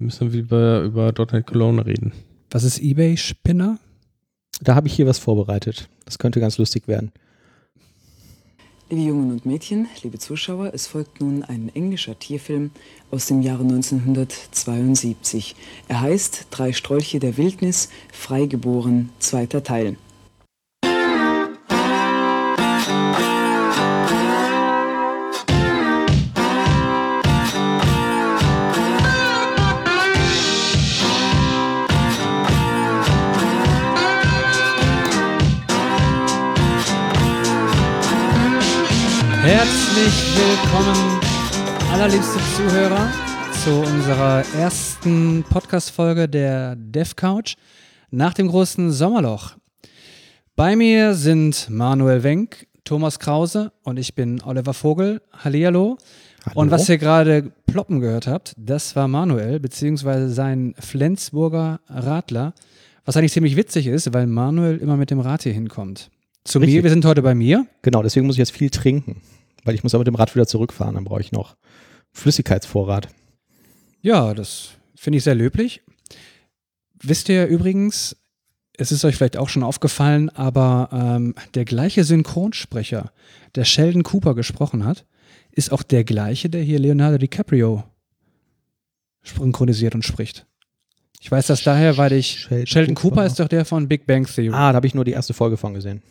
Müssen wir über, über .NET Cologne reden. Was ist eBay-Spinner? Da habe ich hier was vorbereitet. Das könnte ganz lustig werden. Liebe Jungen und Mädchen, liebe Zuschauer, es folgt nun ein englischer Tierfilm aus dem Jahre 1972. Er heißt Drei Strolche der Wildnis, freigeboren, zweiter Teil. Willkommen, allerliebste Zuhörer, zu unserer ersten Podcast-Folge der Dev Couch nach dem großen Sommerloch. Bei mir sind Manuel Wenk, Thomas Krause und ich bin Oliver Vogel. Hallihallo. Hallo. Und was ihr gerade ploppen gehört habt, das war Manuel, beziehungsweise sein Flensburger Radler, was eigentlich ziemlich witzig ist, weil Manuel immer mit dem Rad hier hinkommt. Zu Richtig. mir, wir sind heute bei mir. Genau, deswegen muss ich jetzt viel trinken. Weil ich muss aber mit dem Rad wieder zurückfahren. Dann brauche ich noch Flüssigkeitsvorrat. Ja, das finde ich sehr löblich. Wisst ihr übrigens, es ist euch vielleicht auch schon aufgefallen, aber ähm, der gleiche Synchronsprecher, der Sheldon Cooper gesprochen hat, ist auch der gleiche, der hier Leonardo DiCaprio synchronisiert und spricht. Ich weiß das daher, weil ich. Sheldon Sheldon, Cooper. Cooper ist doch der von Big Bang Theory. Ah, da habe ich nur die erste Folge von gesehen.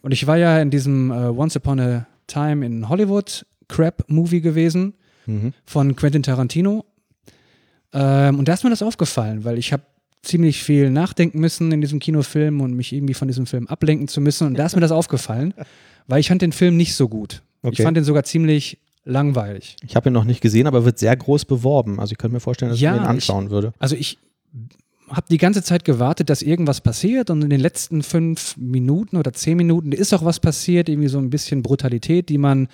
Und ich war ja in diesem äh, Once Upon a Time in Hollywood Crap-Movie gewesen Mhm. von Quentin Tarantino. Ähm, und da ist mir das aufgefallen, weil ich habe ziemlich viel nachdenken müssen in diesem Kinofilm und mich irgendwie von diesem Film ablenken zu müssen. Und da ist mir das aufgefallen, weil ich fand den Film nicht so gut. Ich Okay. fand den sogar ziemlich langweilig. Ich habe ihn noch nicht gesehen, aber wird sehr groß beworben. Also ich könnte mir vorstellen, dass Ja, ich ihn ich- anschauen würde. Also ich habe die ganze Zeit gewartet, dass irgendwas passiert und in den letzten fünf Minuten oder zehn Minuten ist auch was passiert, irgendwie so ein bisschen Brutalität, die man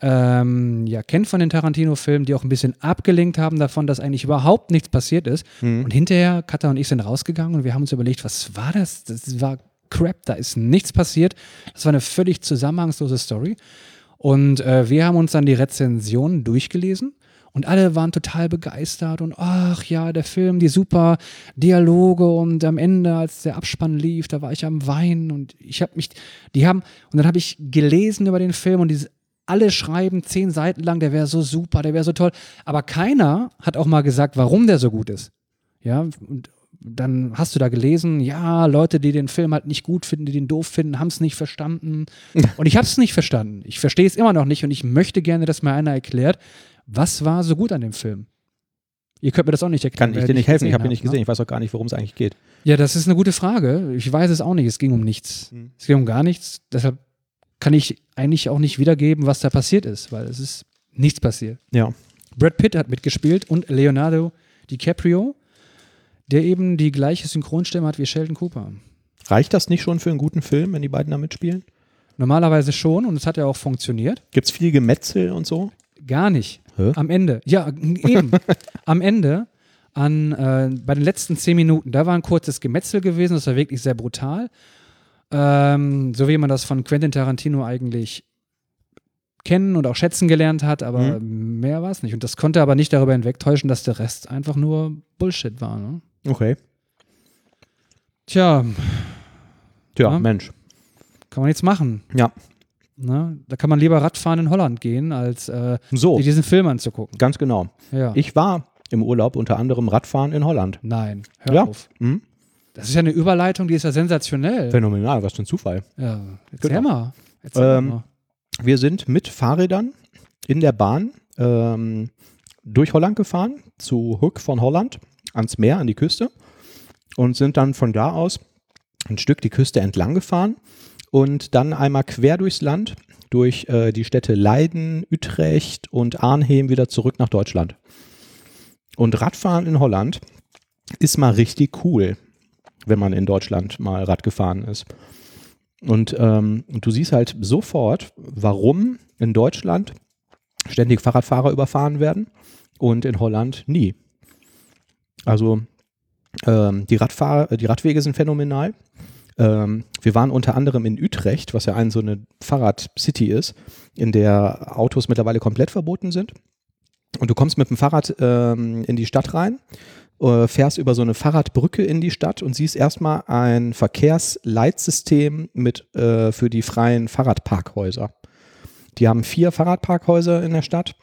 ähm, ja kennt von den Tarantino-Filmen, die auch ein bisschen abgelenkt haben davon, dass eigentlich überhaupt nichts passiert ist. Mhm. Und hinterher, Katha und ich sind rausgegangen und wir haben uns überlegt, was war das? Das war Crap, da ist nichts passiert. Das war eine völlig zusammenhangslose Story. Und äh, wir haben uns dann die Rezensionen durchgelesen und alle waren total begeistert und ach ja, der Film, die super Dialoge und am Ende, als der Abspann lief, da war ich am Weinen und ich habe mich, die haben, und dann habe ich gelesen über den Film und diese, alle schreiben zehn Seiten lang, der wäre so super, der wäre so toll, aber keiner hat auch mal gesagt, warum der so gut ist. Ja, und dann hast du da gelesen, ja, Leute, die den Film halt nicht gut finden, die den doof finden, haben es nicht verstanden. Und ich habe es nicht verstanden. Ich verstehe es immer noch nicht und ich möchte gerne, dass mir einer erklärt, was war so gut an dem Film. Ihr könnt mir das auch nicht erklären. Kann ich dir nicht helfen? Ich habe ihn nicht ne? gesehen. Ich weiß auch gar nicht, worum es eigentlich geht. Ja, das ist eine gute Frage. Ich weiß es auch nicht. Es ging um nichts. Mhm. Es ging um gar nichts. Deshalb kann ich eigentlich auch nicht wiedergeben, was da passiert ist, weil es ist nichts passiert. Ja. Brad Pitt hat mitgespielt und Leonardo DiCaprio, der eben die gleiche Synchronstimme hat wie Sheldon Cooper. Reicht das nicht schon für einen guten Film, wenn die beiden da mitspielen? Normalerweise schon und es hat ja auch funktioniert. Gibt es viel Gemetzel und so? Gar nicht. Hä? Am Ende. Ja, eben. Am Ende, an, äh, bei den letzten zehn Minuten, da war ein kurzes Gemetzel gewesen, das war wirklich sehr brutal. Ähm, so wie man das von Quentin Tarantino eigentlich kennen und auch schätzen gelernt hat, aber mehr war es nicht. Und das konnte aber nicht darüber hinwegtäuschen, dass der Rest einfach nur Bullshit war. Ne? Okay. Tja, Tja, Ja. Mensch. kann man nichts machen. Ja. Ne? Da kann man lieber Radfahren in Holland gehen, als äh, So, sich diesen Film anzugucken. ganz genau. Ja. Ich war im Urlaub unter anderem Radfahren in Holland. Nein, hör Ja. auf. Mhm. Das ist ja eine Überleitung, die ist ja sensationell. Phänomenal, was für ein Zufall. Ja, erzähl Genau. mal. Erzähl Ähm, mal. Wir sind mit Fahrrädern in der Bahn ähm, durch Holland gefahren, zu Hook von Holland, ans Meer, an die Küste und sind dann von da aus ein Stück die Küste entlang gefahren und dann einmal quer durchs Land, durch äh, die Städte Leiden, Utrecht und Arnhem wieder zurück nach Deutschland. Und Radfahren in Holland ist mal richtig cool, wenn man in Deutschland mal Rad gefahren ist. Und, ähm, du siehst halt sofort, warum in Deutschland ständig Fahrradfahrer überfahren werden und in Holland nie. Also ähm, die, Radfahr die Radwege sind phänomenal. Ähm, wir waren unter anderem in Utrecht, was ja ein so eine Fahrrad-City ist, in der Autos mittlerweile komplett verboten sind. Und du kommst mit dem Fahrrad ähm, in die Stadt rein, äh, fährst über so eine Fahrradbrücke in die Stadt und siehst erstmal ein Verkehrsleitsystem mit äh, für die freien Fahrradparkhäuser. Die haben vier Fahrradparkhäuser in der Stadt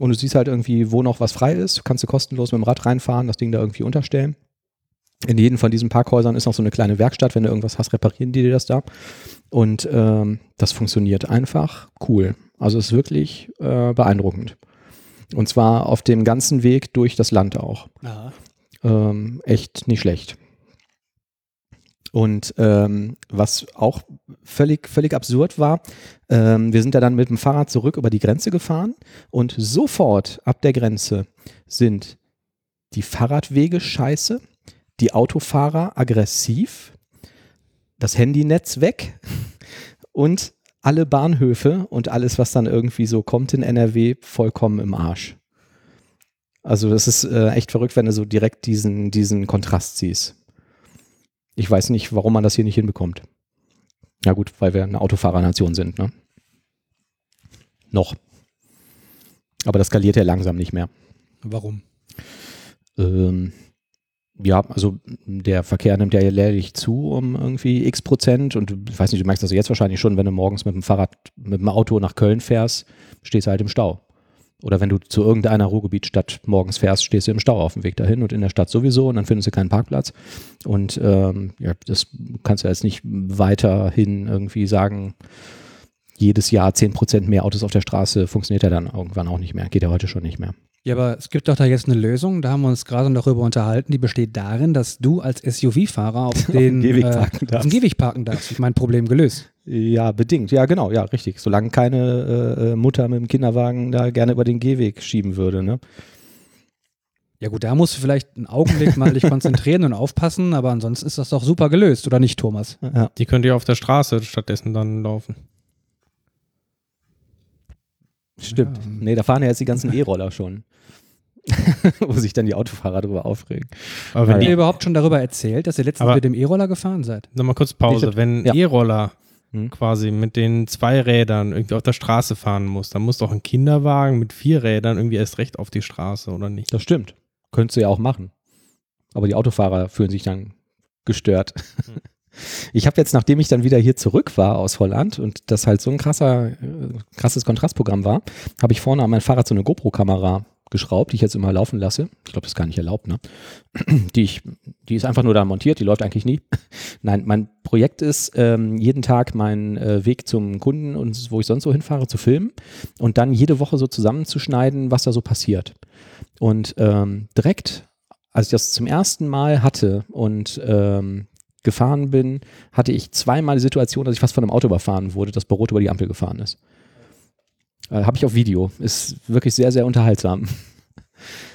und du siehst halt irgendwie, wo noch was frei ist. Kannst du kostenlos mit dem Rad reinfahren, das Ding da irgendwie unterstellen. In jedem von diesen Parkhäusern ist noch so eine kleine Werkstatt. Wenn du irgendwas hast, reparieren die dir das da. Und ähm, das funktioniert einfach cool. Also ist wirklich äh, beeindruckend. Und zwar auf dem ganzen Weg durch das Land auch. Ähm, echt nicht schlecht. Und ähm, was auch völlig, völlig absurd war, ähm, wir sind ja dann mit dem Fahrrad zurück über die Grenze gefahren und sofort ab der Grenze sind die Fahrradwege scheiße, die Autofahrer aggressiv, das Handynetz weg und alle Bahnhöfe und alles, was dann irgendwie so kommt in NRW, vollkommen im Arsch. Also das ist äh, echt verrückt, wenn du so direkt diesen, diesen Kontrast siehst. Ich weiß nicht, warum man das hier nicht hinbekommt. Ja gut, weil wir eine Autofahrernation sind, ne? Noch. Aber das skaliert ja langsam nicht mehr. Warum? Ähm, ja, also der Verkehr nimmt ja jährlich zu um irgendwie x Prozent und ich weiß nicht, du merkst das jetzt wahrscheinlich schon, wenn du morgens mit dem Fahrrad, mit dem Auto nach Köln fährst, stehst du halt im Stau. Oder wenn du zu irgendeiner Ruhrgebietstadt morgens fährst, stehst du im Stau auf dem Weg dahin und in der Stadt sowieso und dann findest du keinen Parkplatz. Und ähm, ja, das kannst du jetzt nicht weiterhin irgendwie sagen, jedes Jahr 10% mehr Autos auf der Straße funktioniert ja dann irgendwann auch nicht mehr. Geht ja heute schon nicht mehr. Ja, aber es gibt doch da jetzt eine Lösung, da haben wir uns gerade noch darüber unterhalten, die besteht darin, dass du als SUV-Fahrer auf den Gehweg äh, parken auf darfst. dem Gehweg parken darfst. Ich mein Problem gelöst. Ja, bedingt. Ja, genau, ja, richtig. Solange keine äh, äh, Mutter mit dem Kinderwagen da gerne über den Gehweg schieben würde, ne? Ja gut, da musst du vielleicht einen Augenblick mal dich konzentrieren und aufpassen, aber ansonsten ist das doch super gelöst, oder nicht, Thomas? Ja. Die könnt ihr auf der Straße stattdessen dann laufen. Stimmt. Ja. Nee, da fahren ja jetzt die ganzen E-Roller schon. Wo sich dann die Autofahrer drüber aufregen. Aber wenn Habt ihr die, überhaupt schon darüber erzählt, dass ihr letztens mit dem E-Roller gefahren seid? nochmal kurz Pause, wenn Ja. E-Roller Hm. quasi mit den zwei Rädern irgendwie auf der Straße fahren muss, dann muss doch ein Kinderwagen mit vier Rädern irgendwie erst recht auf die Straße, oder nicht? Das stimmt. Könntest du ja auch machen. Aber die Autofahrer fühlen sich dann gestört. Ich habe jetzt, nachdem ich dann wieder hier zurück war aus Holland und das halt so ein krasser, äh, krasses Kontrastprogramm war, habe ich vorne an mein Fahrrad so eine GoPro-Kamera geschraubt, die ich jetzt immer laufen lasse. Ich glaube, das ist gar nicht erlaubt, ne? Die, ich, die ist einfach nur da montiert, die läuft eigentlich nie. Nein, mein Projekt ist, ähm, jeden Tag meinen äh, Weg zum Kunden und wo ich sonst so hinfahre, zu filmen und dann jede Woche so zusammenzuschneiden, was da so passiert. Und ähm, direkt, als ich das zum ersten Mal hatte und ähm, gefahren bin, hatte ich zweimal die Situation, dass ich fast von einem Auto überfahren wurde, das bei Rot über die Ampel gefahren ist. Äh, Habe ich auf Video. Ist wirklich sehr, sehr unterhaltsam.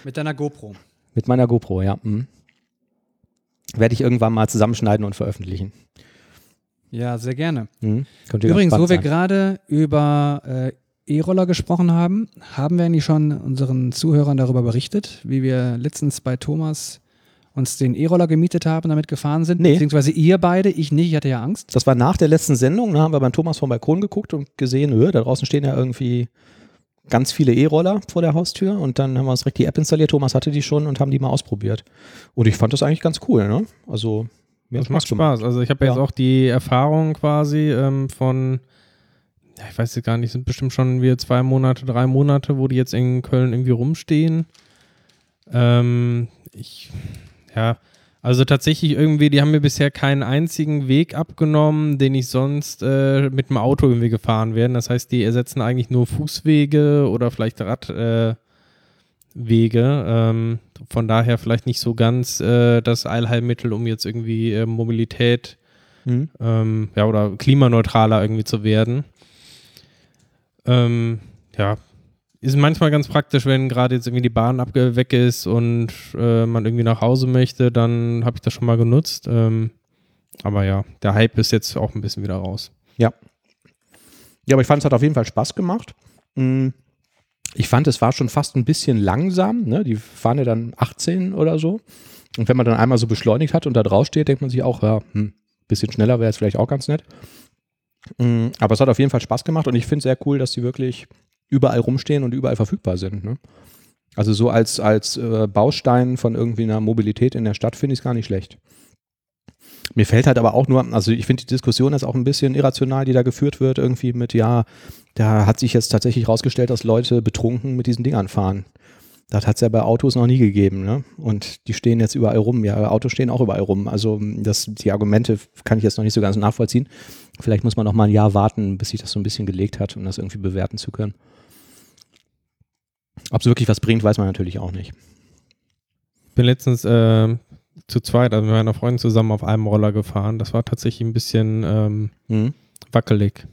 Mit deiner GoPro. Mit meiner GoPro, ja. Mhm. Werde ich irgendwann mal zusammenschneiden und veröffentlichen. Ja, sehr gerne. Mhm. Übrigens, wo wir gerade über äh, E-Roller gesprochen haben, haben wir eigentlich schon unseren Zuhörern darüber berichtet, wie wir letztens bei Thomas uns den E-Roller gemietet haben, damit gefahren sind. Nee. Beziehungsweise ihr beide, ich nicht, ich hatte ja Angst. Das war nach der letzten Sendung, da haben wir beim Thomas vom Balkon geguckt und gesehen, öh, da draußen stehen ja irgendwie ganz viele E-Roller vor der Haustür und dann haben wir uns direkt die App installiert. Thomas hatte die schon und haben die mal ausprobiert. Und ich fand das eigentlich ganz cool, ne? Also, mir Das macht gemacht. Spaß. Also ich habe jetzt Ja. auch die Erfahrung quasi ähm, von, ja, ich weiß jetzt gar nicht, sind bestimmt schon wieder zwei Monate, drei Monate, wo die jetzt in Köln irgendwie rumstehen. Ähm, ich, ja, also tatsächlich irgendwie, die haben mir bisher keinen einzigen Weg abgenommen, den ich sonst äh, mit dem Auto irgendwie gefahren wäre. Das heißt, die ersetzen eigentlich nur Fußwege oder vielleicht Radwege. Äh, ähm, von daher vielleicht nicht so ganz äh, das Allheilmittel, um jetzt irgendwie äh, Mobilität Mhm. ähm, ja, oder klimaneutraler irgendwie zu werden. Ähm, ja, ist manchmal ganz praktisch, wenn gerade jetzt irgendwie die Bahn weg ist und äh, man irgendwie nach Hause möchte, dann habe ich das schon mal genutzt. Ähm, aber ja, der Hype ist jetzt auch ein bisschen wieder raus. Ja, aber ich fand, es hat auf jeden Fall Spaß gemacht. Mm, Ich fand, es war schon fast ein bisschen langsam. Ne? Die fahren ja dann 18 oder so. Und wenn man dann einmal so beschleunigt hat und da drauf steht, denkt man sich auch, ja, hm, bisschen schneller wäre es vielleicht auch ganz nett. Mm, Aber es hat auf jeden Fall Spaß gemacht und ich finde es sehr cool, dass die wirklich überall rumstehen und überall verfügbar sind. Ne? Also so als, als äh, Baustein von irgendwie einer Mobilität in der Stadt finde ich es gar nicht schlecht. Mir fällt halt aber auch nur, also ich finde die Diskussion ist auch ein bisschen irrational, die da geführt wird, irgendwie mit, ja, da hat sich jetzt tatsächlich rausgestellt, dass Leute betrunken mit diesen Dingern fahren. Das hat es ja bei Autos noch nie gegeben, ne? Und die stehen jetzt überall rum. Ja, Autos stehen auch überall rum. Also das, die Argumente kann ich jetzt noch nicht so ganz nachvollziehen. Vielleicht muss man noch mal ein Jahr warten, bis sich das so ein bisschen gelegt hat, um das irgendwie bewerten zu können. Ob es wirklich was bringt, weiß man natürlich auch nicht. Ich bin letztens äh, zu zweit, also mit meiner Freundin zusammen auf einem Roller gefahren. Das war tatsächlich ein bisschen ähm, Mhm. wackelig.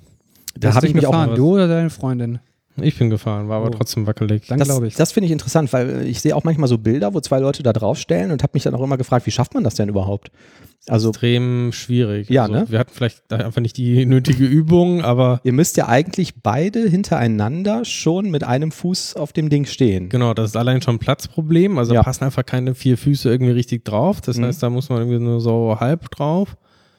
Da habe ich mich auch gefahren, was- du oder deine Freundin? Ich bin gefahren, war aber Oh. trotzdem wackelig. Dann Das, glaube ich. das finde ich interessant, weil ich sehe auch manchmal so Bilder, wo zwei Leute da draufstellen und habe mich dann auch immer gefragt, wie schafft man das denn überhaupt? Also Extrem schwierig. Ja, also, ne? Wir hatten vielleicht einfach nicht die nötige Übung, aber ihr müsst ja eigentlich beide hintereinander schon mit einem Fuß auf dem Ding stehen. genau, das ist allein schon ein Platzproblem. Also Ja. da passen einfach keine vier Füße irgendwie richtig drauf. Das Mhm. heißt, da muss man irgendwie nur so halb drauf.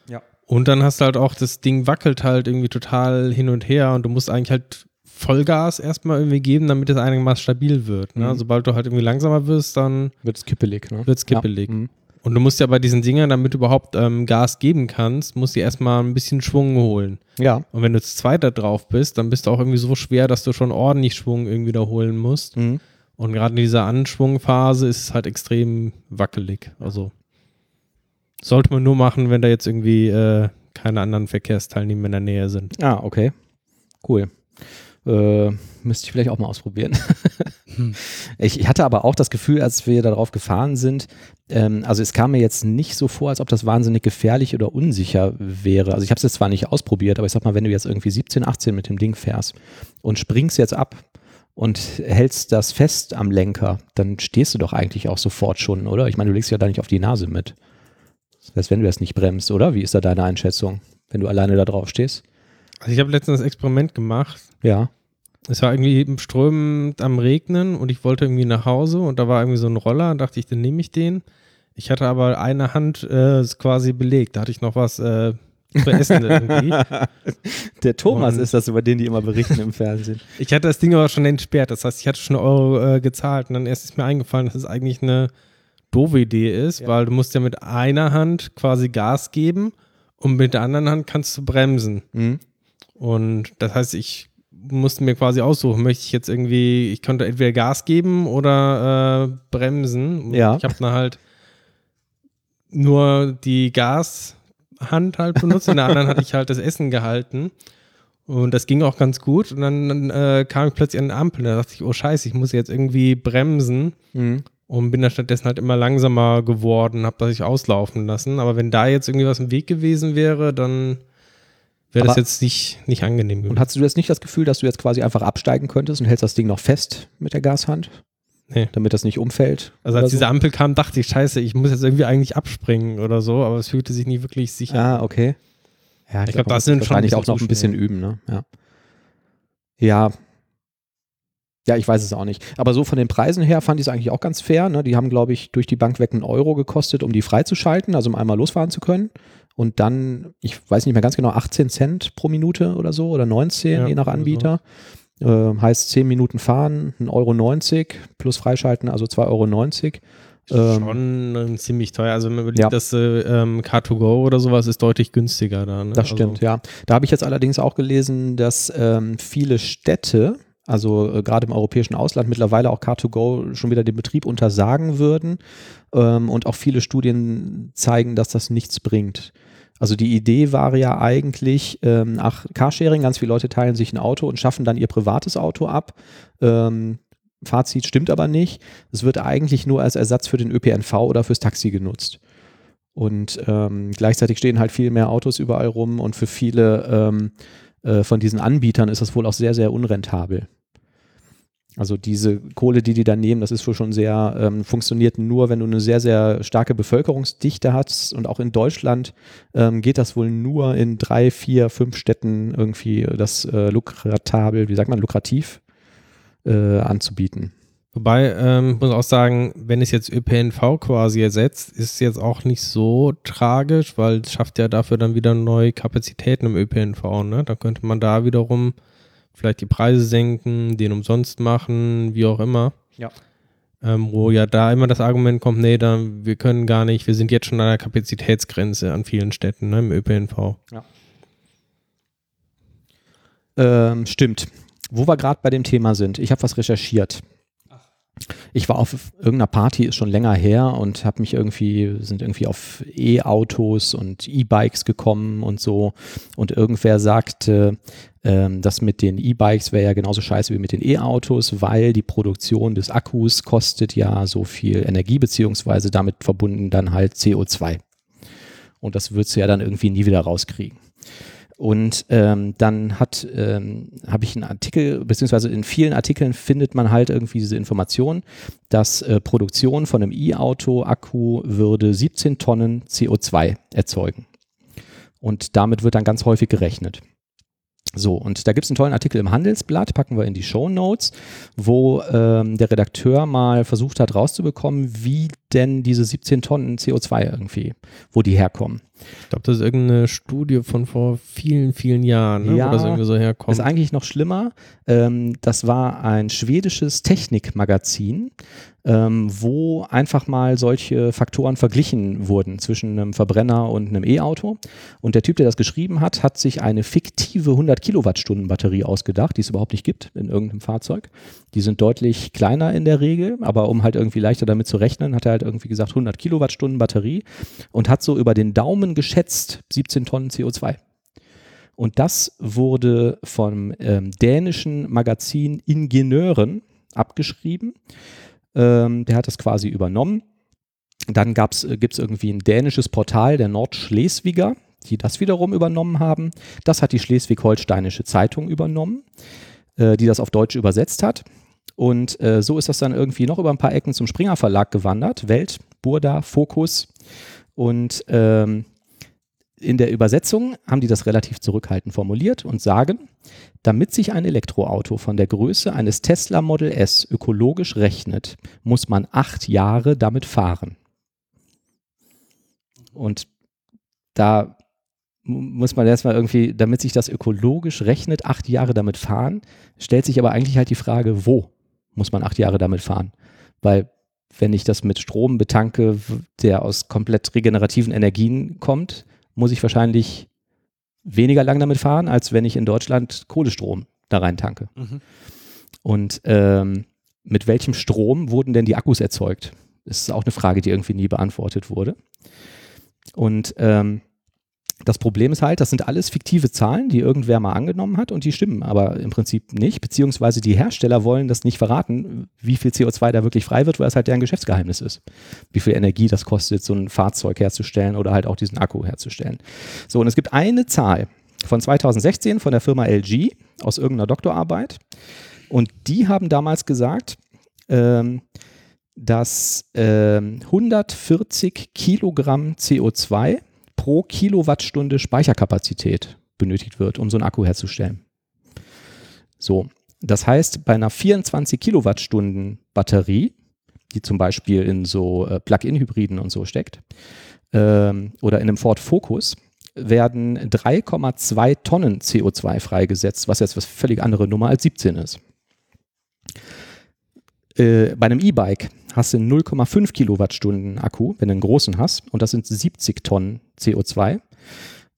Ja. Und dann hast du halt auch, das Ding wackelt halt irgendwie total hin und her und du musst eigentlich halt Vollgas erstmal irgendwie geben, damit es einigermaßen stabil wird. Ne? Mhm. Sobald du halt irgendwie langsamer wirst, dann Wird es kippelig, ne? wird's kippelig. Ja. Mhm. Und du musst ja bei diesen Dingern, damit du überhaupt ähm, Gas geben kannst, musst du erstmal ein bisschen Schwung holen. ja. Und wenn du zu zweit da drauf bist, dann bist du auch irgendwie so schwer, dass du schon ordentlich Schwung irgendwie da holen musst. Mhm. Und gerade in dieser Anschwungphase ist es halt extrem wackelig. Also sollte man nur machen, wenn da jetzt irgendwie äh, keine anderen Verkehrsteilnehmer in der Nähe sind. Ah, okay. Cool. Äh, müsste ich vielleicht auch mal ausprobieren. ich, ich hatte aber auch das Gefühl, als wir darauf gefahren sind, ähm, also es kam mir jetzt nicht so vor, als ob das wahnsinnig gefährlich oder unsicher wäre. Also ich habe es jetzt zwar nicht ausprobiert, aber ich sag mal, wenn du jetzt irgendwie 17, 18 mit dem Ding fährst und springst jetzt ab und hältst das fest am Lenker, dann stehst du doch eigentlich auch sofort schon, oder? Ich meine, du legst ja da nicht auf die Nase mit. Das heißt, wenn du das nicht bremst, oder? Wie ist da deine Einschätzung, wenn du alleine da drauf stehst? Also ich habe letztens das Experiment gemacht. Ja. Es war irgendwie eben strömend am Regnen und ich wollte irgendwie nach Hause und da war irgendwie so ein Roller, dachte ich, dann nehme ich den. Ich hatte aber eine Hand äh, quasi belegt, da hatte ich noch was äh, zu essen irgendwie. Der Thomas Und- ist das, über den die immer berichten im Fernsehen. Ich hatte das Ding aber schon entsperrt, das heißt, ich hatte schon einen Euro äh, gezahlt und dann erst ist mir eingefallen, dass es eigentlich eine doofe Idee ist, Ja. weil du musst ja mit einer Hand quasi Gas geben und mit der anderen Hand kannst du bremsen. Mhm. Und das heißt, ich musste mir quasi aussuchen, möchte ich jetzt irgendwie, ich konnte entweder Gas geben oder äh, bremsen. Und Ja. Ich habe dann halt nur die Gashand halt benutzt, in der anderen hatte ich halt das Essen gehalten. Und das ging auch ganz gut. Und dann, dann äh, kam ich plötzlich an eine Ampel. Da dachte ich, oh Scheiße, ich muss jetzt irgendwie bremsen. Mhm. Und bin dann stattdessen halt immer langsamer geworden, habe das sich auslaufen lassen. Aber wenn da jetzt irgendwie was im Weg gewesen wäre, dann wäre das jetzt nicht, nicht angenehm gewesen. Und hast du jetzt nicht das Gefühl, dass du jetzt quasi einfach absteigen könntest und hältst das Ding noch fest mit der Gashand? Nee. Damit das nicht umfällt? Also als so? diese Ampel kam, dachte ich, scheiße, ich muss jetzt irgendwie eigentlich abspringen oder so, aber es fühlte sich nie wirklich sicher an. Ah, okay. Ja, Ich glaub, man das muss sind schon wahrscheinlich ein auch noch ein bisschen üben, ne? Ja. Ja. Ja, ich weiß es auch nicht. Aber so von den Preisen her fand ich es eigentlich auch ganz fair. Ne? Die haben, glaube ich, durch die Bank weg einen Euro gekostet, um die freizuschalten, also um einmal losfahren zu können. Und dann, ich weiß nicht mehr ganz genau, 18 Cent pro Minute oder so oder 19, Ja, je nach oder so. Anbieter. Äh, heißt 10 Minuten fahren, 1,90 Euro plus freischalten, also 2,90 Euro. Ähm, Schon ähm, ziemlich teuer. Also wenn man überlegt, Ja. dass äh, ähm, Car2Go oder sowas ist deutlich günstiger da. Ne? Das stimmt, also, ja. Da habe ich jetzt allerdings auch gelesen, dass ähm, viele Städte, also äh, gerade im europäischen Ausland, mittlerweile auch Car2Go schon wieder den Betrieb untersagen würden. Ähm, und auch viele Studien zeigen, dass das nichts bringt. Also die Idee war ja eigentlich, ähm, ach, Carsharing, ganz viele Leute teilen sich ein Auto und schaffen dann ihr privates Auto ab. Ähm, Fazit stimmt aber nicht. Es wird eigentlich nur als Ersatz für den ÖPNV oder fürs Taxi genutzt. Und ähm, gleichzeitig stehen halt viel mehr Autos überall rum und für viele ähm, äh, von diesen Anbietern ist das wohl auch sehr, sehr unrentabel. Also diese Kohle, die die da nehmen, das ist wohl schon sehr, ähm, funktioniert nur, wenn du eine sehr, sehr starke Bevölkerungsdichte hast. Und auch in Deutschland ähm, geht das wohl nur in drei, vier, fünf Städten irgendwie das äh, lukratabel, wie sagt man, lukrativ äh, anzubieten. Wobei, ähm, muss auch sagen, wenn es jetzt ÖPNV quasi ersetzt, ist es jetzt auch nicht so tragisch, weil es schafft ja dafür dann wieder neue Kapazitäten im ÖPNV. Ne? Da könnte man da wiederum vielleicht die Preise senken, den umsonst machen, wie auch immer. Ja. Ähm, wo ja da immer das Argument kommt, nee, da, wir können gar nicht, wir sind jetzt schon an der Kapazitätsgrenze an vielen Städten ne, im ÖPNV. Ähm, stimmt. Wo wir gerade bei dem Thema sind, ich habe was recherchiert. Ich war auf irgendeiner Party, ist schon länger her und habe mich irgendwie, sind irgendwie auf E-Autos und E-Bikes gekommen und so. Und irgendwer sagte, ähm, das mit den E-Bikes wäre ja genauso scheiße wie mit den E-Autos, weil die Produktion des Akkus kostet ja so viel Energie, beziehungsweise damit verbunden dann halt CO2. Und das würdest du ja dann irgendwie nie wieder rauskriegen. Und ähm, dann hat ähm, habe ich einen Artikel, beziehungsweise in vielen Artikeln findet man halt irgendwie diese Information, dass äh, Produktion von einem E-Auto-Akku würde 17 Tonnen CO2 erzeugen. Und damit wird dann ganz häufig gerechnet. So, und da gibt es einen tollen Artikel im Handelsblatt, packen wir in die Show Notes, wo ähm, der Redakteur mal versucht hat rauszubekommen, wie denn diese 17 Tonnen CO2 irgendwie, wo die herkommen. Ich glaube, das ist irgendeine Studie von vor vielen, vielen Jahren, ne, Ja, wo das irgendwie so herkommt. Ist eigentlich noch schlimmer. Ähm, das war ein schwedisches Technikmagazin, ähm, wo einfach mal solche Faktoren verglichen wurden zwischen einem Verbrenner und einem E-Auto. Und der Typ, der das geschrieben hat, hat sich eine fiktive 100 Kilowattstunden Batterie ausgedacht, die es überhaupt nicht gibt in irgendeinem Fahrzeug. Die sind deutlich kleiner in der Regel, aber um halt irgendwie leichter damit zu rechnen, hat er halt irgendwie gesagt 100 Kilowattstunden Batterie und hat so über den Daumen geschätzt 17 Tonnen CO2. Und das wurde vom ähm, dänischen Magazin Ingenieuren abgeschrieben. Ähm, der hat das quasi übernommen. Dann gibt es irgendwie ein dänisches Portal der Nordschleswiger, die das wiederum übernommen haben. Das hat die Schleswig-Holsteinische Zeitung übernommen, äh, die das auf Deutsch übersetzt hat. Und äh, so ist das dann irgendwie noch über ein paar Ecken zum Springer Verlag gewandert. Welt, Burda, Fokus. Und ähm, in der Übersetzung haben die das relativ zurückhaltend formuliert und sagen, damit sich ein Elektroauto von der Größe eines Tesla Model S ökologisch rechnet, muss man acht Jahre damit fahren. Und da mu- muss man erstmal irgendwie, damit sich das ökologisch rechnet, acht Jahre damit fahren, stellt sich aber eigentlich halt die Frage, wo muss man acht Jahre damit fahren? Weil wenn ich das mit Strom betanke, der aus komplett regenerativen Energien kommt, muss ich wahrscheinlich weniger lang damit fahren, als wenn ich in Deutschland Kohlestrom da rein tanke. Und ähm, mit welchem Strom wurden denn die Akkus erzeugt? Das ist auch eine Frage, die irgendwie nie beantwortet wurde. Und ähm, das Problem ist halt, das sind alles fiktive Zahlen, die irgendwer mal angenommen hat und die stimmen aber im Prinzip nicht, beziehungsweise die Hersteller wollen das nicht verraten, wie viel CO2 da wirklich frei wird, weil es halt deren Geschäftsgeheimnis ist. Wie viel Energie das kostet, so ein Fahrzeug herzustellen oder halt auch diesen Akku herzustellen. So, und es gibt eine Zahl von 2016 von der Firma LG aus irgendeiner Doktorarbeit und die haben damals gesagt, ähm, dass ähm, 140 Kilogramm CO2 pro Kilowattstunde Speicherkapazität benötigt wird, um so einen Akku herzustellen. So, das heißt, bei einer 24 Kilowattstunden Batterie, die zum Beispiel in so äh, Plug-in-Hybriden und so steckt, ähm, oder in einem Ford Focus, werden 3,2 Tonnen CO2 freigesetzt, was jetzt was völlig andere Nummer als 17 ist. Äh, bei einem E-Bike hast du einen 0,5 Kilowattstunden Akku, wenn du einen großen hast, und das sind 70 Tonnen CO2.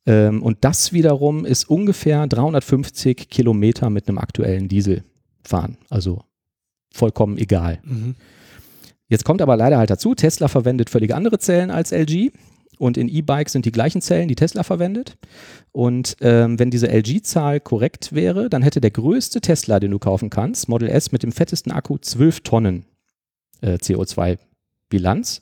Ähm, und das wiederum ist ungefähr 350 Kilometer mit einem aktuellen Diesel fahren. Also vollkommen egal. Jetzt kommt aber leider halt dazu, Tesla verwendet völlig andere Zellen als LG. Und in E-Bikes sind die gleichen Zellen, die Tesla verwendet. Und ähm, wenn diese LG-Zahl korrekt wäre, dann hätte der größte Tesla, den du kaufen kannst, Model S mit dem fettesten Akku, 12 Tonnen äh, CO2-Bilanz.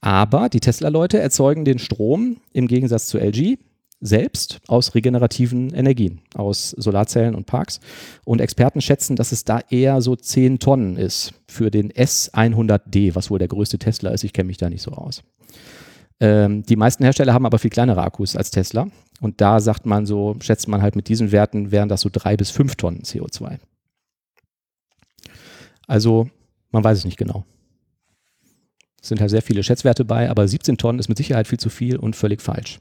Aber die Tesla-Leute erzeugen den Strom im Gegensatz zu LG selbst aus regenerativen Energien, aus Solarzellen und Parks. Und Experten schätzen, dass es da eher so 10 Tonnen ist für den S100D, was wohl der größte Tesla ist. Ich kenne mich da nicht so aus. Ähm, die meisten Hersteller haben aber viel kleinere Akkus als Tesla. Und da sagt man so, schätzt man halt mit diesen Werten, wären das so drei bis fünf Tonnen CO2. Also, man weiß es nicht genau. Sind halt sehr viele Schätzwerte bei, aber 17 Tonnen ist mit Sicherheit viel zu viel und völlig falsch.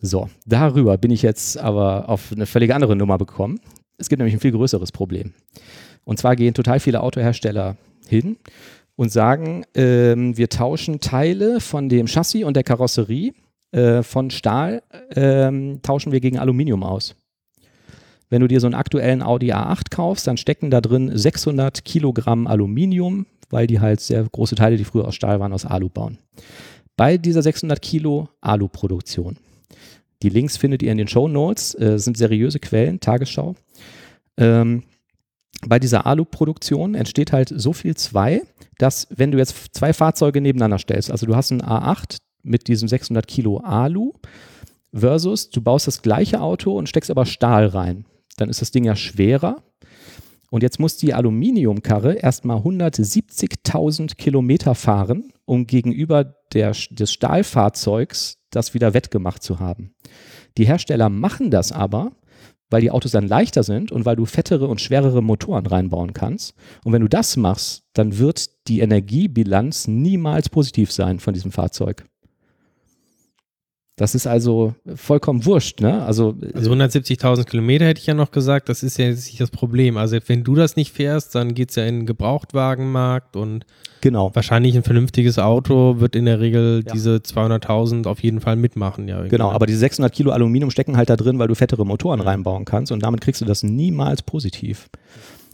So, darüber bin ich jetzt aber auf eine völlig andere Nummer gekommen. Es gibt nämlich ein viel größeres Problem. Und zwar gehen total viele Autohersteller hin und sagen, ähm, wir tauschen Teile von dem Chassis und der Karosserie äh, von Stahl, ähm, tauschen wir gegen Aluminium aus. Wenn du dir so einen aktuellen Audi A8 kaufst, dann stecken da drin 600 Kilogramm Aluminium, weil die halt sehr große Teile, die früher aus Stahl waren, aus Alu bauen. Bei dieser 600 Kilo Alu-Produktion. Die Links findet ihr in den Show Notes, äh, sind seriöse Quellen, Tagesschau. Ähm, bei dieser Alu-Produktion entsteht halt so viel zwei, dass wenn du jetzt zwei Fahrzeuge nebeneinander stellst, also du hast einen A8 mit diesem 600 Kilo Alu versus du baust das gleiche Auto und steckst aber Stahl rein, dann ist das Ding ja schwerer. Und jetzt muss die Aluminiumkarre erstmal 170.000 Kilometer fahren, um gegenüber der, des Stahlfahrzeugs das wieder wettgemacht zu haben. Die Hersteller machen das aber, weil die Autos dann leichter sind und weil du fettere und schwerere Motoren reinbauen kannst. Und wenn du das machst, dann wird die Energiebilanz niemals positiv sein von diesem Fahrzeug. Das ist also vollkommen wurscht, ne? Also, also 170.000 Kilometer hätte ich ja noch gesagt, das ist ja jetzt nicht das Problem. Also wenn du das nicht fährst, dann geht es ja in den Gebrauchtwagenmarkt und genau. wahrscheinlich ein vernünftiges Auto wird in der Regel ja. diese 200.000 auf jeden Fall mitmachen. Ja, genau, aber diese 600 Kilo Aluminium stecken halt da drin, weil du fettere Motoren reinbauen kannst und damit kriegst du das niemals positiv.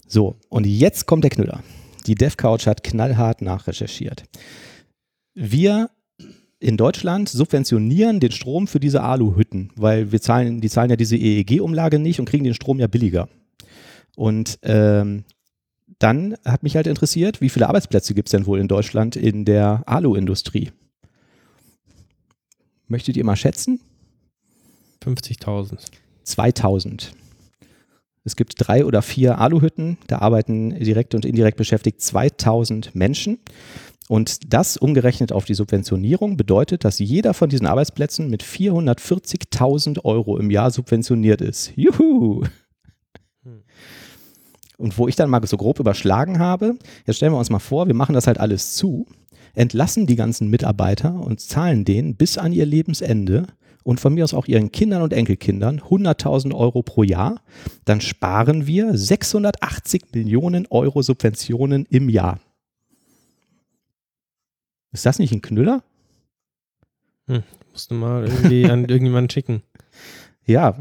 So, und jetzt kommt der Knüller. Die DevCouch hat knallhart nachrecherchiert. Wir in Deutschland subventionieren den Strom für diese Aluhütten, weil wir zahlen, die zahlen ja diese EEG-Umlage nicht und kriegen den Strom ja billiger. Und ähm, dann hat mich halt interessiert, wie viele Arbeitsplätze gibt es denn wohl in Deutschland in der Alu-Industrie? Möchtet ihr mal schätzen? 50.000. 2000. Es gibt drei oder vier Aluhütten, da arbeiten direkt und indirekt beschäftigt 2000 Menschen. Und das umgerechnet auf die Subventionierung bedeutet, dass jeder von diesen Arbeitsplätzen mit 440.000 Euro im Jahr subventioniert ist. Juhu! Hm. Und wo ich dann mal so grob überschlagen habe, jetzt stellen wir uns mal vor, wir machen das halt alles zu, entlassen die ganzen Mitarbeiter und zahlen denen bis an ihr Lebensende und von mir aus auch ihren Kindern und Enkelkindern 100.000 Euro pro Jahr, dann sparen wir 680 Millionen Euro Subventionen im Jahr. Ist das nicht ein Knüller? Hm, musst du mal irgendwie an irgendjemanden schicken. Ja,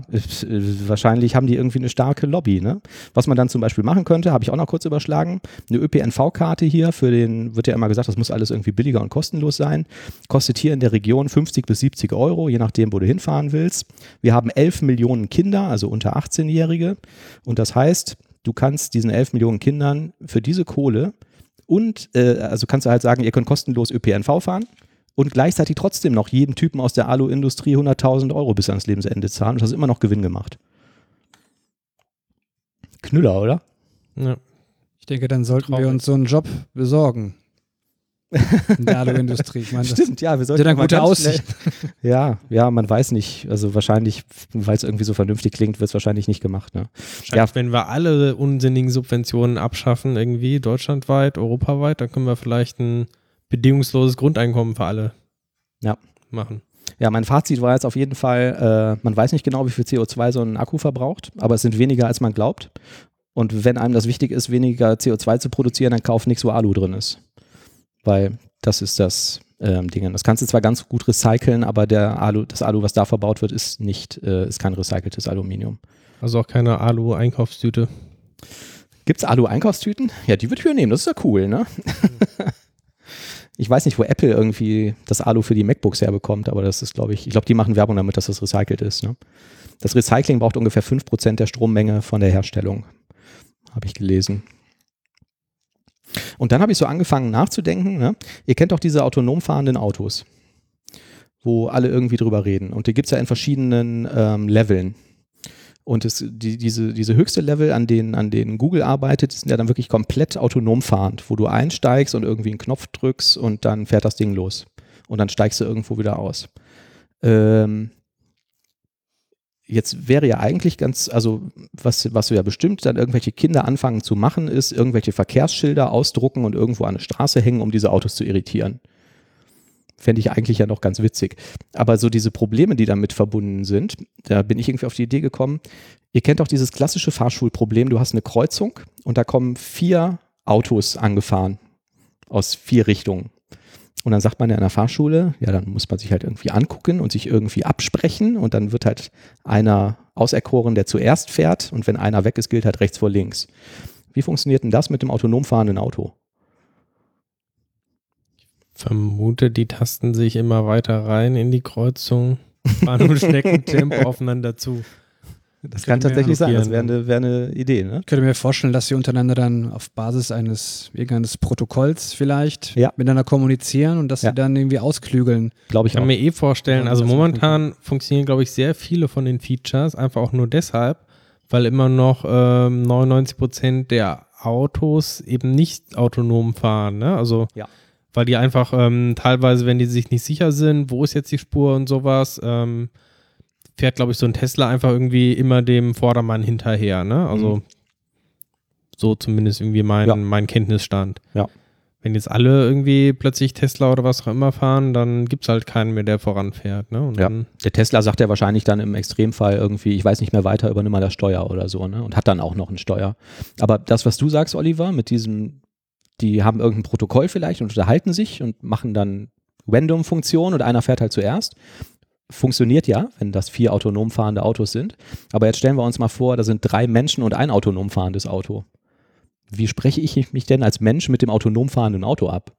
wahrscheinlich haben die irgendwie eine starke Lobby. Ne? Was man dann zum Beispiel machen könnte, habe ich auch noch kurz überschlagen. Eine ÖPNV-Karte hier für den, wird ja immer gesagt, das muss alles irgendwie billiger und kostenlos sein. Kostet hier in der Region 50 bis 70 Euro, je nachdem, wo du hinfahren willst. Wir haben 11 Millionen Kinder, also unter 18-Jährige. Und das heißt, du kannst diesen 11 Millionen Kindern für diese Kohle und äh, also kannst du halt sagen, ihr könnt kostenlos ÖPNV fahren und gleichzeitig trotzdem noch jedem Typen aus der Alu-Industrie 100.000 Euro bis ans Lebensende zahlen und hast immer noch Gewinn gemacht. Knüller, oder? Ja. Ich denke, dann sollten Traurig. wir uns so einen Job besorgen in der Aluindustrie. Ich meine, Stimmt, ja, wir sollten dann gute Aussicht. Ja, ja, man weiß nicht. Also wahrscheinlich, weil es irgendwie so vernünftig klingt, wird es wahrscheinlich nicht gemacht. Ne? Ja, wenn wir alle unsinnigen Subventionen abschaffen, irgendwie deutschlandweit, europaweit, dann können wir vielleicht ein bedingungsloses Grundeinkommen für alle ja. machen. Ja, mein Fazit war jetzt auf jeden Fall, äh, man weiß nicht genau, wie viel CO2 so ein Akku verbraucht, aber es sind weniger, als man glaubt. Und wenn einem das wichtig ist, weniger CO2 zu produzieren, dann kauf nichts, wo Alu drin ist weil das ist das ähm, Ding. Das kannst du zwar ganz gut recyceln, aber der Alu, das Alu, was da verbaut wird, ist nicht, äh, ist kein recyceltes Aluminium. Also auch keine Alu-Einkaufstüte. Gibt es Alu-Einkaufstüten? Ja, die würde ich mir nehmen, das ist ja cool, ne? ich weiß nicht, wo Apple irgendwie das Alu für die MacBooks herbekommt, aber das ist, glaube ich, ich glaube, die machen Werbung damit, dass das recycelt ist. Ne? Das Recycling braucht ungefähr 5% der Strommenge von der Herstellung, habe ich gelesen. Und dann habe ich so angefangen nachzudenken. Ne? Ihr kennt doch diese autonom fahrenden Autos, wo alle irgendwie drüber reden. Und die gibt es ja in verschiedenen ähm, Leveln. Und es, die, diese, diese höchste Level, an denen, an denen Google arbeitet, sind ja dann wirklich komplett autonom fahrend, wo du einsteigst und irgendwie einen Knopf drückst und dann fährt das Ding los. Und dann steigst du irgendwo wieder aus. Ähm, Jetzt wäre ja eigentlich ganz, also was, was ja bestimmt dann irgendwelche Kinder anfangen zu machen, ist irgendwelche Verkehrsschilder ausdrucken und irgendwo an eine Straße hängen, um diese Autos zu irritieren. Fände ich eigentlich ja noch ganz witzig. Aber so diese Probleme, die damit verbunden sind, da bin ich irgendwie auf die Idee gekommen. Ihr kennt auch dieses klassische Fahrschulproblem. Du hast eine Kreuzung und da kommen vier Autos angefahren aus vier Richtungen. Und dann sagt man ja in der Fahrschule, ja, dann muss man sich halt irgendwie angucken und sich irgendwie absprechen und dann wird halt einer auserkoren, der zuerst fährt und wenn einer weg ist, gilt halt rechts vor links. Wie funktioniert denn das mit dem autonom fahrenden Auto? Vermute, die tasten sich immer weiter rein in die Kreuzung, fahren im Schneckentempo aufeinander zu. Das kann tatsächlich sein, das wäre eine, wär eine Idee, ne? Ich könnte mir vorstellen, dass sie untereinander dann auf Basis eines irgendeines Protokolls vielleicht Ja. miteinander kommunizieren und dass Ja. sie dann irgendwie ausklügeln. Glaube Ich ich kann auch. mir eh vorstellen, Ja, also momentan funktionieren, glaube ich, sehr viele von den Features einfach auch nur deshalb, weil immer noch ähm, 99 Prozent der Autos eben nicht autonom fahren. Ne? Also, Ja. weil die einfach ähm, teilweise, wenn die sich nicht sicher sind, wo ist jetzt die Spur und sowas, ähm, fährt, glaube ich, so ein Tesla einfach irgendwie immer dem Vordermann hinterher. Ne? Also, Mhm. so zumindest irgendwie mein, Ja. mein Kenntnisstand. Ja. Wenn jetzt alle irgendwie plötzlich Tesla oder was auch immer fahren, dann gibt es halt keinen mehr, der voranfährt. Ne? Ja. Der Tesla sagt ja wahrscheinlich dann im Extremfall irgendwie, ich weiß nicht mehr weiter, übernimm mal das Steuer oder so, ne? Und hat dann auch noch ein Steuer. Aber das, was du sagst, Oliver, mit diesem, die haben irgendein Protokoll vielleicht und unterhalten sich und machen dann Random-Funktionen und einer fährt halt zuerst. Funktioniert ja, wenn das vier autonom fahrende Autos sind. Aber jetzt stellen wir uns mal vor, da sind drei Menschen und ein autonom fahrendes Auto. Wie spreche ich mich denn als Mensch mit dem autonom fahrenden Auto ab?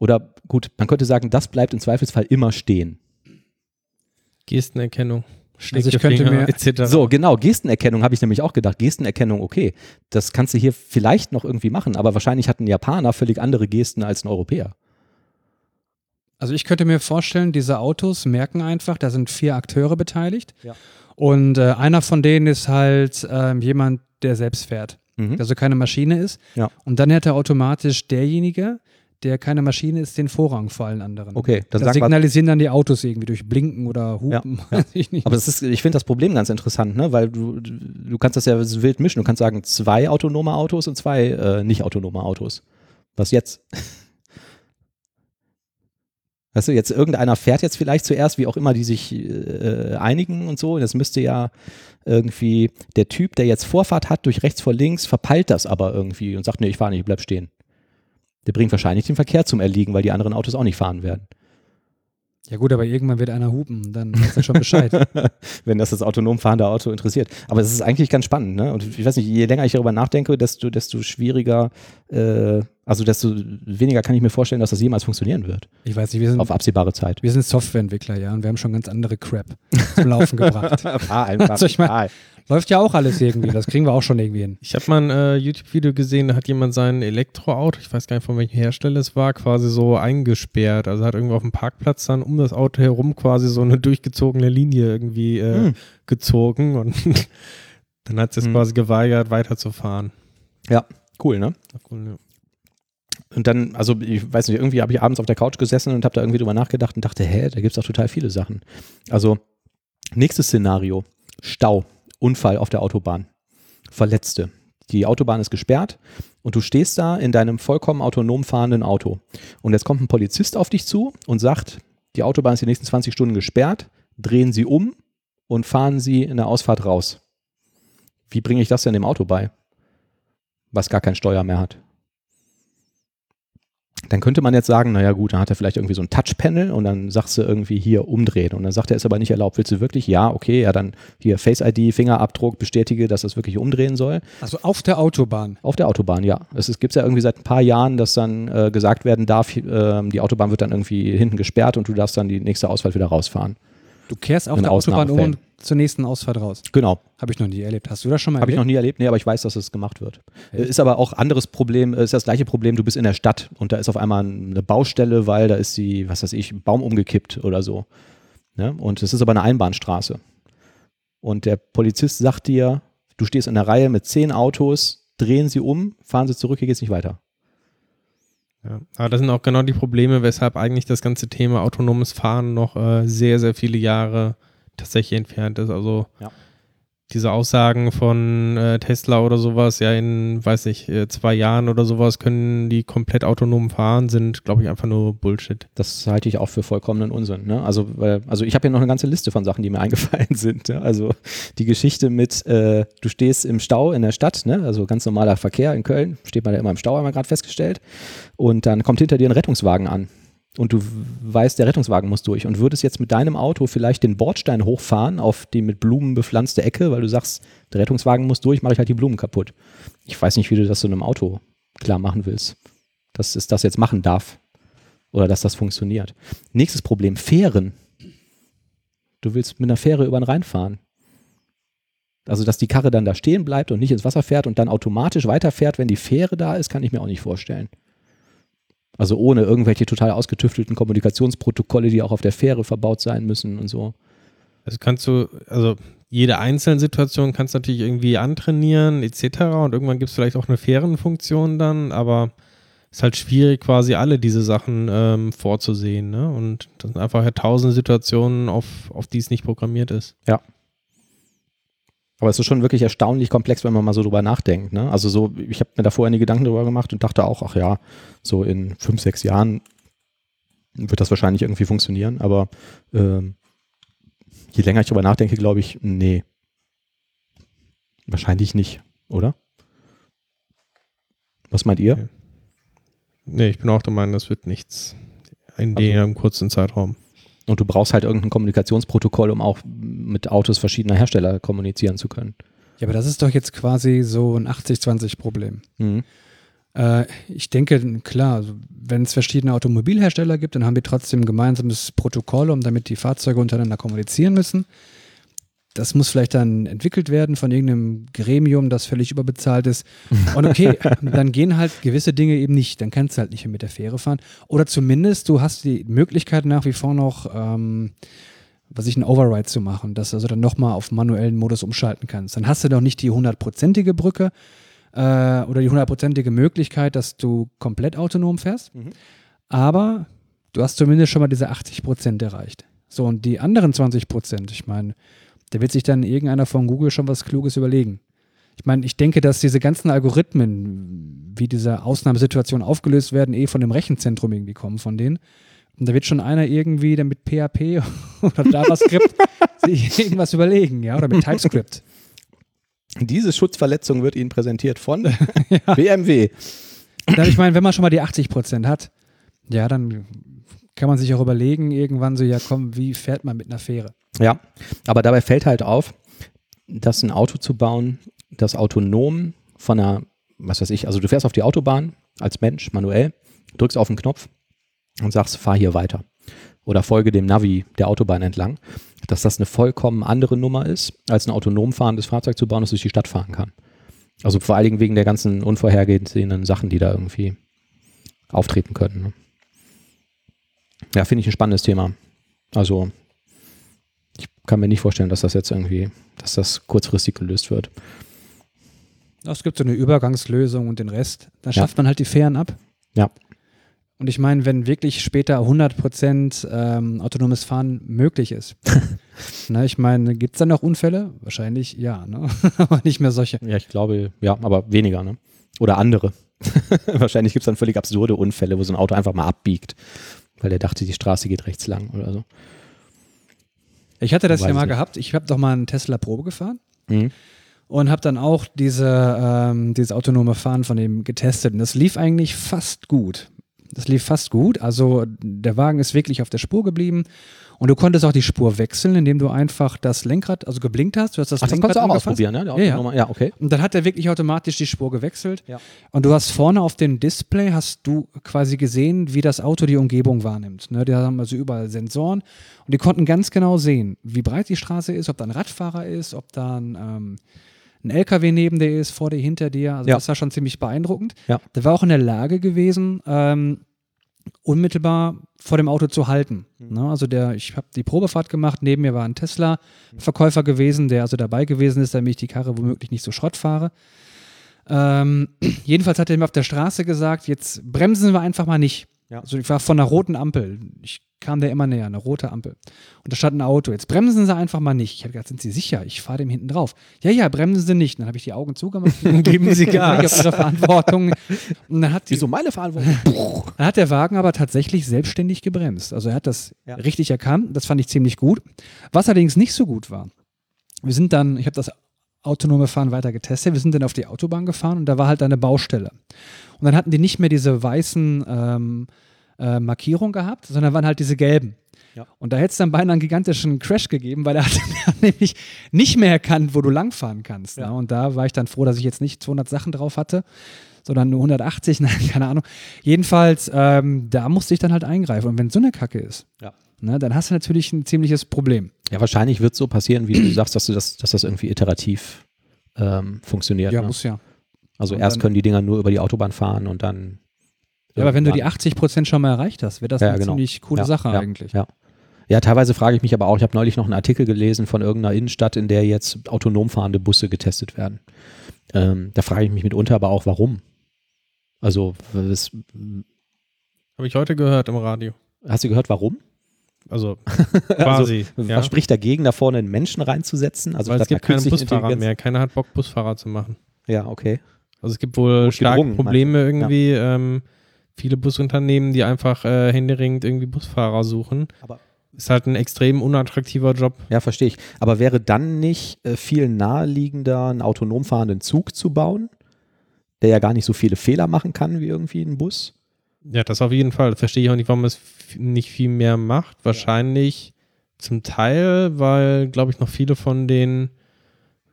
Oder gut, man könnte sagen, das bleibt im Zweifelsfall immer stehen. Gestenerkennung, Also ich könnte mir- etc. So, genau, Gestenerkennung habe ich nämlich auch gedacht. Gestenerkennung, okay, das kannst du hier vielleicht noch irgendwie machen, aber wahrscheinlich hat ein Japaner völlig andere Gesten als ein Europäer. Also ich könnte mir vorstellen, diese Autos merken einfach, da sind vier Akteure beteiligt. Ja. Und äh, einer von denen ist halt ähm, jemand, der selbst fährt. Mhm. Also keine Maschine ist. Ja. Und dann hätte automatisch derjenige, der keine Maschine ist, den Vorrang vor allen anderen. Okay, dann Da sag mal, signalisieren dann die Autos irgendwie durch Blinken oder Hupen. Weiß ich nicht. aber das ist, ich finde das Problem ganz interessant, ne? weil du, du kannst das ja wild mischen. Du kannst sagen, zwei autonome Autos und zwei äh, nicht autonome Autos. Was jetzt? Weißt du, jetzt irgendeiner fährt jetzt vielleicht zuerst, wie auch immer die sich äh, einigen und so. Und das müsste ja irgendwie der Typ, der jetzt Vorfahrt hat, durch rechts vor links, verpeilt das aber irgendwie und sagt, nee, ich fahre nicht, ich bleib stehen. Der bringt wahrscheinlich den Verkehr zum Erliegen, weil die anderen Autos auch nicht fahren werden. Ja gut, aber irgendwann wird einer hupen, dann weiß er schon Bescheid. wenn das das autonom fahrende Auto interessiert. Aber es ist eigentlich ganz spannend, ne? Und ich weiß nicht, je länger ich darüber nachdenke, desto, desto schwieriger, äh, also desto weniger kann ich mir vorstellen, dass das jemals funktionieren wird. Ich weiß nicht, wir sind, Auf absehbare Zeit. wir sind Softwareentwickler, ja, und wir haben schon ganz andere Crap zum Laufen gebracht. Einfach. Also ich mein- fahr. Läuft ja auch alles irgendwie, das kriegen wir auch schon irgendwie hin. Ich habe mal ein äh, YouTube-Video gesehen, da hat jemand sein Elektroauto, ich weiß gar nicht von welchem Hersteller es war, quasi so eingesperrt. Also hat irgendwo auf dem Parkplatz dann um das Auto herum quasi so eine durchgezogene Linie irgendwie äh, Hm. gezogen und dann hat es Hm. quasi geweigert, weiterzufahren. Cool, ne? Cool, ja. Und dann, also ich weiß nicht, irgendwie habe ich abends auf der Couch gesessen und habe da irgendwie drüber nachgedacht und dachte, hä, da gibt es doch total viele Sachen. Also, nächstes Szenario: Stau, Unfall auf der Autobahn, Verletzte. Die Autobahn ist gesperrt und du stehst da in deinem vollkommen autonom fahrenden Auto. Und jetzt kommt ein Polizist auf dich zu und sagt, die Autobahn ist die nächsten 20 Stunden gesperrt, drehen Sie um und fahren Sie in der Ausfahrt raus. Wie bringe ich das denn dem Auto bei, was gar kein Steuer mehr hat? Dann könnte man jetzt sagen, naja gut, dann hat er vielleicht irgendwie so ein Touchpanel und dann sagst du irgendwie hier umdrehen und dann sagt er, ist aber nicht erlaubt. Willst du wirklich? Ja, okay, ja dann hier Face ID, Fingerabdruck, bestätige, dass das wirklich umdrehen soll. Also auf der Autobahn. Auf der Autobahn, ja. Es gibt ja irgendwie seit ein paar Jahren, dass dann äh, gesagt werden darf, äh, die Autobahn wird dann irgendwie hinten gesperrt und du darfst dann die nächste Ausfahrt wieder rausfahren. Du kehrst auf In der Autobahn um und zur nächsten Ausfahrt raus. Genau. Habe ich noch nie erlebt. Hast du das schon mal Habe ich noch erlebt? nie erlebt, nee, aber ich weiß, dass es gemacht wird. Äh, Ist aber auch anderes Problem, äh, ist das gleiche Problem, du bist in der Stadt und da ist auf einmal eine Baustelle, weil da ist die, was weiß ich, ein Baum umgekippt oder so. Ne? Und es ist aber eine Einbahnstraße. Und der Polizist sagt dir, du stehst in der Reihe mit zehn Autos, drehen sie um, fahren sie zurück, hier geht's nicht weiter. Ja. Aber das sind auch genau die Probleme, weshalb eigentlich das ganze Thema autonomes Fahren noch äh, sehr, sehr viele Jahre tatsächlich entfernt ist. Also Ja. diese Aussagen von äh, Tesla oder sowas, ja, in, weiß nicht, äh, zwei Jahren oder sowas können die komplett autonom fahren, sind, glaube ich, einfach nur Bullshit. Das halte ich auch für vollkommenen Unsinn. Ne? Also, weil, also ich habe ja noch eine ganze Liste von Sachen, die mir eingefallen sind. Ne? Also die Geschichte mit, äh, du stehst im Stau in der Stadt, ne? also ganz normaler Verkehr in Köln, steht man ja immer im Stau, haben wir gerade festgestellt. Und dann kommt hinter dir ein Rettungswagen an und du weißt, der Rettungswagen muss durch und würdest jetzt mit deinem Auto vielleicht den Bordstein hochfahren auf die mit Blumen bepflanzte Ecke, weil du sagst, der Rettungswagen muss durch, mache ich halt die Blumen kaputt. Ich weiß nicht, wie du das so einem Auto klar machen willst, dass es das jetzt machen darf oder dass das funktioniert. Nächstes Problem, Fähren. Du willst mit einer Fähre über den Rhein fahren. Also, dass die Karre dann da stehen bleibt und nicht ins Wasser fährt und dann automatisch weiterfährt, wenn die Fähre da ist, kann ich mir auch nicht vorstellen. Also ohne irgendwelche total ausgetüftelten Kommunikationsprotokolle, die auch auf der Fähre verbaut sein müssen und so. Also kannst du, also jede einzelne Situation kannst du natürlich irgendwie antrainieren, etc. Und irgendwann gibt es vielleicht auch eine Fährenfunktion dann, aber es ist halt schwierig, quasi alle diese Sachen ähm, vorzusehen. Ne? Und das sind einfach ja tausende Situationen, auf, auf die es nicht programmiert ist. Ja. Aber es ist schon wirklich erstaunlich komplex, wenn man mal so drüber nachdenkt. Ne? Also so, ich habe mir da vorher nie Gedanken drüber gemacht und dachte auch, ach ja, so in fünf, sechs Jahren wird das wahrscheinlich irgendwie funktionieren. Aber ähm, je länger ich drüber nachdenke, glaube ich, nee. Wahrscheinlich nicht, oder? Was meint ihr? Nee, ich bin auch der Meinung, das wird nichts in Also- dem kurzen Zeitraum. Und du brauchst halt irgendein Kommunikationsprotokoll, um auch mit Autos verschiedener Hersteller kommunizieren zu können. Ja, aber das ist doch jetzt quasi so ein 80-20-Problem. Mhm. Äh, ich denke, klar, wenn es verschiedene Automobilhersteller gibt, dann haben die trotzdem ein gemeinsames Protokoll, um damit die Fahrzeuge untereinander kommunizieren müssen. Das muss vielleicht dann entwickelt werden von irgendeinem Gremium, das völlig überbezahlt ist. Und okay, dann gehen halt gewisse Dinge eben nicht. Dann kannst du halt nicht mehr mit der Fähre fahren. Oder zumindest du hast die Möglichkeit nach wie vor noch, ähm, was ich, einen Override zu machen, dass du also dann nochmal auf manuellen Modus umschalten kannst. Dann hast du doch nicht die hundertprozentige Brücke, äh, oder die hundertprozentige Möglichkeit, dass du komplett autonom fährst. Mhm. Aber du hast zumindest schon mal diese 80 Prozent erreicht. So, und die anderen 20 Prozent, ich meine, da wird sich dann irgendeiner von Google schon was Kluges überlegen. Ich meine, ich denke, dass diese ganzen Algorithmen, wie diese Ausnahmesituationen aufgelöst werden, eh von dem Rechenzentrum irgendwie kommen von denen. Und da wird schon einer irgendwie dann mit PHP oder JavaScript sich irgendwas überlegen, ja, oder mit TypeScript. Diese Schutzverletzung wird Ihnen präsentiert von BMW. Dann, ich meine, wenn man schon mal die 80 Prozent hat, ja, dann kann man sich auch überlegen, irgendwann so, ja komm, wie fährt man mit einer Fähre? Ja, aber dabei fällt halt auf, dass ein Auto zu bauen, das autonom von einer, was weiß ich, also du fährst auf die Autobahn als Mensch manuell, drückst auf den Knopf und sagst, fahr hier weiter. Oder folge dem Navi der Autobahn entlang, dass das eine vollkommen andere Nummer ist, als ein autonom fahrendes Fahrzeug zu bauen, das durch die Stadt fahren kann. Also vor allen Dingen wegen der ganzen unvorhergesehenen Sachen, die da irgendwie auftreten können. Ne? Ja, finde ich ein spannendes Thema. Also kann mir nicht vorstellen, dass das jetzt irgendwie, dass das kurzfristig gelöst wird. Es gibt so eine Übergangslösung und den Rest, dann Ja. schafft man halt die Fähren ab. Ja. Und ich meine, wenn wirklich später 100% ähm, autonomes Fahren möglich ist, ne, ich meine, gibt es dann noch Unfälle? Wahrscheinlich ja, ne? aber nicht mehr solche. Ja, ich glaube, ja, aber weniger, ne? Oder andere. Wahrscheinlich gibt es dann völlig absurde Unfälle, wo so ein Auto einfach mal abbiegt, weil der dachte, die Straße geht rechts lang oder so. Ich hatte das Weiß ja mal nicht. gehabt. Ich habe doch mal einen Tesla Probe gefahren Mhm. und habe dann auch diese, ähm, dieses autonome Fahren von dem getestet. Und das lief eigentlich fast gut. Das lief fast gut. Also der Wagen ist wirklich auf der Spur geblieben. Und du konntest auch die Spur wechseln, indem du einfach das Lenkrad, also geblinkt hast. Du hast das Ach, das Lenkrad konntest du auch angefasst. ausprobieren, ne? Ja, ja. Ja, okay. Und dann hat er wirklich automatisch die Spur gewechselt. Ja. Und du hast vorne auf dem Display hast du quasi gesehen, wie das Auto die Umgebung wahrnimmt. Ne, die haben also überall Sensoren und die konnten ganz genau sehen, wie breit die Straße ist, ob da ein Radfahrer ist, ob da ein, ähm, ein LKW neben dir ist, vor dir, hinter dir. Also Ja. das war schon ziemlich beeindruckend. Ja. Der war auch in der Lage gewesen, ähm, unmittelbar vor dem Auto zu halten. Mhm. Ne, also der, ich habe die Probefahrt gemacht, neben mir war ein Tesla-Verkäufer gewesen, der also dabei gewesen ist, damit ich die Karre womöglich nicht so Schrott fahre. Ähm, jedenfalls hat er mir auf der Straße gesagt, jetzt bremsen wir einfach mal nicht. Ja. Also ich war von einer roten Ampel. Ich kam der immer näher, eine rote Ampel. Und da stand ein Auto. Jetzt bremsen sie einfach mal nicht. Ich habe gedacht, sind Sie sicher? Ich fahre dem hinten drauf. Ja, ja, bremsen Sie nicht. Dann habe ich die Augen zugemacht. Geben Sie Gas. auf Ihre Verantwortung. Und dann hat, die, Wieso meine Verantwortung? dann hat der Wagen aber tatsächlich selbstständig gebremst. Also er hat das Ja. richtig erkannt. Das fand ich ziemlich gut. Was allerdings nicht so gut war, wir sind dann, ich habe das autonome Fahren weiter getestet, wir sind dann auf die Autobahn gefahren und da war halt eine Baustelle. Und dann hatten die nicht mehr diese weißen ähm, äh, Markierungen gehabt, sondern waren halt diese gelben. Ja. Und da hätte es dann beinahe einen gigantischen Crash gegeben, weil er hat, er hat nämlich nicht mehr erkannt, wo du langfahren kannst. Ja. Ne? Und da war ich dann froh, dass ich jetzt nicht 200 Sachen drauf hatte, sondern nur 180, nein, keine Ahnung. Jedenfalls, ähm, da musste ich dann halt eingreifen. Und wenn so eine Kacke ist, Ja. ne, dann hast du natürlich ein ziemliches Problem. Ja, wahrscheinlich wird es so passieren, wie du sagst, dass, du das, dass das irgendwie iterativ ähm, funktioniert. Ja, ne? muss ja. Also und erst dann- können die Dinger nur über die Autobahn fahren und dann. Ja, aber wenn du die irgendwann- 80 Prozent schon mal erreicht hast, wäre das Ja, eine genau. ziemlich coole Ja, Sache ja, eigentlich. Ja. ja, teilweise frage ich mich aber auch, ich habe neulich noch einen Artikel gelesen von irgendeiner Innenstadt, in der jetzt autonom fahrende Busse getestet werden. Ähm, da frage ich mich mitunter aber auch, warum. Also, das, Habe ich heute gehört im Radio. hast du gehört, warum? Also quasi. ja. Was spricht dagegen, da vorne einen Menschen reinzusetzen? Also Weil es gibt keine künstlichen Busfahrer mehr. Keiner hat Bock, Busfahrer zu machen. Ja, okay. Also es gibt wohl starke Probleme du? irgendwie. Ähm, viele Busunternehmen, die einfach äh, händeringend irgendwie Busfahrer suchen. Aber- ist halt ein extrem unattraktiver Job. Ja, verstehe ich. Aber wäre dann nicht äh, viel naheliegender, einen autonom fahrenden Zug zu bauen, der ja gar nicht so viele Fehler machen kann wie irgendwie ein Bus? Ja, das auf jeden Fall. Verstehe ich auch nicht, warum es nicht viel mehr macht. Wahrscheinlich zum Teil, weil, glaube ich, noch viele von den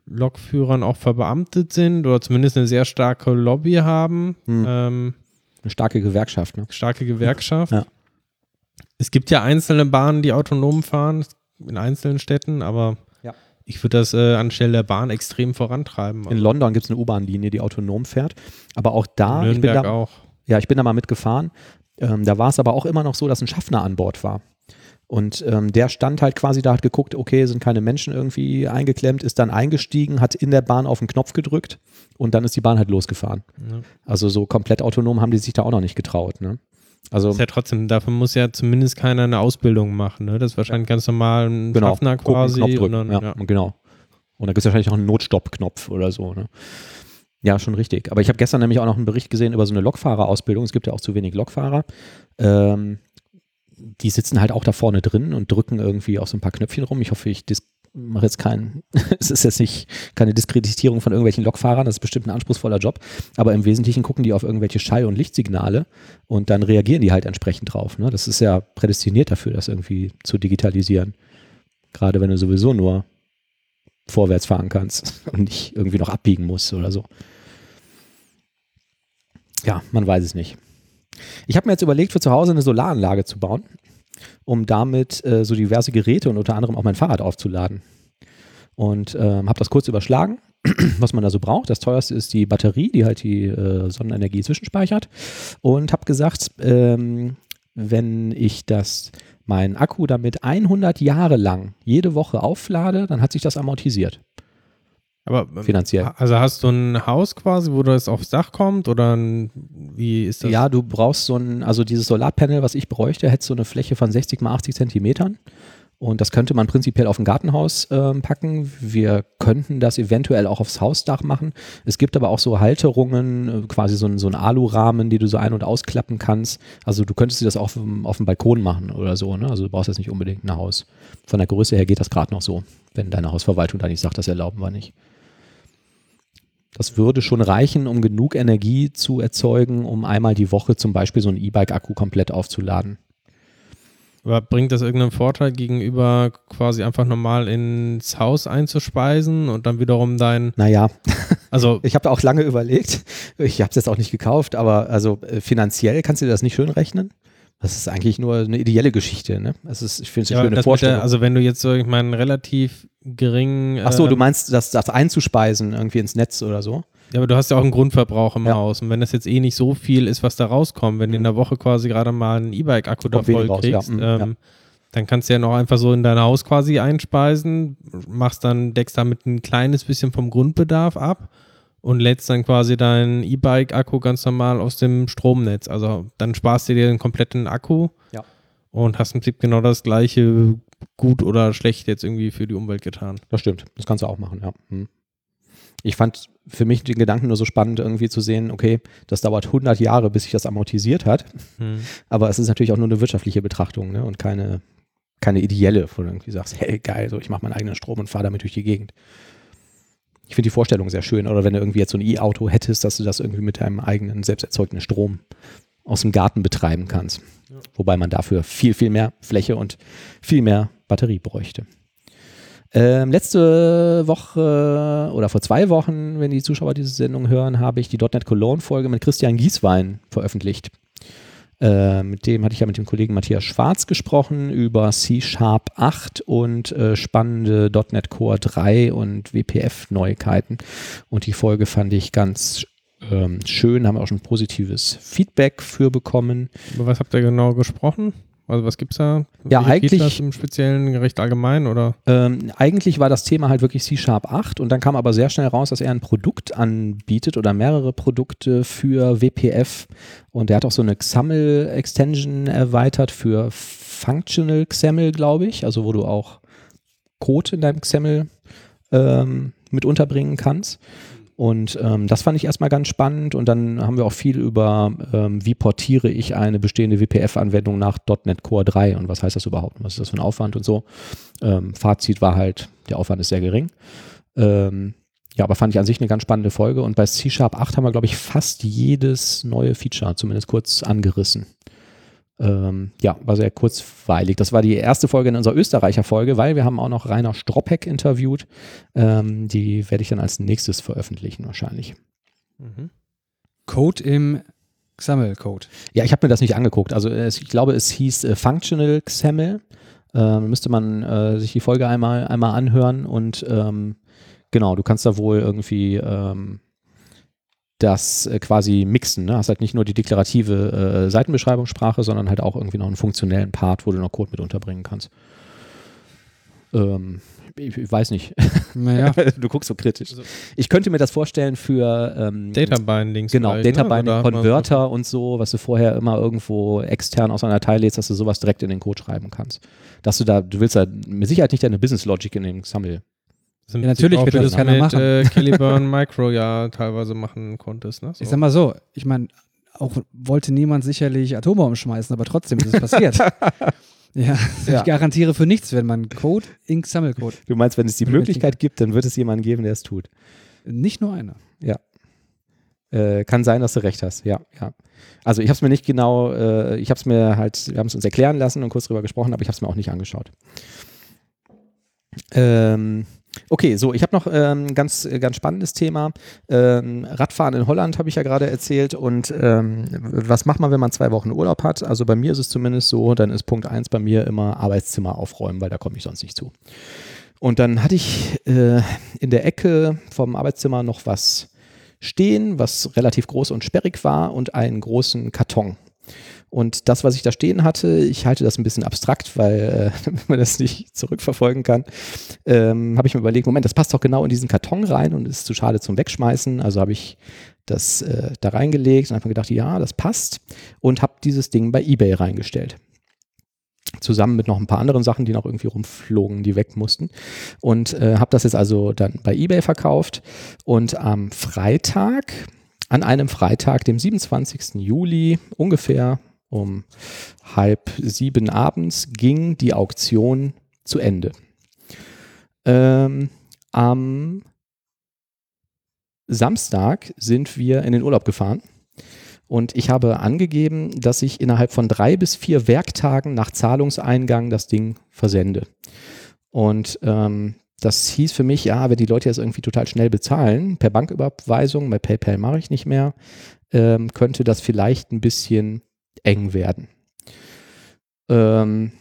Lokführern auch verbeamtet sind oder zumindest eine sehr starke Lobby haben. Hm. Ähm, Eine starke Gewerkschaft, ne? starke Gewerkschaft. Ja. Es gibt ja einzelne Bahnen, die autonom fahren in einzelnen Städten, aber Ja. ich würde das äh, anstelle der Bahn extrem vorantreiben. In London gibt es eine U-Bahn-Linie, die autonom fährt. Aber auch da, ich bin da, auch. ja, ich bin da mal mitgefahren. Ähm, da war es aber auch immer noch so, dass ein Schaffner an Bord war. Und ähm, der stand halt quasi da, hat geguckt, okay, sind keine Menschen irgendwie eingeklemmt, ist dann eingestiegen, hat in der Bahn auf den Knopf gedrückt und dann ist die Bahn halt losgefahren. Ja. Also so komplett autonom haben die sich da auch noch nicht getraut. Ne? Also Ist ja trotzdem, dafür muss ja zumindest keiner eine Ausbildung machen. Ne? Das ist wahrscheinlich ganz normal ein genau, Schaffner gucken, quasi. Knopf drücken. und dann, ja, ja. genau. Und da gibt es wahrscheinlich auch einen Notstopp-Knopf oder so. Ne? Ja, schon richtig. Aber ich habe gestern nämlich auch noch einen Bericht gesehen über so eine Lokfahrerausbildung. Es gibt ja auch zu wenig Lokfahrer. Ähm, die sitzen halt auch da vorne drin und drücken irgendwie auf so ein paar Knöpfchen rum. Ich hoffe, ich mache jetzt keinen, es ist jetzt nicht keine Diskreditierung von irgendwelchen Lokfahrern, das ist bestimmt ein anspruchsvoller Job, aber im Wesentlichen gucken die auf irgendwelche Schall- und Lichtsignale und dann reagieren die halt entsprechend drauf. Ne? Das ist ja prädestiniert dafür, das irgendwie zu digitalisieren. Gerade wenn du sowieso nur vorwärts fahren kannst und nicht irgendwie noch abbiegen musst oder so. Ja, man weiß es nicht. Ich habe mir jetzt überlegt, für zu Hause eine Solaranlage zu bauen, um damit äh, so diverse Geräte und unter anderem auch mein Fahrrad aufzuladen. Und ähm, habe das kurz überschlagen, was man da so braucht. Das teuerste ist die Batterie, die halt die äh, Sonnenenergie zwischenspeichert. Und habe gesagt, ähm, wenn ich das, meinen Akku damit 100 Jahre lang jede Woche auflade, dann hat sich das amortisiert, Aber ähm, finanziell. also hast du ein Haus quasi, wo das aufs Dach kommt oder ein, wie ist das? Ja, du brauchst so ein, also dieses Solarpanel, was ich bräuchte, hätte so eine Fläche von 60 mal 80 Zentimetern. Und das könnte man prinzipiell auf ein Gartenhaus ähm, packen. Wir könnten das eventuell auch aufs Hausdach machen. Es gibt aber auch so Halterungen, äh, quasi so ein, so ein Alurahmen, die du so ein- und ausklappen kannst. Also du könntest dir das auch auf, dem- auf dem Balkon machen oder so. Ne? Also du brauchst jetzt nicht unbedingt ein Haus. Von der Größe her geht das gerade noch so, wenn deine Hausverwaltung da nicht sagt, das erlauben wir nicht. Das würde schon reichen, um genug Energie zu erzeugen, um einmal die Woche zum Beispiel so einen E-Bike-Akku komplett aufzuladen. Aber bringt das irgendeinen Vorteil gegenüber quasi einfach normal ins Haus einzuspeisen und dann wiederum dein, Naja, also ich habe auch lange überlegt. Ich habe es jetzt auch nicht gekauft, aber also äh, finanziell kannst du dir das nicht schön rechnen. Das ist eigentlich nur eine ideelle Geschichte. Ne? Ist, ich finde es eine ja, schöne Vorstellung. der, also wenn du jetzt so, ich meine, relativ gering. Ach so, du ähm, meinst, das, das einzuspeisen irgendwie ins Netz oder so? Ja, aber du hast ja auch einen Grundverbrauch im Ja. Haus. Und wenn das jetzt eh nicht so viel ist, was da rauskommt, wenn du in der Woche quasi gerade mal einen E-Bike-Akku da voll raus, ja. kriegst, Mhm, ähm, ja. dann kannst du ja noch einfach so in dein Haus quasi einspeisen, machst dann, deckst damit ein kleines bisschen vom Grundbedarf ab und lädst dann quasi deinen E-Bike-Akku ganz normal aus dem Stromnetz. Also dann sparst du dir den kompletten Akku. Ja. und hast im Prinzip genau das gleiche, gut oder schlecht jetzt irgendwie für die Umwelt getan. Das stimmt. Das kannst du auch machen, ja. Hm. Ich fand für mich den Gedanken nur so spannend, irgendwie zu sehen, okay, das dauert 100 Jahre, bis sich das amortisiert hat. Hm. Aber es ist natürlich auch nur eine wirtschaftliche Betrachtung ne? und keine, keine ideelle, wo du irgendwie sagst, hey, geil, so ich mache meinen eigenen Strom und fahre damit durch die Gegend. Ich finde die Vorstellung sehr schön. Oder wenn du irgendwie jetzt so ein E-Auto hättest, dass du das irgendwie mit deinem eigenen selbst erzeugten Strom aus dem Garten betreiben kannst. Wobei man dafür viel, viel mehr Fläche und viel mehr Batterie bräuchte. Ähm, letzte Woche oder vor zwei Wochen, wenn die Zuschauer diese Sendung hören, habe ich die .NET Cologne Folge mit Christian Gieswein veröffentlicht. Äh, mit dem hatte ich ja mit dem Kollegen Matthias Schwarz gesprochen über C Sharp 8 und äh, spannende .NET Core 3 und WPF-Neuigkeiten. Und die Folge fand ich ganz ähm, schön, haben auch schon positives Feedback für bekommen. Über was habt ihr genau gesprochen? Also was gibt's da? Ja, Welche eigentlich- Features im Speziellen recht allgemein oder? Ähm, eigentlich war das Thema halt wirklich C-Sharp 8 und dann kam aber sehr schnell raus, dass er ein Produkt anbietet oder mehrere Produkte für WPF und er hat auch so eine XAML-Extension erweitert für Functional XAML, glaube ich, also wo du auch Code in deinem XAML ähm, mit unterbringen kannst. Und ähm, das fand ich erstmal ganz spannend. Und dann haben wir auch viel über, ähm, wie portiere ich eine bestehende WPF-Anwendung nach .NET Core 3 und was heißt das überhaupt? Was ist das für ein Aufwand und so. Ähm, Fazit war halt, der Aufwand ist sehr gering. Ähm, ja, aber fand ich an sich eine ganz spannende Folge. Und bei C Sharp 8 haben wir, glaube ich, fast jedes neue Feature zumindest kurz angerissen. Ähm, ja, war sehr kurzweilig. Das war die erste Folge in unserer Österreicher Folge, weil wir haben auch noch Rainer Stroppeck interviewt. Ähm, die werde ich dann als nächstes veröffentlichen wahrscheinlich. Code im XAML-Code. Ja, ich habe mir das nicht angeguckt. Also ich glaube, es hieß äh, Functional XAML. Ähm, müsste man äh, sich die Folge einmal, einmal anhören und ähm, genau, du kannst da wohl irgendwie ähm, das äh, quasi mixen. Ne? Hast halt nicht nur die deklarative äh, Seitenbeschreibungssprache, sondern halt auch irgendwie noch einen funktionellen Part, wo du noch Code mit unterbringen kannst. Ähm, ich, ich weiß nicht. Naja, du guckst so kritisch. Ich könnte mir das vorstellen für ähm, Data Bindings. Genau, vielleicht, Data ne? Binding, so- Converter und so, was du vorher immer irgendwo extern aus einer Datei lädst, dass du sowas direkt in den Code schreiben kannst. Dass du da, du willst da mit Sicherheit nicht deine Business Logic in den XAML. Ja, natürlich wird das keiner mit, machen. Äh, Killiburn Micro ja teilweise machen konntest. Ne? So. ich sag mal so, ich meine, auch wollte niemand sicherlich Atombomben schmeißen, aber trotzdem ist es passiert. ja, Ja. ich garantiere für nichts, wenn man Code in XAML-Code. Du meinst, wenn es die Möglichkeit gibt, dann wird es jemanden geben, der es tut. Nicht nur einer. Äh, kann sein, dass du recht hast, ja, ja. Also ich habe es mir nicht genau, äh, ich habe es mir halt, wir haben es uns erklären lassen und kurz drüber gesprochen, aber ich habe es mir auch nicht angeschaut. Ähm, okay, so, ich habe noch ein ähm, ganz, äh, ganz spannendes Thema. Ähm, Radfahren in Holland habe ich ja gerade erzählt und ähm, was macht man, wenn man zwei Wochen Urlaub hat? Also bei mir ist es zumindest so, dann ist Punkt eins bei mir immer Arbeitszimmer aufräumen, weil da komme ich sonst nicht zu. Und dann hatte ich äh, in der Ecke vom Arbeitszimmer noch was stehen, was relativ groß und sperrig war und einen großen Karton. Und das, was ich da stehen hatte, ich halte das ein bisschen abstrakt, weil äh, man das nicht zurückverfolgen kann, ähm, habe ich mir überlegt, Moment, das passt doch genau in diesen Karton rein und ist zu schade zum Wegschmeißen. Also habe ich das äh, da reingelegt und mir gedacht, ja, das passt und habe dieses Ding bei eBay reingestellt. Zusammen mit noch ein paar anderen Sachen, die noch irgendwie rumflogen, die weg mussten. Und äh, habe das jetzt also dann bei eBay verkauft. Und am Freitag, an einem Freitag, dem 27. Juli, ungefähr um halb sieben abends, ging die Auktion zu Ende. Ähm, am Samstag sind wir in den Urlaub gefahren. Und ich habe angegeben, dass ich innerhalb von drei bis vier Werktagen nach Zahlungseingang das Ding versende. Und ähm, das hieß für mich, ja, wenn die Leute jetzt irgendwie total schnell bezahlen, per Banküberweisung, bei PayPal mache ich nicht mehr, ähm, könnte das vielleicht ein bisschen eng werden. Ähm,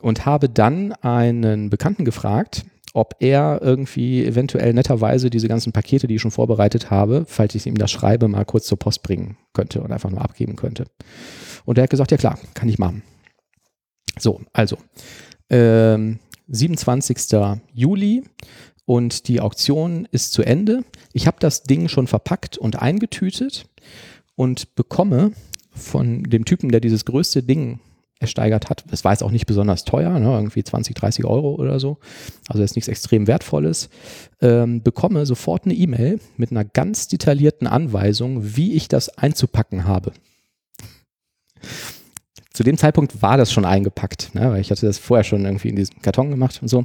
und habe dann einen Bekannten gefragt, ob er irgendwie eventuell netterweise diese ganzen Pakete, die ich schon vorbereitet habe, falls ich ihm das schreibe, mal kurz zur Post bringen könnte und einfach nur abgeben könnte. Und er hat gesagt, ja klar, kann ich machen. So, also, ähm, 27. Juli und die Auktion ist zu Ende. Ich habe das Ding schon verpackt und eingetütet und bekomme von dem Typen, der dieses größte Ding ersteigert hat. Es war jetzt auch nicht besonders teuer, ne? irgendwie 20, 30 Euro oder so. Also jetzt nichts extrem Wertvolles. Ähm, bekomme sofort eine E-Mail mit einer ganz detaillierten Anweisung, wie ich das einzupacken habe. Zu dem Zeitpunkt war das schon eingepackt, ne? weil ich hatte das vorher schon irgendwie in diesem Karton gemacht und so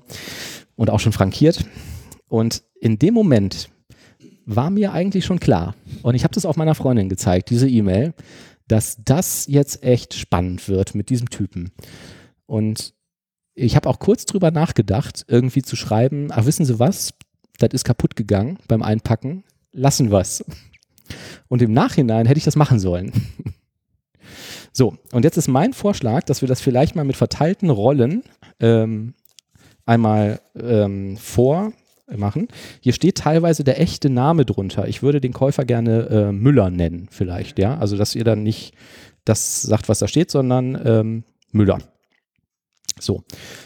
und auch schon frankiert. Und in dem Moment war mir eigentlich schon klar, und ich habe das auch meiner Freundin gezeigt, diese E-Mail, dass das jetzt echt spannend wird mit diesem Typen. Und ich habe auch kurz drüber nachgedacht, irgendwie zu schreiben, ach wissen Sie was, das ist kaputt gegangen beim Einpacken, lassen wir's. Und im Nachhinein hätte ich das machen sollen. So, und jetzt ist mein Vorschlag, dass wir das vielleicht mal mit verteilten Rollen ähm, einmal ähm, vormachen. Hier steht teilweise der echte Name drunter. Ich würde den Käufer gerne äh, Müller nennen, vielleicht, ja. Also, dass ihr dann nicht das sagt, was da steht, sondern ähm, Müller. So,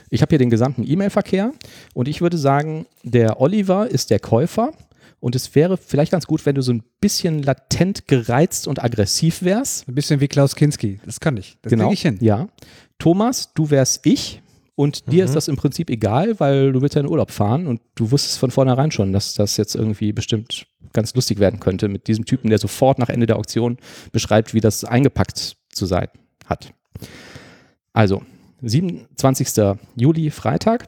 ich habe hier den gesamten E-Mail-Verkehr und ich würde sagen, der Oliver ist der Käufer und es wäre vielleicht ganz gut, wenn du so ein bisschen latent gereizt und aggressiv wärst. Ein bisschen wie Klaus Kinski. Das kann ich. Das genau. krieg ich hin. Ja. Thomas, du wärst ich und dir ist das im Prinzip egal, weil du willst ja in Urlaub fahren und du wusstest von vornherein schon, dass das jetzt irgendwie bestimmt ganz lustig werden könnte mit diesem Typen, der sofort nach Ende der Auktion beschreibt, wie das eingepackt zu sein hat. Also, 27. Juli, Freitag.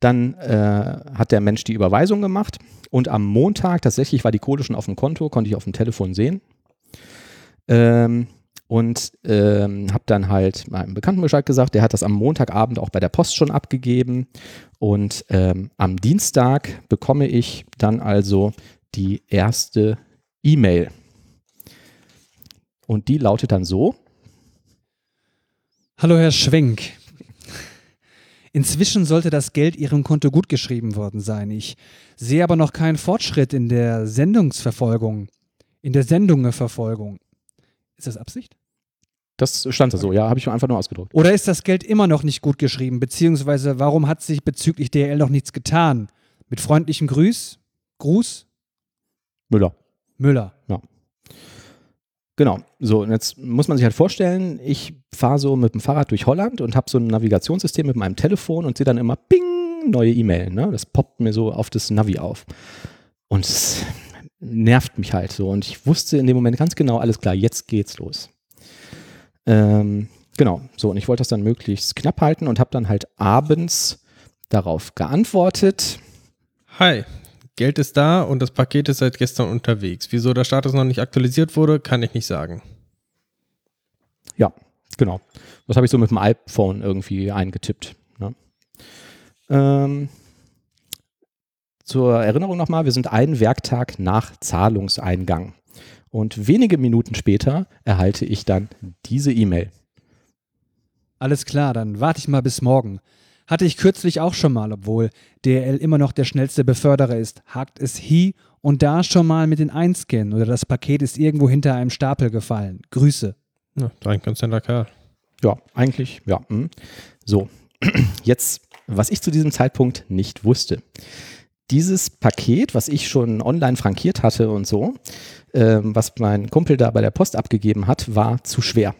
Dann äh, hat der Mensch die Überweisung gemacht und am Montag, tatsächlich war die Kohle schon auf dem Konto, konnte ich auf dem Telefon sehen. Ähm, und ähm, habe dann halt meinem Bekannten Bescheid gesagt, der hat das am Montagabend auch bei der Post schon abgegeben. Und ähm, am Dienstag bekomme ich dann also die erste E-Mail. Und die lautet dann so. Hallo Herr Schwenk. Inzwischen sollte das Geld Ihrem Konto gutgeschrieben worden sein. Ich sehe aber noch keinen Fortschritt in der Sendungsverfolgung, in der Sendungeverfolgung. Ist das Absicht? Das stand da so, ja, habe ich mir einfach nur ausgedruckt. Oder ist das Geld immer noch nicht gut geschrieben? Beziehungsweise warum hat sich bezüglich DRL noch nichts getan? Mit freundlichem Grüß? Gruß? Müller. Müller. Genau. So, und jetzt muss man sich halt vorstellen, ich fahre so mit dem Fahrrad durch Holland und habe so ein Navigationssystem mit meinem Telefon und sehe dann immer Ping, neue E-Mail. Ne? Das poppt mir so auf das Navi auf. Und es nervt mich halt so. Und ich wusste in dem Moment ganz genau, alles klar, jetzt geht's los. Ähm, genau, so. Und ich wollte das dann möglichst knapp halten und habe dann halt abends darauf geantwortet. Hi, Geld ist da und das Paket ist seit gestern unterwegs. Wieso der Status noch nicht aktualisiert wurde, kann ich nicht sagen. Ja, genau. Das habe ich so mit dem iPhone irgendwie eingetippt. Ne? Ähm, zur Erinnerung nochmal, wir sind einen Werktag nach Zahlungseingang. Und wenige Minuten später erhalte ich dann diese E-Mail. Alles klar, dann warte ich mal bis morgen. Hatte ich kürzlich auch schon mal, obwohl DRL immer noch der schnellste Beförderer ist, hakt es hier und da schon mal mit den Einscannen oder das Paket ist irgendwo hinter einem Stapel gefallen. Grüße. Ja, ein ganz netter Kerl. Ja, eigentlich, ja. hm. So, jetzt, was ich zu diesem Zeitpunkt nicht wusste. Dieses Paket, was ich schon online frankiert hatte und so, ähm, was mein Kumpel da bei der Post abgegeben hat, war zu schwer.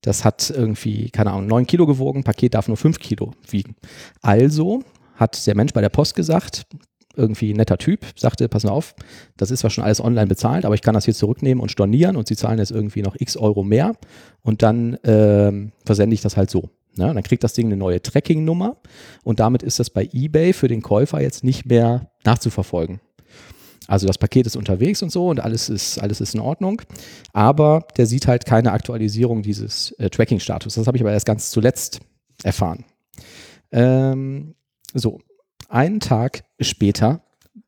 Das hat irgendwie, keine Ahnung, 9 Kilo gewogen, Paket darf nur 5 Kilo wiegen. Also hat der Mensch bei der Post gesagt, irgendwie netter Typ, sagte, pass mal auf, das ist zwar schon alles online bezahlt, aber ich kann das hier zurücknehmen und stornieren und sie zahlen jetzt irgendwie noch x Euro mehr und dann ähm, versende ich das halt so. Ne? Dann kriegt das Ding eine neue Tracking-Nummer und damit ist das bei eBay für den Käufer jetzt nicht mehr nachzuverfolgen. Also das Paket ist unterwegs und so und alles ist, alles ist in Ordnung. Aber der sieht halt keine Aktualisierung dieses äh, Tracking-Status. Das habe ich aber erst ganz zuletzt erfahren. Ähm, so, einen Tag später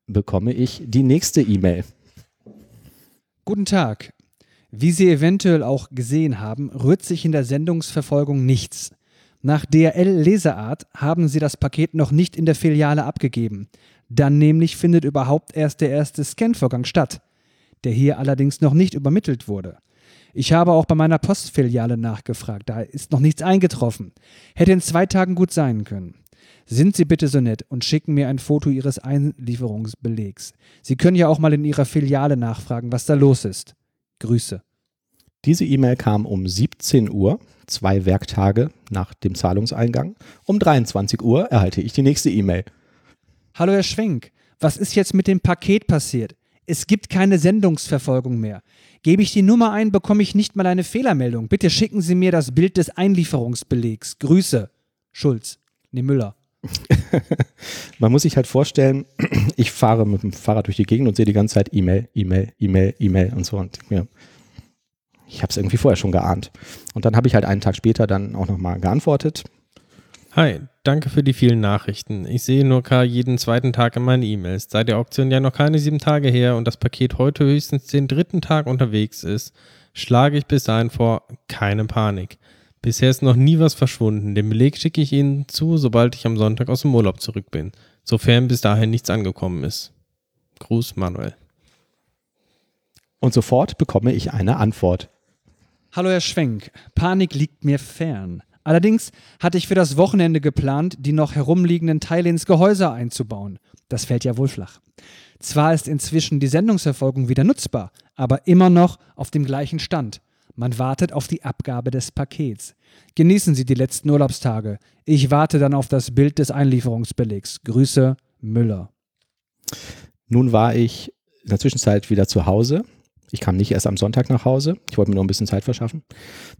bekomme ich die nächste E-Mail. Guten Tag. Wie Sie eventuell auch gesehen haben, rührt sich in der Sendungsverfolgung nichts. Nach DRL-Leseart haben Sie das Paket noch nicht in der Filiale abgegeben. Dann nämlich findet überhaupt erst der erste Scanvorgang statt, der hier allerdings noch nicht übermittelt wurde. Ich habe auch bei meiner Postfiliale nachgefragt, da ist noch nichts eingetroffen. Hätte in zwei Tagen gut sein können. Sind Sie bitte so nett und schicken mir ein Foto Ihres Einlieferungsbelegs. Sie können ja auch mal in Ihrer Filiale nachfragen, was da los ist. Grüße. Diese E-Mail kam um 17 Uhr, zwei Werktage nach dem Zahlungseingang. Um 23 Uhr erhalte ich die nächste E-Mail. Hallo Herr Schwenk, was ist jetzt mit dem Paket passiert? Es gibt keine Sendungsverfolgung mehr. Gebe ich die Nummer ein, bekomme ich nicht mal eine Fehlermeldung. Bitte schicken Sie mir das Bild des Einlieferungsbelegs. Grüße. Schulz. Nee, Müller. Man muss sich halt vorstellen, ich fahre mit dem Fahrrad durch die Gegend und sehe die ganze Zeit E-Mail, E-Mail, E-Mail, E-Mail und so. Und ja, ich habe es irgendwie vorher schon geahnt. Und dann habe ich halt einen Tag später dann auch nochmal geantwortet. Hi, danke für die vielen Nachrichten. Ich sehe nur K jeden zweiten Tag in meinen E-Mails. Da die Auktion ja noch keine sieben Tage her und das Paket heute höchstens den dritten Tag unterwegs ist, schlage ich bis dahin vor, keine Panik. Bisher ist noch nie was verschwunden. Den Beleg schicke ich Ihnen zu, sobald ich am Sonntag aus dem Urlaub zurück bin. Sofern bis dahin nichts angekommen ist. Gruß, Manuel. Und sofort bekomme ich eine Antwort. Hallo Herr Schwenk, Panik liegt mir fern. Allerdings hatte ich für das Wochenende geplant, die noch herumliegenden Teile ins Gehäuse einzubauen. Das fällt ja wohl flach. Zwar ist inzwischen die Sendungsverfolgung wieder nutzbar, aber immer noch auf dem gleichen Stand. Man wartet auf die Abgabe des Pakets. Genießen Sie die letzten Urlaubstage. Ich warte dann auf das Bild des Einlieferungsbelegs. Grüße, Müller. Nun war ich in der Zwischenzeit wieder zu Hause. Ich kam nicht erst am Sonntag nach Hause. Ich wollte mir nur ein bisschen Zeit verschaffen.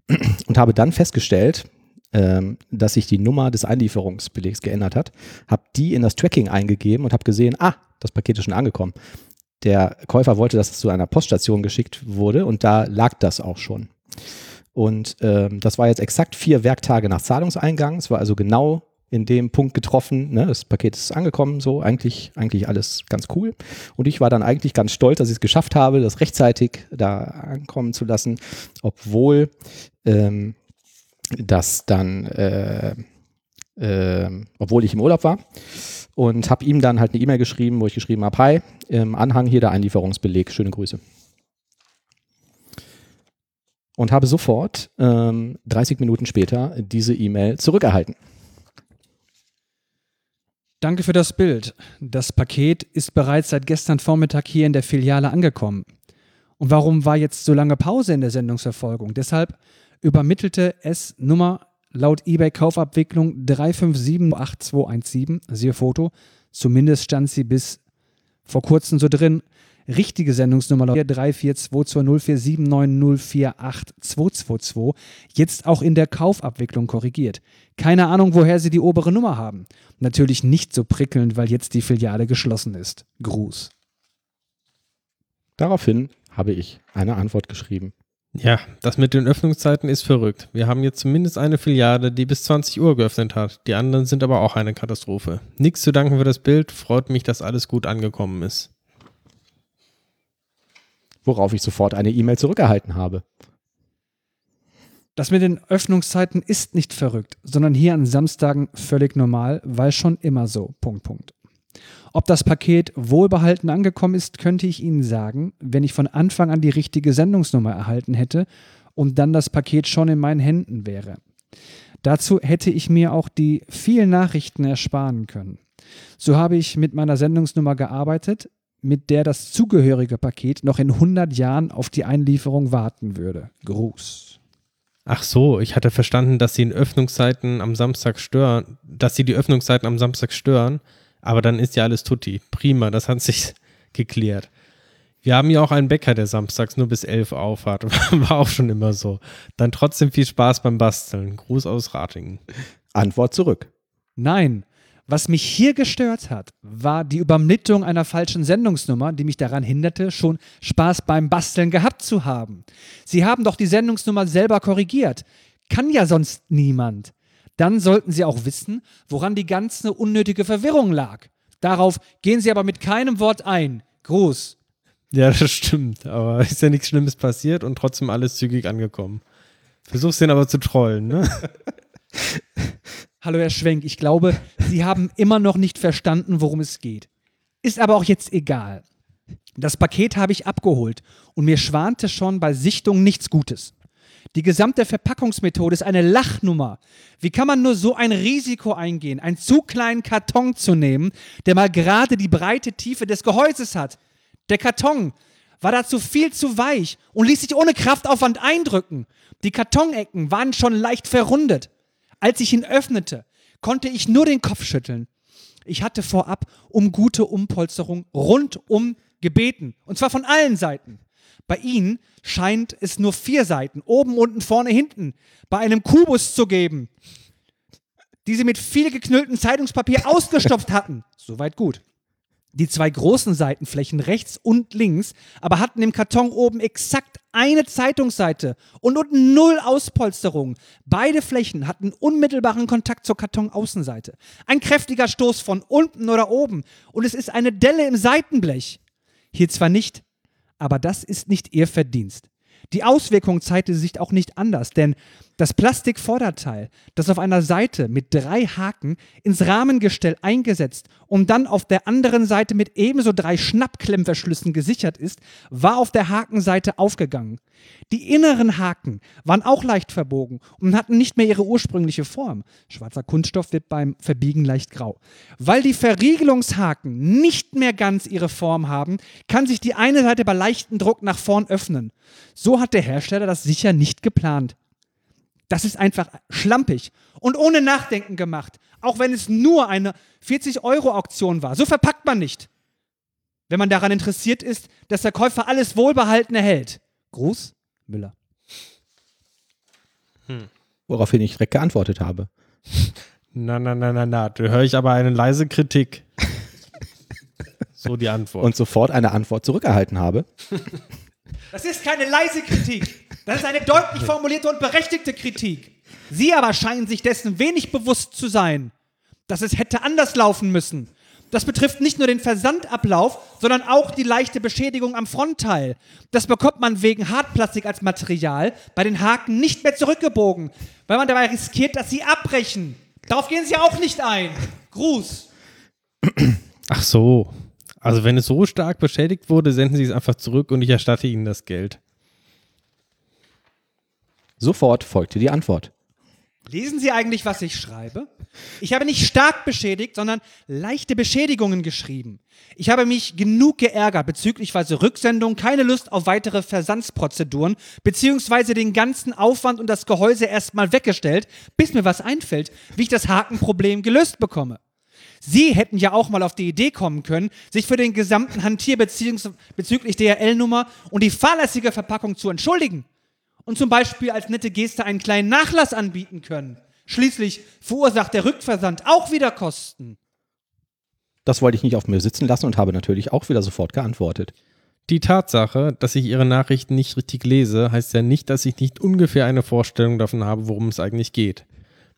Und habe dann festgestellt, ähm, dass sich die Nummer des Einlieferungsbelegs geändert hat. Habe die in das Tracking eingegeben und habe gesehen, ah, das Paket ist schon angekommen. Der Käufer wollte, dass es zu einer Poststation geschickt wurde und da lag das auch schon. Und ähm, das war jetzt exakt vier Werktage nach Zahlungseingang. Es war also genau in dem Punkt getroffen. Ne? Das Paket ist angekommen, so eigentlich, eigentlich alles ganz cool. Und ich war dann eigentlich ganz stolz, dass ich es geschafft habe, das rechtzeitig da ankommen zu lassen, obwohl ähm, das dann, äh, äh, obwohl ich im Urlaub war. Und habe ihm dann halt eine E-Mail geschrieben, wo ich geschrieben habe, hi, im Anhang hier der Einlieferungsbeleg, schöne Grüße. Und habe sofort ähm, 30 Minuten später diese E-Mail zurückerhalten. Danke für das Bild. Das Paket ist bereits seit gestern Vormittag hier in der Filiale angekommen. Und warum war jetzt so lange Pause in der Sendungsverfolgung? Deshalb übermittelte es Nummer laut eBay-Kaufabwicklung 3578217, siehe Foto. Zumindest stand sie bis vor kurzem so drin. Richtige Sendungsnummer laut 3422047904822, jetzt auch in der Kaufabwicklung korrigiert. Keine Ahnung, woher sie die obere Nummer haben. Natürlich nicht so prickelnd, weil jetzt die Filiale geschlossen ist. Gruß. Daraufhin habe ich eine Antwort geschrieben. Ja, das mit den Öffnungszeiten ist verrückt. Wir haben jetzt zumindest eine Filiale, die bis 20 Uhr geöffnet hat. Die anderen sind aber auch eine Katastrophe. Nichts zu danken für das Bild. Freut mich, dass alles gut angekommen ist. Worauf ich sofort eine E-Mail zurückerhalten habe. Das mit den Öffnungszeiten ist nicht verrückt, sondern hier an Samstagen völlig normal, weil schon immer so. Punkt, Punkt. Ob das Paket wohlbehalten angekommen ist, könnte ich Ihnen sagen, wenn ich von Anfang an die richtige Sendungsnummer erhalten hätte und dann das Paket schon in meinen Händen wäre. Dazu hätte ich mir auch die vielen Nachrichten ersparen können. So habe ich mit meiner Sendungsnummer gearbeitet, mit der das zugehörige Paket noch in 100 Jahren auf die Einlieferung warten würde. Gruß. Ach so, ich hatte verstanden, dass sie in Öffnungszeiten am Samstag stören, dass sie die Öffnungszeiten am Samstag stören, aber dann ist ja alles tutti. Prima, das hat sich geklärt. Wir haben ja auch einen Bäcker, der samstags nur bis elf aufhat. War auch schon immer so. Dann trotzdem viel Spaß beim Basteln. Gruß aus Ratingen. Antwort zurück. Nein. Was mich hier gestört hat, war die Übermittlung einer falschen Sendungsnummer, die mich daran hinderte, schon Spaß beim Basteln gehabt zu haben. Sie haben doch die Sendungsnummer selber korrigiert. Kann ja sonst niemand dann sollten Sie auch wissen, woran die ganze unnötige Verwirrung lag. Darauf gehen Sie aber mit keinem Wort ein. Gruß. Ja, das stimmt. Aber ist ja nichts Schlimmes passiert und trotzdem alles zügig angekommen. Versuch's den aber zu trollen, ne? Hallo Herr Schwenk, ich glaube, Sie haben immer noch nicht verstanden, worum es geht. Ist aber auch jetzt egal. Das Paket habe ich abgeholt und mir schwante schon bei Sichtung nichts Gutes. Die gesamte Verpackungsmethode ist eine Lachnummer. Wie kann man nur so ein Risiko eingehen, einen zu kleinen Karton zu nehmen, der mal gerade die breite Tiefe des Gehäuses hat? Der Karton war dazu viel zu weich und ließ sich ohne Kraftaufwand eindrücken. Die Kartonecken waren schon leicht verrundet. Als ich ihn öffnete, konnte ich nur den Kopf schütteln. Ich hatte vorab um gute Umpolsterung rundum gebeten. Und zwar von allen Seiten. Bei ihnen scheint es nur vier Seiten, oben, unten, vorne, hinten, bei einem Kubus zu geben, die sie mit viel geknülltem Zeitungspapier ausgestopft hatten. Soweit gut. Die zwei großen Seitenflächen rechts und links aber hatten im Karton oben exakt eine Zeitungsseite und unten null Auspolsterung. Beide Flächen hatten unmittelbaren Kontakt zur Kartonaußenseite. Ein kräftiger Stoß von unten oder oben und es ist eine Delle im Seitenblech. Hier zwar nicht, aber das ist nicht ihr Verdienst. Die Auswirkung zeigte sich auch nicht anders, denn das Plastikvorderteil, das auf einer Seite mit drei Haken ins Rahmengestell eingesetzt und dann auf der anderen Seite mit ebenso drei Schnappklemmverschlüssen gesichert ist, war auf der Hakenseite aufgegangen. Die inneren Haken waren auch leicht verbogen und hatten nicht mehr ihre ursprüngliche Form. Schwarzer Kunststoff wird beim Verbiegen leicht grau. Weil die Verriegelungshaken nicht mehr ganz ihre Form haben, kann sich die eine Seite bei leichtem Druck nach vorn öffnen. So hat der Hersteller das sicher nicht geplant. Das ist einfach schlampig und ohne Nachdenken gemacht, auch wenn es nur eine 40-Euro-Auktion war. So verpackt man nicht, wenn man daran interessiert ist, dass der Käufer alles wohlbehalten erhält. Gruß, Müller. Hm. Woraufhin ich direkt geantwortet habe. Na, na, na, na, na. Da höre ich aber eine leise Kritik. so die Antwort. Und sofort eine Antwort zurückerhalten habe. Das ist keine leise Kritik. Das ist eine deutlich formulierte und berechtigte Kritik. Sie aber scheinen sich dessen wenig bewusst zu sein, dass es hätte anders laufen müssen. Das betrifft nicht nur den Versandablauf, sondern auch die leichte Beschädigung am Frontteil. Das bekommt man wegen Hartplastik als Material bei den Haken nicht mehr zurückgebogen, weil man dabei riskiert, dass sie abbrechen. Darauf gehen Sie auch nicht ein. Gruß. Ach so. Also wenn es so stark beschädigt wurde, senden Sie es einfach zurück und ich erstatte Ihnen das Geld. Sofort folgte die Antwort. Lesen Sie eigentlich, was ich schreibe? Ich habe nicht stark beschädigt, sondern leichte Beschädigungen geschrieben. Ich habe mich genug geärgert bezüglich Rücksendung, keine Lust auf weitere Versandsprozeduren, beziehungsweise den ganzen Aufwand und das Gehäuse erstmal weggestellt, bis mir was einfällt, wie ich das Hakenproblem gelöst bekomme. Sie hätten ja auch mal auf die Idee kommen können, sich für den gesamten Hantier bezüglich DRL-Nummer und die fahrlässige Verpackung zu entschuldigen und zum Beispiel als nette Geste einen kleinen Nachlass anbieten können. Schließlich verursacht der Rückversand auch wieder Kosten. Das wollte ich nicht auf mir sitzen lassen und habe natürlich auch wieder sofort geantwortet. Die Tatsache, dass ich Ihre Nachrichten nicht richtig lese, heißt ja nicht, dass ich nicht ungefähr eine Vorstellung davon habe, worum es eigentlich geht.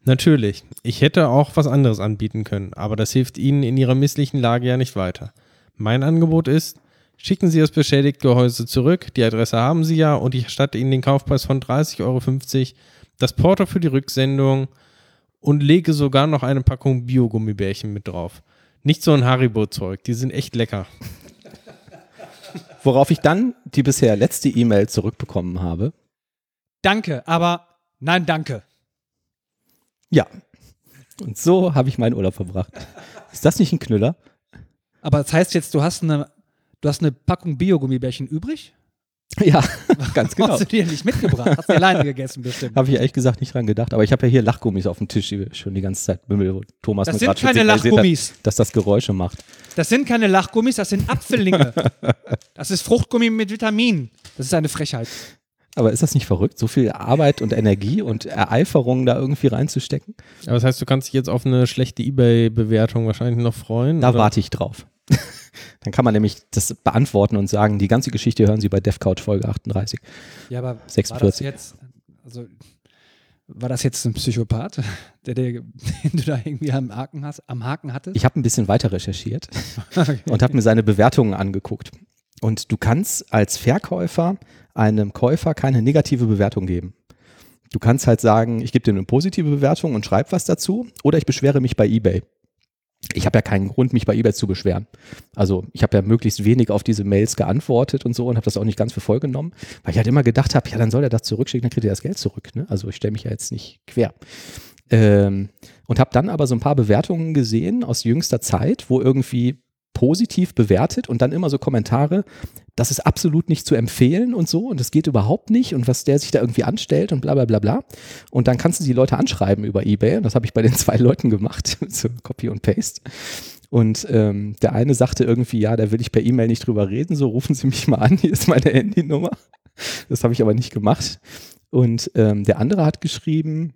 Natürlich, ich hätte auch was anderes anbieten können, aber das hilft Ihnen in Ihrer misslichen Lage ja nicht weiter. Mein Angebot ist, Schicken Sie das beschädigte Gehäuse zurück, die Adresse haben Sie ja und ich erstatte Ihnen den Kaufpreis von 30,50 Euro, das Porto für die Rücksendung und lege sogar noch eine Packung Biogummibärchen mit drauf. Nicht so ein Haribo-Zeug, die sind echt lecker. Worauf ich dann die bisher letzte E-Mail zurückbekommen habe. Danke, aber nein, danke. Ja. Und so habe ich meinen Urlaub verbracht. Ist das nicht ein Knüller? Aber das heißt jetzt, du hast eine Du hast eine Packung Biogummibärchen übrig? Ja, ganz genau. Hast du dir nicht mitgebracht? Hast du alleine gegessen bestimmt? Habe ich ehrlich gesagt nicht dran gedacht. Aber ich habe ja hier Lachgummis auf dem Tisch, die schon die ganze Zeit Bimmel, wo Thomas Das sind keine Lachgummis. Hat, dass das Geräusche macht. Das sind keine Lachgummis, das sind Apfellinge. das ist Fruchtgummi mit Vitaminen. Das ist eine Frechheit. Aber ist das nicht verrückt, so viel Arbeit und Energie und Ereiferung da irgendwie reinzustecken? Aber das heißt, du kannst dich jetzt auf eine schlechte Ebay-Bewertung wahrscheinlich noch freuen? Da oder? warte ich drauf. Dann kann man nämlich das beantworten und sagen, die ganze Geschichte hören Sie bei DevCouch Folge 38. Ja, aber 46. War das jetzt, also war das jetzt ein Psychopath, der, der, den du da irgendwie am Haken, hast, am Haken hattest? Ich habe ein bisschen weiter recherchiert okay. und habe mir seine Bewertungen angeguckt. Und du kannst als Verkäufer einem Käufer keine negative Bewertung geben. Du kannst halt sagen, ich gebe dir eine positive Bewertung und schreib was dazu oder ich beschwere mich bei eBay ich habe ja keinen Grund, mich bei eBay zu beschweren. Also ich habe ja möglichst wenig auf diese Mails geantwortet und so und habe das auch nicht ganz für voll genommen, weil ich halt immer gedacht habe, ja, dann soll er das zurückschicken, dann kriegt er das Geld zurück. Ne? Also ich stelle mich ja jetzt nicht quer. Ähm, und habe dann aber so ein paar Bewertungen gesehen aus jüngster Zeit, wo irgendwie positiv bewertet und dann immer so Kommentare, das ist absolut nicht zu empfehlen und so und das geht überhaupt nicht und was der sich da irgendwie anstellt und bla bla bla bla. Und dann kannst du die Leute anschreiben über Ebay und das habe ich bei den zwei Leuten gemacht, so Copy und Paste. Und ähm, der eine sagte irgendwie, ja, da will ich per E-Mail nicht drüber reden, so rufen Sie mich mal an, hier ist meine Handynummer. Das habe ich aber nicht gemacht. Und ähm, der andere hat geschrieben,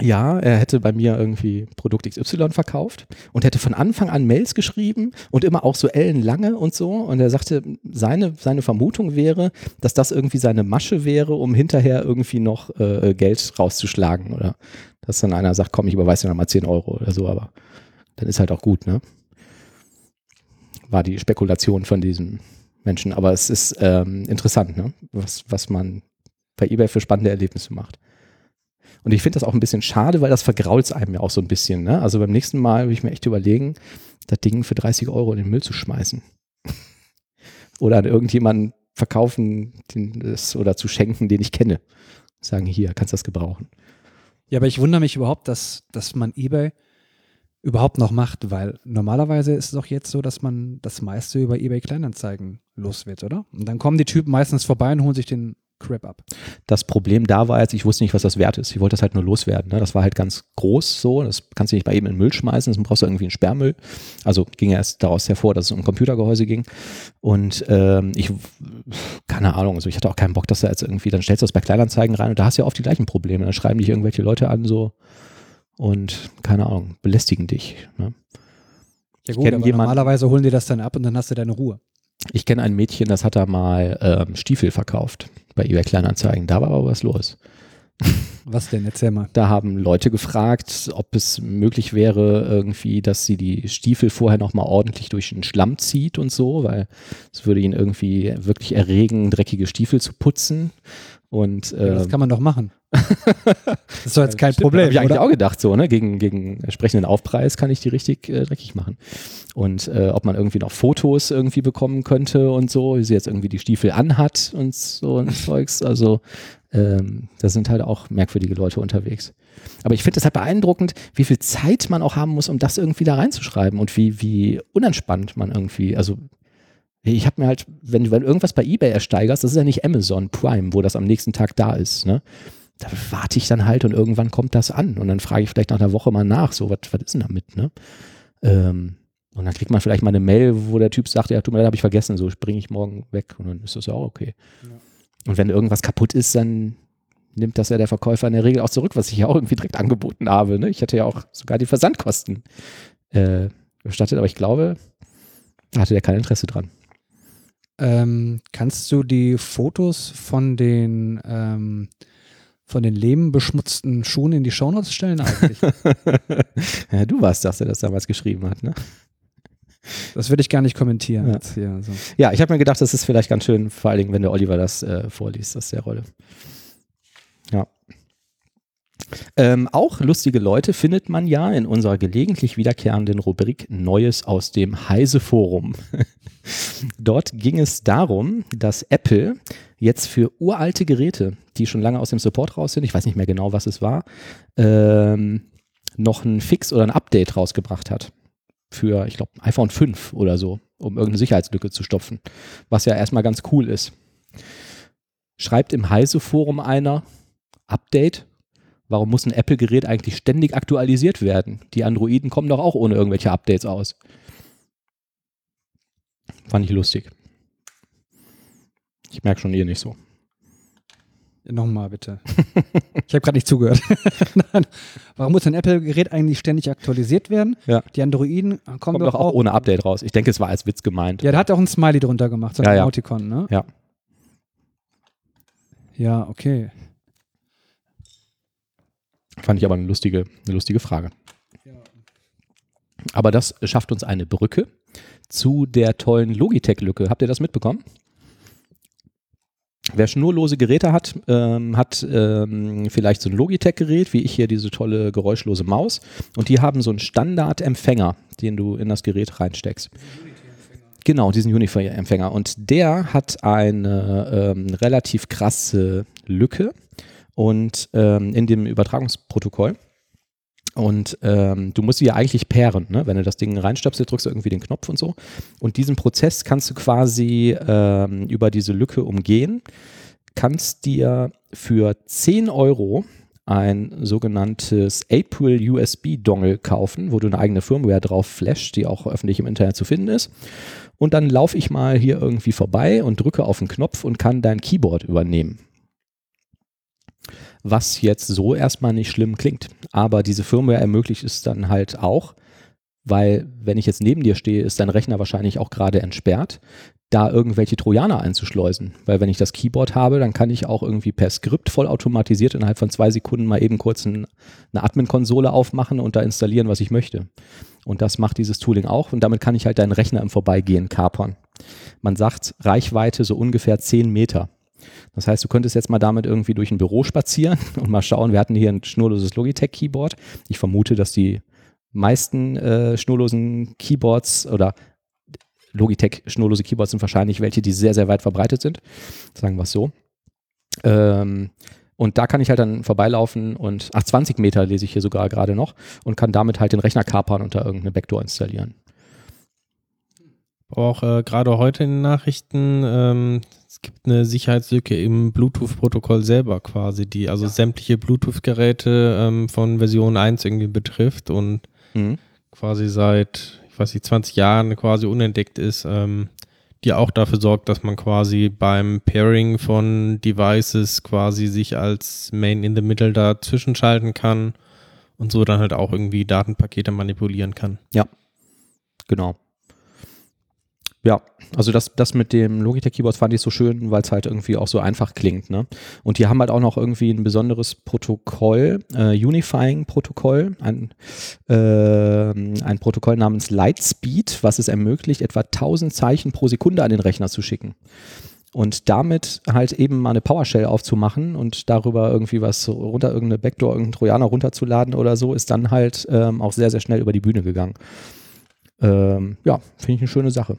ja, er hätte bei mir irgendwie Produkt XY verkauft und hätte von Anfang an Mails geschrieben und immer auch so ellenlange und so. Und er sagte, seine, seine Vermutung wäre, dass das irgendwie seine Masche wäre, um hinterher irgendwie noch äh, Geld rauszuschlagen. Oder dass dann einer sagt, komm, ich überweise dir nochmal 10 Euro oder so, aber dann ist halt auch gut, ne? War die Spekulation von diesem Menschen. Aber es ist ähm, interessant, ne? Was, was man bei eBay für spannende Erlebnisse macht. Und ich finde das auch ein bisschen schade, weil das vergrault es einem ja auch so ein bisschen. Ne? Also beim nächsten Mal will ich mir echt überlegen, das Ding für 30 Euro in den Müll zu schmeißen. oder an irgendjemanden verkaufen den, oder zu schenken, den ich kenne. Sagen, hier, kannst du das gebrauchen. Ja, aber ich wundere mich überhaupt, dass, dass man eBay überhaupt noch macht, weil normalerweise ist es doch jetzt so, dass man das meiste über eBay Kleinanzeigen los wird, oder? Und dann kommen die Typen meistens vorbei und holen sich den Crap ab. Das Problem da war jetzt, ich wusste nicht, was das wert ist. Ich wollte das halt nur loswerden. Ne? Das war halt ganz groß so. Das kannst du nicht bei eben in den Müll schmeißen, dann brauchst du irgendwie einen Sperrmüll. Also ging erst daraus hervor, dass es um Computergehäuse ging. Und ähm, ich, keine Ahnung, also ich hatte auch keinen Bock, dass da jetzt irgendwie, dann stellst du das bei Kleinanzeigen rein und da hast du ja oft die gleichen Probleme. Dann schreiben dich irgendwelche Leute an so und keine Ahnung, belästigen dich. Ne? Ja gut, aber normalerweise holen die das dann ab und dann hast du deine Ruhe. Ich kenne ein Mädchen, das hat da mal ähm, Stiefel verkauft bei eBay Kleinanzeigen. Da war aber was los. Was denn? Erzähl mal. Da haben Leute gefragt, ob es möglich wäre, irgendwie, dass sie die Stiefel vorher nochmal ordentlich durch den Schlamm zieht und so, weil es würde ihn irgendwie wirklich erregen, dreckige Stiefel zu putzen. Und, äh, ja, das ähm, kann man doch machen. das ist doch jetzt kein Stimmt, Problem. Habe ich eigentlich auch gedacht, so, ne? Gegen, gegen entsprechenden Aufpreis kann ich die richtig äh, dreckig machen. Und äh, ob man irgendwie noch Fotos irgendwie bekommen könnte und so, wie sie jetzt irgendwie die Stiefel anhat und so und Zeugs. Also ähm, da sind halt auch merkwürdige Leute unterwegs. Aber ich finde es halt beeindruckend, wie viel Zeit man auch haben muss, um das irgendwie da reinzuschreiben und wie, wie unentspannt man irgendwie, also ich habe mir halt, wenn, wenn irgendwas bei Ebay ersteigerst, das ist ja nicht Amazon Prime, wo das am nächsten Tag da ist, ne? Da warte ich dann halt und irgendwann kommt das an und dann frage ich vielleicht nach einer Woche mal nach, so, was, was ist denn damit, ne? Ähm, und dann kriegt man vielleicht mal eine Mail, wo der Typ sagt, ja, tut mir leid, habe ich vergessen, so springe ich morgen weg und dann ist das ja auch okay. Ja. Und wenn irgendwas kaputt ist, dann nimmt das ja der Verkäufer in der Regel auch zurück, was ich ja auch irgendwie direkt angeboten habe. Ne? Ich hatte ja auch sogar die Versandkosten äh, gestattet, aber ich glaube, da hatte der kein Interesse dran. Ähm, kannst du die Fotos von den ähm, von den lebenbeschmutzten Schuhen in die Shownotes stellen eigentlich? ja, du warst das, der das damals geschrieben hat, ne? Das würde ich gar nicht kommentieren. Ja, jetzt hier, also. ja ich habe mir gedacht, das ist vielleicht ganz schön, vor allen Dingen, wenn der Oliver das äh, vorliest, das ist der Rolle. Ähm, auch lustige Leute findet man ja in unserer gelegentlich wiederkehrenden Rubrik Neues aus dem Heise-Forum. Dort ging es darum, dass Apple jetzt für uralte Geräte, die schon lange aus dem Support raus sind, ich weiß nicht mehr genau, was es war, ähm, noch ein Fix oder ein Update rausgebracht hat. Für, ich glaube, iPhone 5 oder so, um irgendeine Sicherheitslücke zu stopfen. Was ja erstmal ganz cool ist. Schreibt im Heise-Forum einer, Update? Warum muss ein Apple-Gerät eigentlich ständig aktualisiert werden? Die Androiden kommen doch auch ohne irgendwelche Updates aus. Fand ich lustig. Ich merke schon ihr nicht so. Nochmal bitte. ich habe gerade nicht zugehört. Warum muss ein Apple-Gerät eigentlich ständig aktualisiert werden? Ja. Die Androiden kommen, kommen doch auch, auch, ohne Update raus. Ich denke, es war als Witz gemeint. Ja, da hat auch ein Smiley drunter gemacht, so ein ja, ja. Emoticon, ne? Ja. Ja, okay. Fand ich aber eine lustige, eine lustige Frage. Aber das schafft uns eine Brücke zu der tollen Logitech-Lücke. Habt ihr das mitbekommen? Wer schnurlose Geräte hat, ähm, hat ähm, vielleicht so ein Logitech-Gerät, wie ich hier diese tolle geräuschlose Maus. Und die haben so einen Standard-Empfänger, den du in das Gerät reinsteckst. Genau, diesen Unify-Empfänger. Und der hat eine ähm, relativ krasse Lücke und ähm, in dem Übertragungsprotokoll Und ähm, du musst sie ja eigentlich pairen. Ne? Wenn du das Ding reinstöpselst, drückst du irgendwie den Knopf und so. Und diesen Prozess kannst du quasi ähm, über diese Lücke umgehen. Kannst dir für 10 Euro ein sogenanntes April USB Dongle kaufen, wo du eine eigene Firmware drauf flasht, die auch öffentlich im Internet zu finden ist. Und dann laufe ich mal hier irgendwie vorbei und drücke auf den Knopf und kann dein Keyboard übernehmen was jetzt so erstmal nicht schlimm klingt. Aber diese Firmware ermöglicht es dann halt auch, weil wenn ich jetzt neben dir stehe, ist dein Rechner wahrscheinlich auch gerade entsperrt, da irgendwelche Trojaner einzuschleusen. Weil wenn ich das Keyboard habe, dann kann ich auch irgendwie per Skript vollautomatisiert innerhalb von zwei Sekunden mal eben kurz ein, eine Admin-Konsole aufmachen und da installieren, was ich möchte. Und das macht dieses Tooling auch und damit kann ich halt deinen Rechner im Vorbeigehen kapern. Man sagt Reichweite so ungefähr 10 Meter. Das heißt, du könntest jetzt mal damit irgendwie durch ein Büro spazieren und mal schauen. Wir hatten hier ein schnurloses Logitech-Keyboard. Ich vermute, dass die meisten äh, schnurlosen Keyboards oder Logitech schnurlose Keyboards sind wahrscheinlich welche, die sehr, sehr weit verbreitet sind. Sagen wir es so. Ähm, und da kann ich halt dann vorbeilaufen und, ach, 20 Meter lese ich hier sogar gerade noch und kann damit halt den Rechner kapern und da irgendeine Backdoor installieren. Auch äh, gerade heute in den Nachrichten, ähm, gibt eine Sicherheitslücke im Bluetooth-Protokoll selber quasi, die also ja. sämtliche Bluetooth-Geräte ähm, von Version 1 irgendwie betrifft und mhm. quasi seit, ich weiß nicht, 20 Jahren quasi unentdeckt ist, ähm, die auch dafür sorgt, dass man quasi beim Pairing von Devices quasi sich als Main in the Middle dazwischen schalten kann und so dann halt auch irgendwie Datenpakete manipulieren kann. Ja, genau. Ja, also das, das mit dem Logitech Keyboard fand ich so schön, weil es halt irgendwie auch so einfach klingt. Ne? Und die haben halt auch noch irgendwie ein besonderes Protokoll, äh, Unifying-Protokoll, ein, äh, ein Protokoll namens Lightspeed, was es ermöglicht, etwa 1000 Zeichen pro Sekunde an den Rechner zu schicken. Und damit halt eben mal eine PowerShell aufzumachen und darüber irgendwie was runter, irgendeine Backdoor, irgendeinen Trojaner runterzuladen oder so, ist dann halt ähm, auch sehr, sehr schnell über die Bühne gegangen. Ähm, ja, finde ich eine schöne Sache.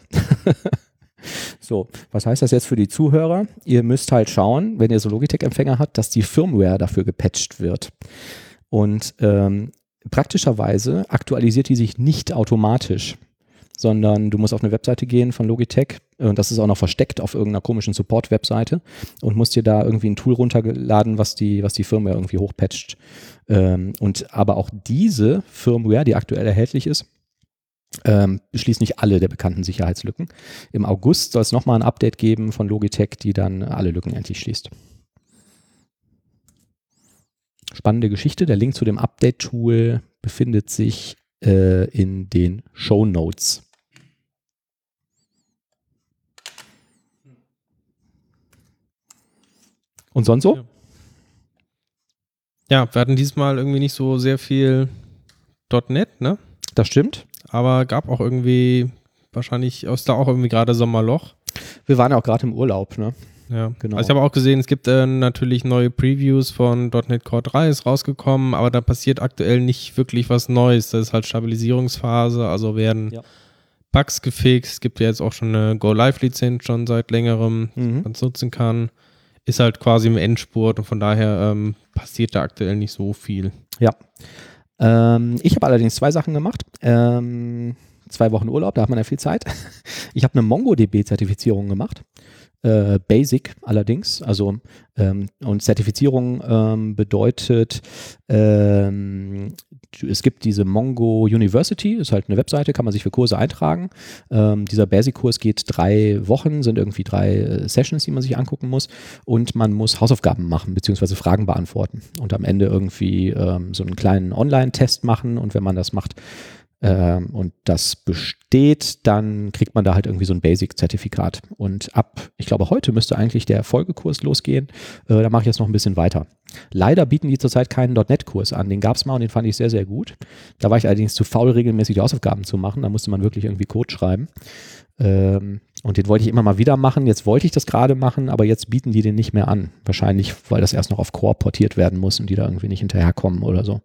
so, was heißt das jetzt für die Zuhörer? Ihr müsst halt schauen, wenn ihr so Logitech-Empfänger habt, dass die Firmware dafür gepatcht wird. Und ähm, praktischerweise aktualisiert die sich nicht automatisch, sondern du musst auf eine Webseite gehen von Logitech und das ist auch noch versteckt auf irgendeiner komischen Support-Webseite und musst dir da irgendwie ein Tool runterladen, was die, was die Firmware irgendwie hochpatcht. Ähm, und aber auch diese Firmware, die aktuell erhältlich ist, ähm, schließt nicht alle der bekannten Sicherheitslücken. Im August soll es nochmal ein Update geben von Logitech, die dann alle Lücken endlich schließt. Spannende Geschichte. Der Link zu dem Update-Tool befindet sich äh, in den Show Notes. Und sonst so? Ja, wir hatten diesmal irgendwie nicht so sehr viel .NET, ne? Das stimmt aber gab auch irgendwie, wahrscheinlich aus da auch irgendwie gerade Sommerloch. Wir waren ja auch gerade im Urlaub, ne? Ja, genau. Also ich habe auch gesehen, es gibt äh, natürlich neue Previews von .NET Core 3 ist rausgekommen, aber da passiert aktuell nicht wirklich was Neues. Das ist halt Stabilisierungsphase, also werden ja. Bugs gefixt. Es gibt ja jetzt auch schon eine Go-Live-Lizenz schon seit längerem, mhm. man es nutzen kann. Ist halt quasi im Endspurt und von daher ähm, passiert da aktuell nicht so viel. Ja. Ähm, ich habe allerdings zwei Sachen gemacht. Ähm, zwei Wochen Urlaub, da hat man ja viel Zeit. Ich habe eine MongoDB-Zertifizierung gemacht. Äh, Basic allerdings. Also ähm, und Zertifizierung ähm, bedeutet, ähm, es gibt diese Mongo University, ist halt eine Webseite, kann man sich für Kurse eintragen. Ähm, dieser Basic-Kurs geht drei Wochen, sind irgendwie drei äh, Sessions, die man sich angucken muss. Und man muss Hausaufgaben machen, beziehungsweise Fragen beantworten. Und am Ende irgendwie ähm, so einen kleinen Online-Test machen. Und wenn man das macht, ähm, und das besteht, dann kriegt man da halt irgendwie so ein Basic-Zertifikat. Und ab, ich glaube, heute müsste eigentlich der Folgekurs losgehen. Äh, da mache ich jetzt noch ein bisschen weiter. Leider bieten die zurzeit keinen .NET-Kurs an. Den gab es mal und den fand ich sehr, sehr gut. Da war ich allerdings zu faul, regelmäßig die Hausaufgaben zu machen. Da musste man wirklich irgendwie Code schreiben. Ähm, und den wollte ich immer mal wieder machen. Jetzt wollte ich das gerade machen, aber jetzt bieten die den nicht mehr an. Wahrscheinlich, weil das erst noch auf Core portiert werden muss und die da irgendwie nicht hinterherkommen oder so.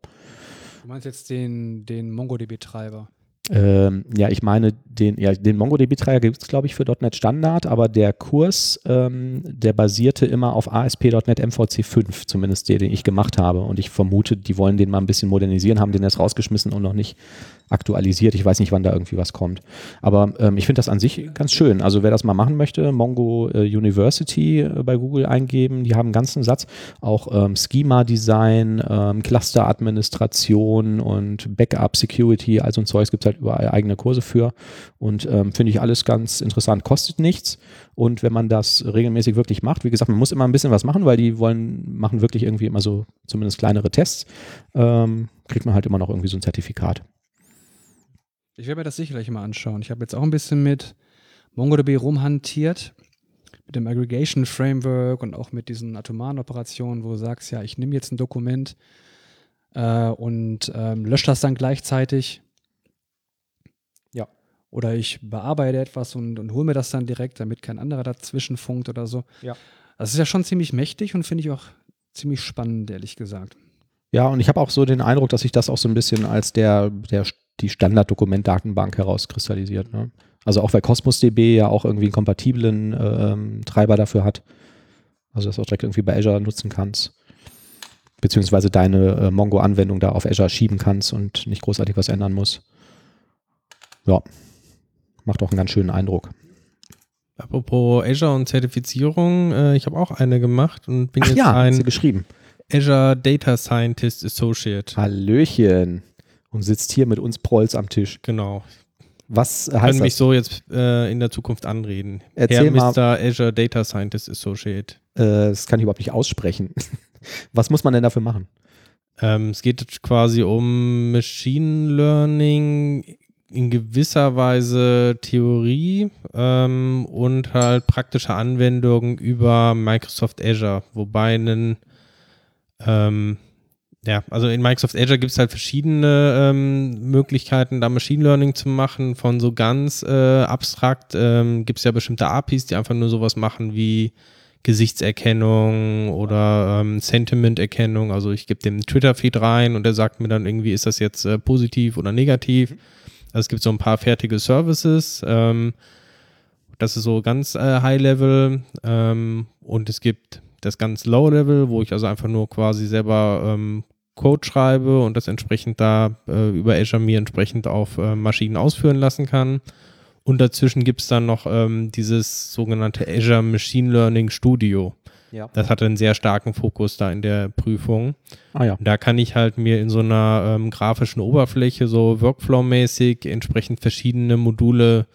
Du meinst jetzt den, den MongoDB-Treiber? Ähm, ja, ich meine, den, ja, den MongoDB-Treiber gibt es, glaube ich, für .NET Standard, aber der Kurs, ähm, der basierte immer auf ASP.NET MVC 5, zumindest der, den ich gemacht habe. Und ich vermute, die wollen den mal ein bisschen modernisieren, haben den jetzt rausgeschmissen und noch nicht aktualisiert. Ich weiß nicht, wann da irgendwie was kommt. Aber ähm, ich finde das an sich ganz schön. Also wer das mal machen möchte, Mongo äh, University äh, bei Google eingeben. Die haben einen ganzen Satz. Auch ähm, Schema-Design, ähm, Cluster-Administration und Backup-Security, also ein Zeugs gibt es halt überall eigene Kurse für. Und ähm, finde ich alles ganz interessant. Kostet nichts. Und wenn man das regelmäßig wirklich macht, wie gesagt, man muss immer ein bisschen was machen, weil die wollen, machen wirklich irgendwie immer so zumindest kleinere Tests, ähm, kriegt man halt immer noch irgendwie so ein Zertifikat. Ich werde mir das sicherlich mal anschauen. Ich habe jetzt auch ein bisschen mit MongoDB rumhantiert, mit dem Aggregation Framework und auch mit diesen atomaren Operationen, wo du sagst, ja, ich nehme jetzt ein Dokument äh, und ähm, lösche das dann gleichzeitig. Ja. Oder ich bearbeite etwas und, und hole mir das dann direkt, damit kein anderer dazwischen funkt oder so. Ja. Das ist ja schon ziemlich mächtig und finde ich auch ziemlich spannend, ehrlich gesagt. Ja, und ich habe auch so den Eindruck, dass sich das auch so ein bisschen als der, der die Standarddokumentdatenbank herauskristallisiert. Ne? Also auch weil Cosmos DB ja auch irgendwie einen kompatiblen ähm, Treiber dafür hat. Also dass du auch direkt irgendwie bei Azure nutzen kannst. Beziehungsweise deine äh, Mongo-Anwendung da auf Azure schieben kannst und nicht großartig was ändern muss. Ja, macht auch einen ganz schönen Eindruck. Apropos Azure und Zertifizierung, äh, ich habe auch eine gemacht und bin Ach jetzt ja, ein geschrieben. Azure Data Scientist Associate. Hallöchen. Und sitzt hier mit uns Prolls am Tisch. Genau. Was Können heißt mich das? so jetzt äh, in der Zukunft anreden. Erzähl Herr mal. Mr. Azure Data Scientist Associate. Äh, das kann ich überhaupt nicht aussprechen. Was muss man denn dafür machen? Ähm, es geht quasi um Machine Learning in gewisser Weise Theorie ähm, und halt praktische Anwendungen über Microsoft Azure, wobei einen ähm, ja, also in Microsoft Azure gibt es halt verschiedene ähm, Möglichkeiten, da Machine Learning zu machen. Von so ganz äh, abstrakt ähm, gibt es ja bestimmte APIs, die einfach nur sowas machen wie Gesichtserkennung oder ähm, Sentiment-Erkennung. Also ich gebe dem Twitter-Feed rein und der sagt mir dann irgendwie, ist das jetzt äh, positiv oder negativ. Also es gibt so ein paar fertige Services. Ähm, das ist so ganz äh, High-Level. Ähm, und es gibt das ganz Low-Level, wo ich also einfach nur quasi selber ähm, Code schreibe und das entsprechend da äh, über Azure mir entsprechend auf äh, Maschinen ausführen lassen kann. Und dazwischen gibt es dann noch ähm, dieses sogenannte Azure Machine Learning Studio. Ja. Das hat einen sehr starken Fokus da in der Prüfung. Ah ja. Da kann ich halt mir in so einer ähm, grafischen Oberfläche so Workflow-mäßig entsprechend verschiedene Module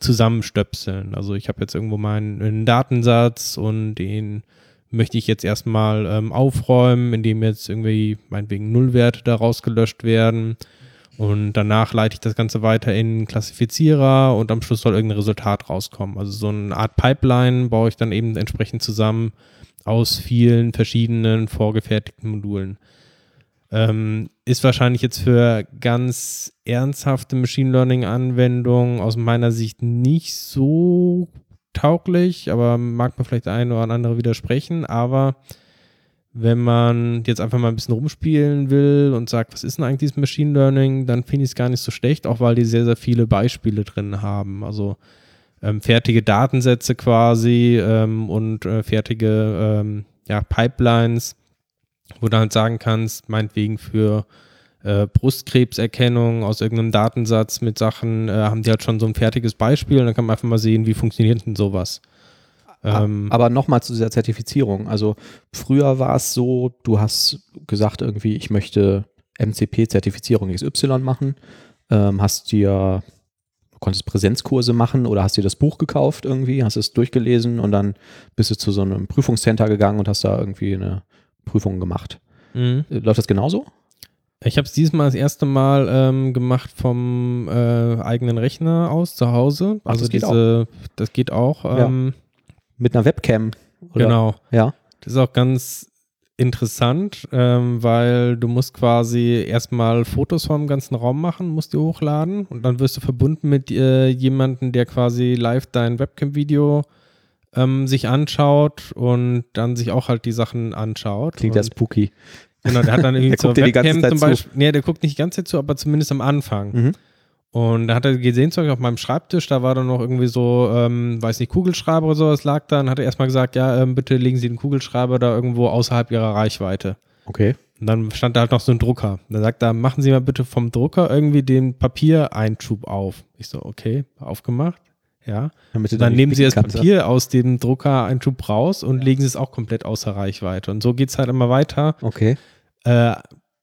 zusammenstöpseln. Also ich habe jetzt irgendwo meinen einen Datensatz und den möchte ich jetzt erstmal ähm, aufräumen, indem jetzt irgendwie meinetwegen Nullwerte daraus gelöscht werden. Und danach leite ich das Ganze weiter in Klassifizierer und am Schluss soll irgendein Resultat rauskommen. Also so eine Art Pipeline baue ich dann eben entsprechend zusammen aus vielen verschiedenen vorgefertigten Modulen. Ähm, ist wahrscheinlich jetzt für ganz ernsthafte Machine Learning-Anwendungen aus meiner Sicht nicht so tauglich, aber mag man vielleicht eine oder andere widersprechen. Aber wenn man jetzt einfach mal ein bisschen rumspielen will und sagt, was ist denn eigentlich dieses Machine Learning, dann finde ich es gar nicht so schlecht, auch weil die sehr, sehr viele Beispiele drin haben. Also ähm, fertige Datensätze quasi ähm, und äh, fertige ähm, ja, Pipelines, wo du halt sagen kannst, meinetwegen für äh, Brustkrebserkennung aus irgendeinem Datensatz mit Sachen, äh, haben die halt schon so ein fertiges Beispiel und dann kann man einfach mal sehen, wie funktioniert denn sowas. Ähm, Aber nochmal zu dieser Zertifizierung. Also früher war es so, du hast gesagt irgendwie, ich möchte MCP-Zertifizierung XY machen, ähm, hast dir, du konntest Präsenzkurse machen oder hast dir das Buch gekauft irgendwie, hast es durchgelesen und dann bist du zu so einem Prüfungscenter gegangen und hast da irgendwie eine Prüfung gemacht. mhm. Äh, Läuft das genauso? Ich habe es diesmal das erste Mal ähm, gemacht vom äh, eigenen Rechner aus zu Hause. Ach, Also das geht diese, das geht auch. Ja. Ähm, Mit einer Webcam? Oder? Genau. Ja. Das ist auch ganz interessant, ähm, weil du musst quasi erstmal Fotos vom ganzen Raum machen, musst die hochladen und dann wirst du verbunden mit äh, jemandem, der quasi live dein Webcam-Video ähm, sich anschaut und dann sich auch halt die Sachen anschaut. Klingt ja spooky. Genau, der hat dann irgendwie zur Webcam zum zu. Beispiel, nee, der guckt nicht die ganze Zeit zu, aber zumindest am Anfang. Mhm. Und da hat er gesehen, zum Beispiel auf meinem Schreibtisch, da war dann noch irgendwie so, ähm, weiß nicht, Kugelschreiber oder sowas lag da. Und hat er erstmal gesagt, ja, ähm, bitte legen Sie den Kugelschreiber da irgendwo außerhalb Ihrer Reichweite. Okay. Und dann stand da halt noch so ein Drucker. Dann sagt er, machen Sie mal bitte vom Drucker irgendwie den Papiereinschub auf. Ich so, okay, aufgemacht. Ja. Damit Dann nehmen Sie das picken kannst, Papier aus dem Drucker-Einschub raus und legen Sie es auch komplett außer Reichweite. Und so geht es halt immer weiter. ja? Okay. Äh,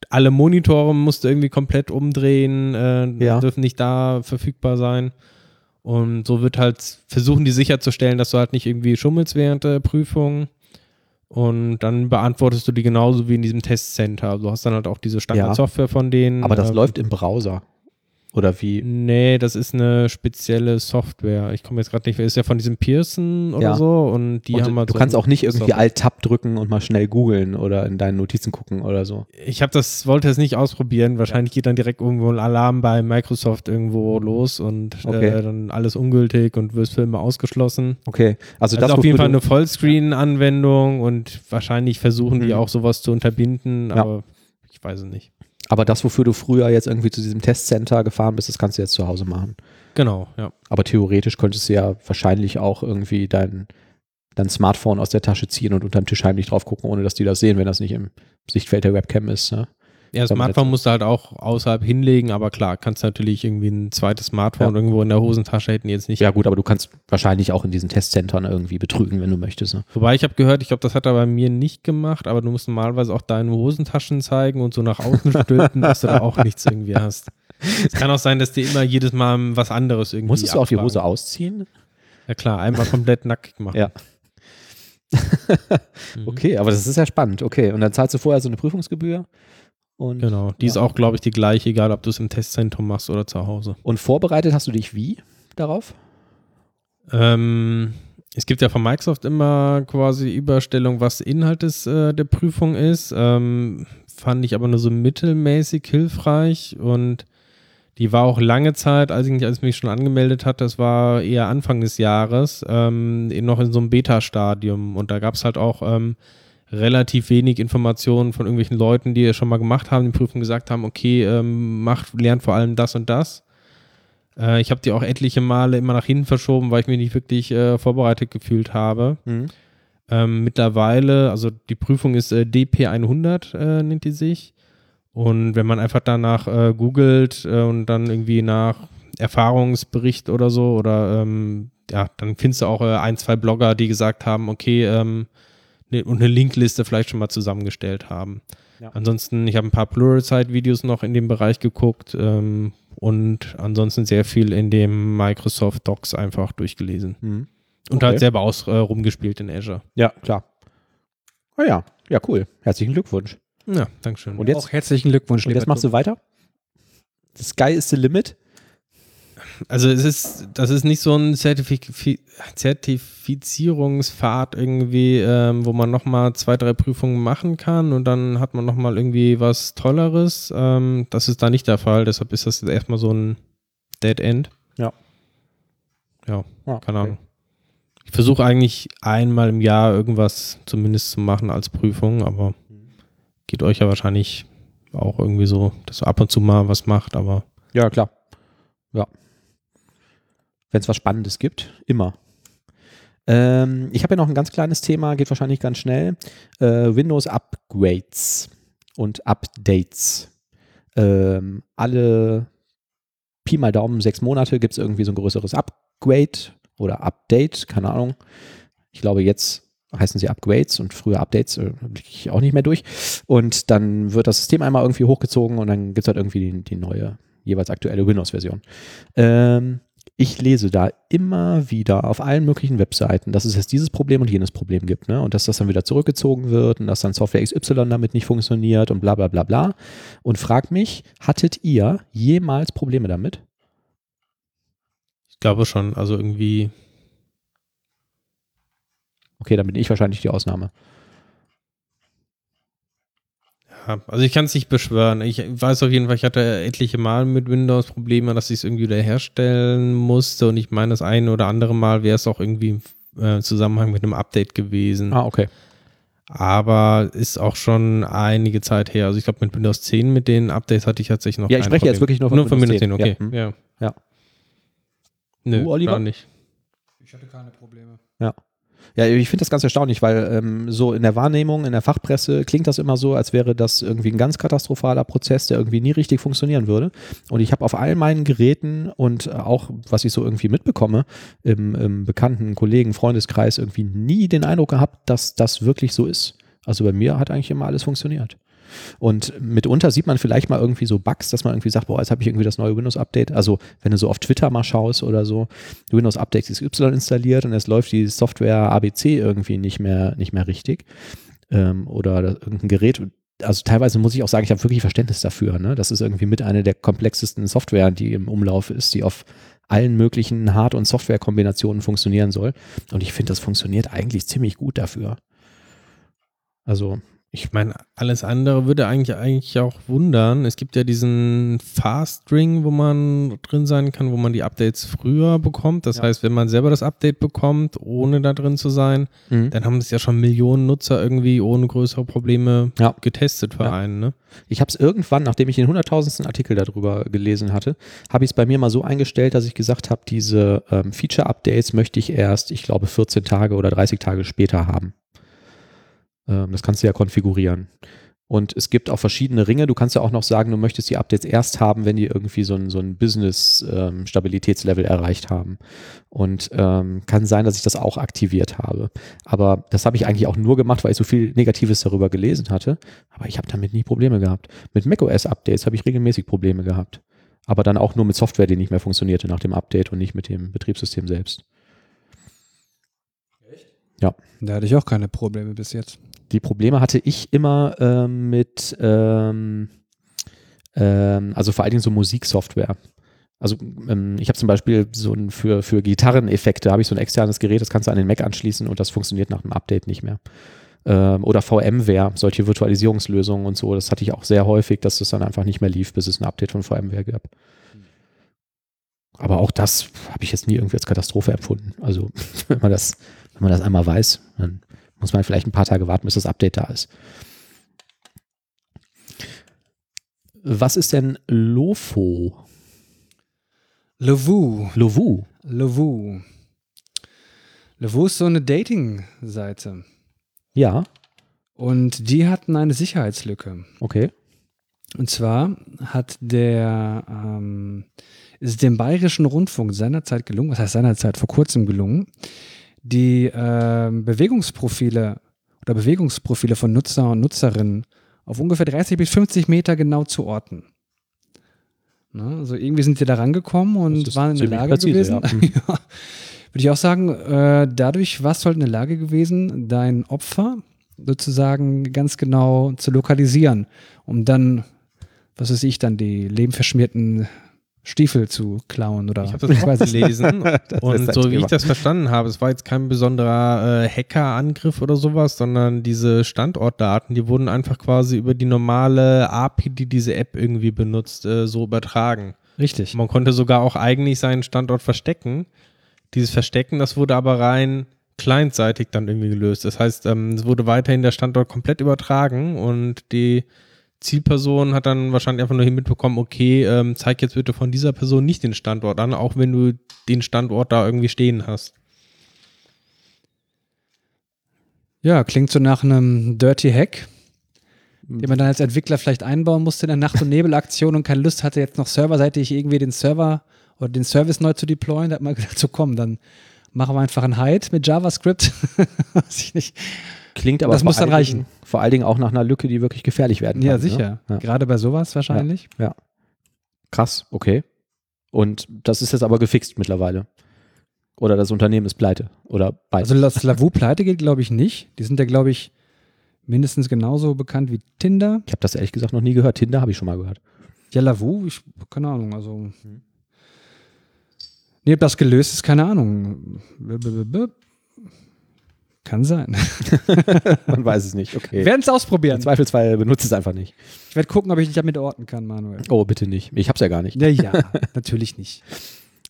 alle Monitore musst du irgendwie komplett umdrehen, äh, Ja. dürfen nicht da verfügbar sein. Und so wird halt versuchen, die sicherzustellen, dass du halt nicht irgendwie schummelst während der Prüfung. Und dann beantwortest du die genauso wie in diesem Testcenter. Du hast dann halt auch diese Standardsoftware von denen. Aber das ähm, läuft im Browser. Oder wie? Nee, das ist eine spezielle Software. Ich komme jetzt gerade nicht, ist ja von diesem Pearson oder Ja. so und die Und haben halt du so kannst auch nicht irgendwie. Alt-Tab drücken und mal schnell googeln oder in deinen Notizen gucken oder so. Ich habe das, wollte es nicht ausprobieren. Wahrscheinlich geht dann direkt irgendwo ein Alarm bei Microsoft irgendwo los und Okay. äh, dann alles ungültig und wirst für immer ausgeschlossen. Okay. Also, Also, das auf jeden Fall eine Vollscreen-Anwendung und wahrscheinlich versuchen die Mhm. auch sowas zu unterbinden, Ja. aber ich weiß es nicht. Aber das, wofür du früher jetzt irgendwie zu diesem Testcenter gefahren bist, das kannst du jetzt zu Hause machen. Genau, ja. Aber theoretisch könntest du ja wahrscheinlich auch irgendwie dein, dein Smartphone aus der Tasche ziehen und unterm Tisch heimlich drauf gucken, ohne dass die das sehen, wenn das nicht im Sichtfeld der Webcam ist. Ne? Ja, Smartphone musst du halt auch außerhalb hinlegen, aber klar, kannst natürlich irgendwie ein zweites Smartphone Ja. irgendwo in der Hosentasche hätten jetzt nicht. Ja, gut, aber du kannst wahrscheinlich auch in diesen Testcentern irgendwie betrügen, wenn du möchtest. Ne? Wobei ich habe gehört, ich glaube, das hat er bei mir nicht gemacht, aber du musst normalerweise auch deine Hosentaschen zeigen und so nach außen stülpen, dass du da auch nichts irgendwie hast. Es kann auch sein, dass dir immer jedes Mal was anderes irgendwie. Musstest du auch die abfragen. Hose ausziehen? Ja klar, einmal komplett nackig machen. Ja. Mhm. Okay, aber das ist ja spannend. Okay, und dann zahlst du vorher so eine Prüfungsgebühr. Und, Genau, die ist Ja. auch, glaube ich, die gleiche, egal ob du es im Testzentrum machst oder zu Hause. und vorbereitet hast du dich wie darauf? Ähm, es gibt ja von Microsoft immer quasi Überstellung, was Inhalt des, äh, der Prüfung ist. Ähm, fand ich aber nur so mittelmäßig hilfreich und die war auch lange Zeit, als ich, als ich mich schon angemeldet hatte, das war eher Anfang des Jahres, ähm, noch in so einem Beta-Stadium und da gab es halt auch ähm, relativ wenig Informationen von irgendwelchen Leuten, die es schon mal gemacht haben, die Prüfung gesagt haben, okay, ähm, macht, lernt vor allem das und das. Äh, ich habe die auch etliche Male immer nach hinten verschoben, weil ich mich nicht wirklich äh, vorbereitet gefühlt habe. Ähm, mittlerweile, also die Prüfung ist äh, DP100, äh, nennt die sich. Und wenn man einfach danach äh, googelt äh, und dann irgendwie nach Erfahrungsbericht oder so, oder ähm, ja, dann findest du auch ein, zwei Blogger, die gesagt haben, okay, ähm, und eine Linkliste vielleicht schon mal zusammengestellt haben. Ja. Ansonsten, ich habe ein paar Pluralsight-Videos noch in dem Bereich geguckt ähm, und ansonsten sehr viel in dem Microsoft Docs einfach durchgelesen. Mhm. Und Okay. halt selber aus, äh, rumgespielt in Azure. Ja, klar. Ah ja, ja, cool. Herzlichen Glückwunsch. Ja, Dankeschön. Und jetzt, Auch herzlichen Glückwunsch, und jetzt machst du weiter? The sky is the limit? Also es ist, das ist nicht so ein Zertifik Zertifizierungspfad irgendwie, ähm, wo man nochmal zwei, drei Prüfungen machen kann und dann hat man nochmal irgendwie was Tolleres. Ähm, das ist da nicht der Fall, deshalb ist das erstmal so ein Dead End. Ja. Ja, Ah, keine okay. Ahnung. Ich versuche eigentlich einmal im Jahr irgendwas zumindest zu machen als Prüfung, aber geht euch ja wahrscheinlich auch irgendwie so, dass ihr ab und zu mal was macht, aber Ja, klar. Ja. Wenn es was Spannendes gibt, immer. Ähm, ich habe ja noch ein ganz kleines Thema, geht wahrscheinlich ganz schnell. Äh, Windows Upgrades und Updates. Ähm, alle Pi mal Daumen sechs Monate gibt es irgendwie so ein größeres Upgrade oder Update, keine Ahnung. Ich glaube, jetzt heißen sie Upgrades und früher Updates, äh, blicke ich auch nicht mehr durch. Und dann wird das System einmal irgendwie hochgezogen und dann gibt es halt irgendwie die, die neue, jeweils aktuelle Windows-Version. Ähm, ich lese da immer wieder auf allen möglichen Webseiten, dass es jetzt dieses Problem und jenes Problem gibt, ne? Und dass das dann wieder zurückgezogen wird und dass dann Software XY damit nicht funktioniert und bla bla bla bla. Und frag mich, hattet ihr jemals Probleme damit? ich glaube schon, also irgendwie Okay, dann bin ich wahrscheinlich die Ausnahme. Ja, also ich kann es nicht beschwören. Ich weiß auf jeden Fall, ich hatte etliche Mal mit Windows Probleme, dass ich es irgendwie wiederherstellen musste. Und ich meine, das eine oder andere Mal wäre es auch irgendwie im äh, Zusammenhang mit einem Update gewesen. Ah, okay. Aber ist auch schon einige Zeit her. Also ich glaube, mit Windows 10, mit den Updates hatte ich tatsächlich noch Ja, ich spreche jetzt Problem. wirklich nur von nur von Windows Windows 10. 10, Okay, ja. ja. Ja. Nö, Du, Oliver? gar nicht. Ich hatte keine Probleme. Ja, ich finde das ganz erstaunlich, weil ähm, so in der Wahrnehmung, in der Fachpresse klingt das immer so, als wäre das irgendwie ein ganz katastrophaler Prozess, der irgendwie nie richtig funktionieren würde. Und ich habe auf all meinen Geräten und auch, was ich so irgendwie mitbekomme, im, im bekannten Kollegen, Freundeskreis irgendwie nie den Eindruck gehabt, dass das wirklich so ist. Also bei mir hat eigentlich immer alles funktioniert. Und mitunter sieht man vielleicht mal irgendwie so Bugs, dass man irgendwie sagt, boah, jetzt habe ich irgendwie das neue Windows-Update. Also wenn du so auf Twitter mal schaust oder so, Windows Update XY installiert und es läuft die Software ABC irgendwie nicht mehr, nicht mehr richtig. Ähm, oder irgendein Gerät. Also teilweise muss ich auch sagen, ich habe wirklich Verständnis dafür. Ne? Das ist irgendwie mit einer der komplexesten Software, die im Umlauf ist, die auf allen möglichen Hard- und Software-Kombinationen funktionieren soll. Und ich finde, das funktioniert eigentlich ziemlich gut dafür. Also, Ich meine, alles andere würde eigentlich eigentlich auch wundern. Es gibt ja diesen Fast-Ring, wo man drin sein kann, wo man die Updates früher bekommt. Das Ja. heißt, wenn man selber das Update bekommt, ohne da drin zu sein, mhm. dann haben es ja schon Millionen Nutzer irgendwie ohne größere Probleme Ja. getestet für Ja. einen. Ne? Ich habe es irgendwann, nachdem ich den hunderttausendsten Artikel darüber gelesen hatte, habe ich es bei mir mal so eingestellt, dass ich gesagt habe, diese ähm, Feature-Updates möchte ich erst, ich glaube, 14 Tage oder 30 Tage später haben. Ähm, das kannst du ja konfigurieren. Und es gibt auch verschiedene Ringe. Du kannst ja auch noch sagen, du möchtest die Updates erst haben, wenn die irgendwie so ein, so ein Business-Stabilitätslevel erreicht haben. Und ähm, kann sein, dass ich das auch aktiviert habe. Aber das habe ich eigentlich auch nur gemacht, weil ich so viel Negatives darüber gelesen hatte. Aber ich habe damit nie Probleme gehabt. Mit macOS-Updates habe ich regelmäßig Probleme gehabt. Aber dann auch nur mit Software, die nicht mehr funktionierte nach dem Update und nicht mit dem Betriebssystem selbst. Da hatte ich auch keine Probleme bis jetzt. Die Probleme hatte ich immer ähm, mit, ähm, ähm, also vor allen Dingen so Musiksoftware. Also ähm, ich habe zum Beispiel so ein für, für Gitarreneffekte habe ich so ein externes Gerät, das kannst du an den Mac anschließen und das funktioniert nach dem Update nicht mehr. Ähm, oder VMware, solche Virtualisierungslösungen und so, das hatte ich auch sehr häufig, dass das dann einfach nicht mehr lief, bis es ein Update von VMware gab. Aber auch das habe ich jetzt nie irgendwie als Katastrophe empfunden. Also wenn man das, wenn man das einmal weiß, dann muss man vielleicht ein paar Tage warten, bis das Update da ist. Was ist denn Lofo? Lovoo. Lovu? Lovoo. Lovoo ist so eine Dating-Seite. Ja, Und die hatten eine Sicherheitslücke. okay. Und zwar hat der, ähm, ist dem Bayerischen Rundfunk seinerzeit gelungen, was heißt seinerzeit, vor kurzem gelungen, die ähm, Bewegungsprofile oder Bewegungsprofile von Nutzer und Nutzerinnen auf ungefähr 30 bis 50 Meter genau zu orten. Ne? Also irgendwie sind sie da rangekommen und waren in der Lage präzise, gewesen. ja. Mhm. ja. Würde ich auch sagen, äh, dadurch warst du halt in der Lage gewesen, dein Opfer sozusagen ganz genau zu lokalisieren, um dann, was weiß ich, dann die lebenverschmierten Stiefel zu klauen oder Ich habe das auch gelesen und so wie ich das verstanden habe, es war jetzt kein besonderer äh, Hackerangriff oder sowas, sondern diese Standortdaten, die wurden einfach quasi über die normale API, die diese App irgendwie benutzt, äh, so übertragen. Richtig. Man konnte sogar auch eigentlich seinen Standort verstecken. Dieses Verstecken, das wurde aber rein clientseitig dann irgendwie gelöst. Das heißt, ähm, es wurde weiterhin der Standort komplett übertragen und die Zielperson hat dann wahrscheinlich einfach nur hier mitbekommen, okay, ähm, zeig jetzt bitte von dieser Person nicht den Standort an, auch wenn du den Standort da irgendwie stehen hast. Ja, klingt so nach einem Dirty Hack, den man dann als Entwickler vielleicht einbauen musste in der Nacht- und Nebelaktion und keine Lust hatte, jetzt noch serverseitig irgendwie den Server oder den Service neu zu deployen. Da hat man gedacht, so komm, dann machen wir einfach einen Hide mit JavaScript. Weiß ich nicht. Klingt aber Das muss dann reichen. Dingen- Vor allen Dingen auch nach einer Lücke, die wirklich gefährlich werden kann. Ja, sicher. Ne? Ja. Gerade bei sowas wahrscheinlich. Krass, okay. Und das ist jetzt aber gefixt mittlerweile. Oder das Unternehmen ist pleite. Oder beides. Also dass Lavu pleite geht, glaube ich nicht. Die sind ja, glaube ich, mindestens genauso bekannt wie Tinder. ich habe das ehrlich gesagt noch nie gehört. Tinder habe ich schon mal gehört. Ja, Lavu, ich, keine Ahnung, also. Nee, ob das gelöst ist, keine Ahnung. Kann sein. Man weiß es nicht. Okay. Wir werden es ausprobieren. Im Zweifelsfall benutzt es einfach nicht. Ich werde gucken, ob ich dich damit orten kann, Manuel. Oh, bitte nicht. Ich habe es ja gar nicht. Ja, ja, natürlich nicht.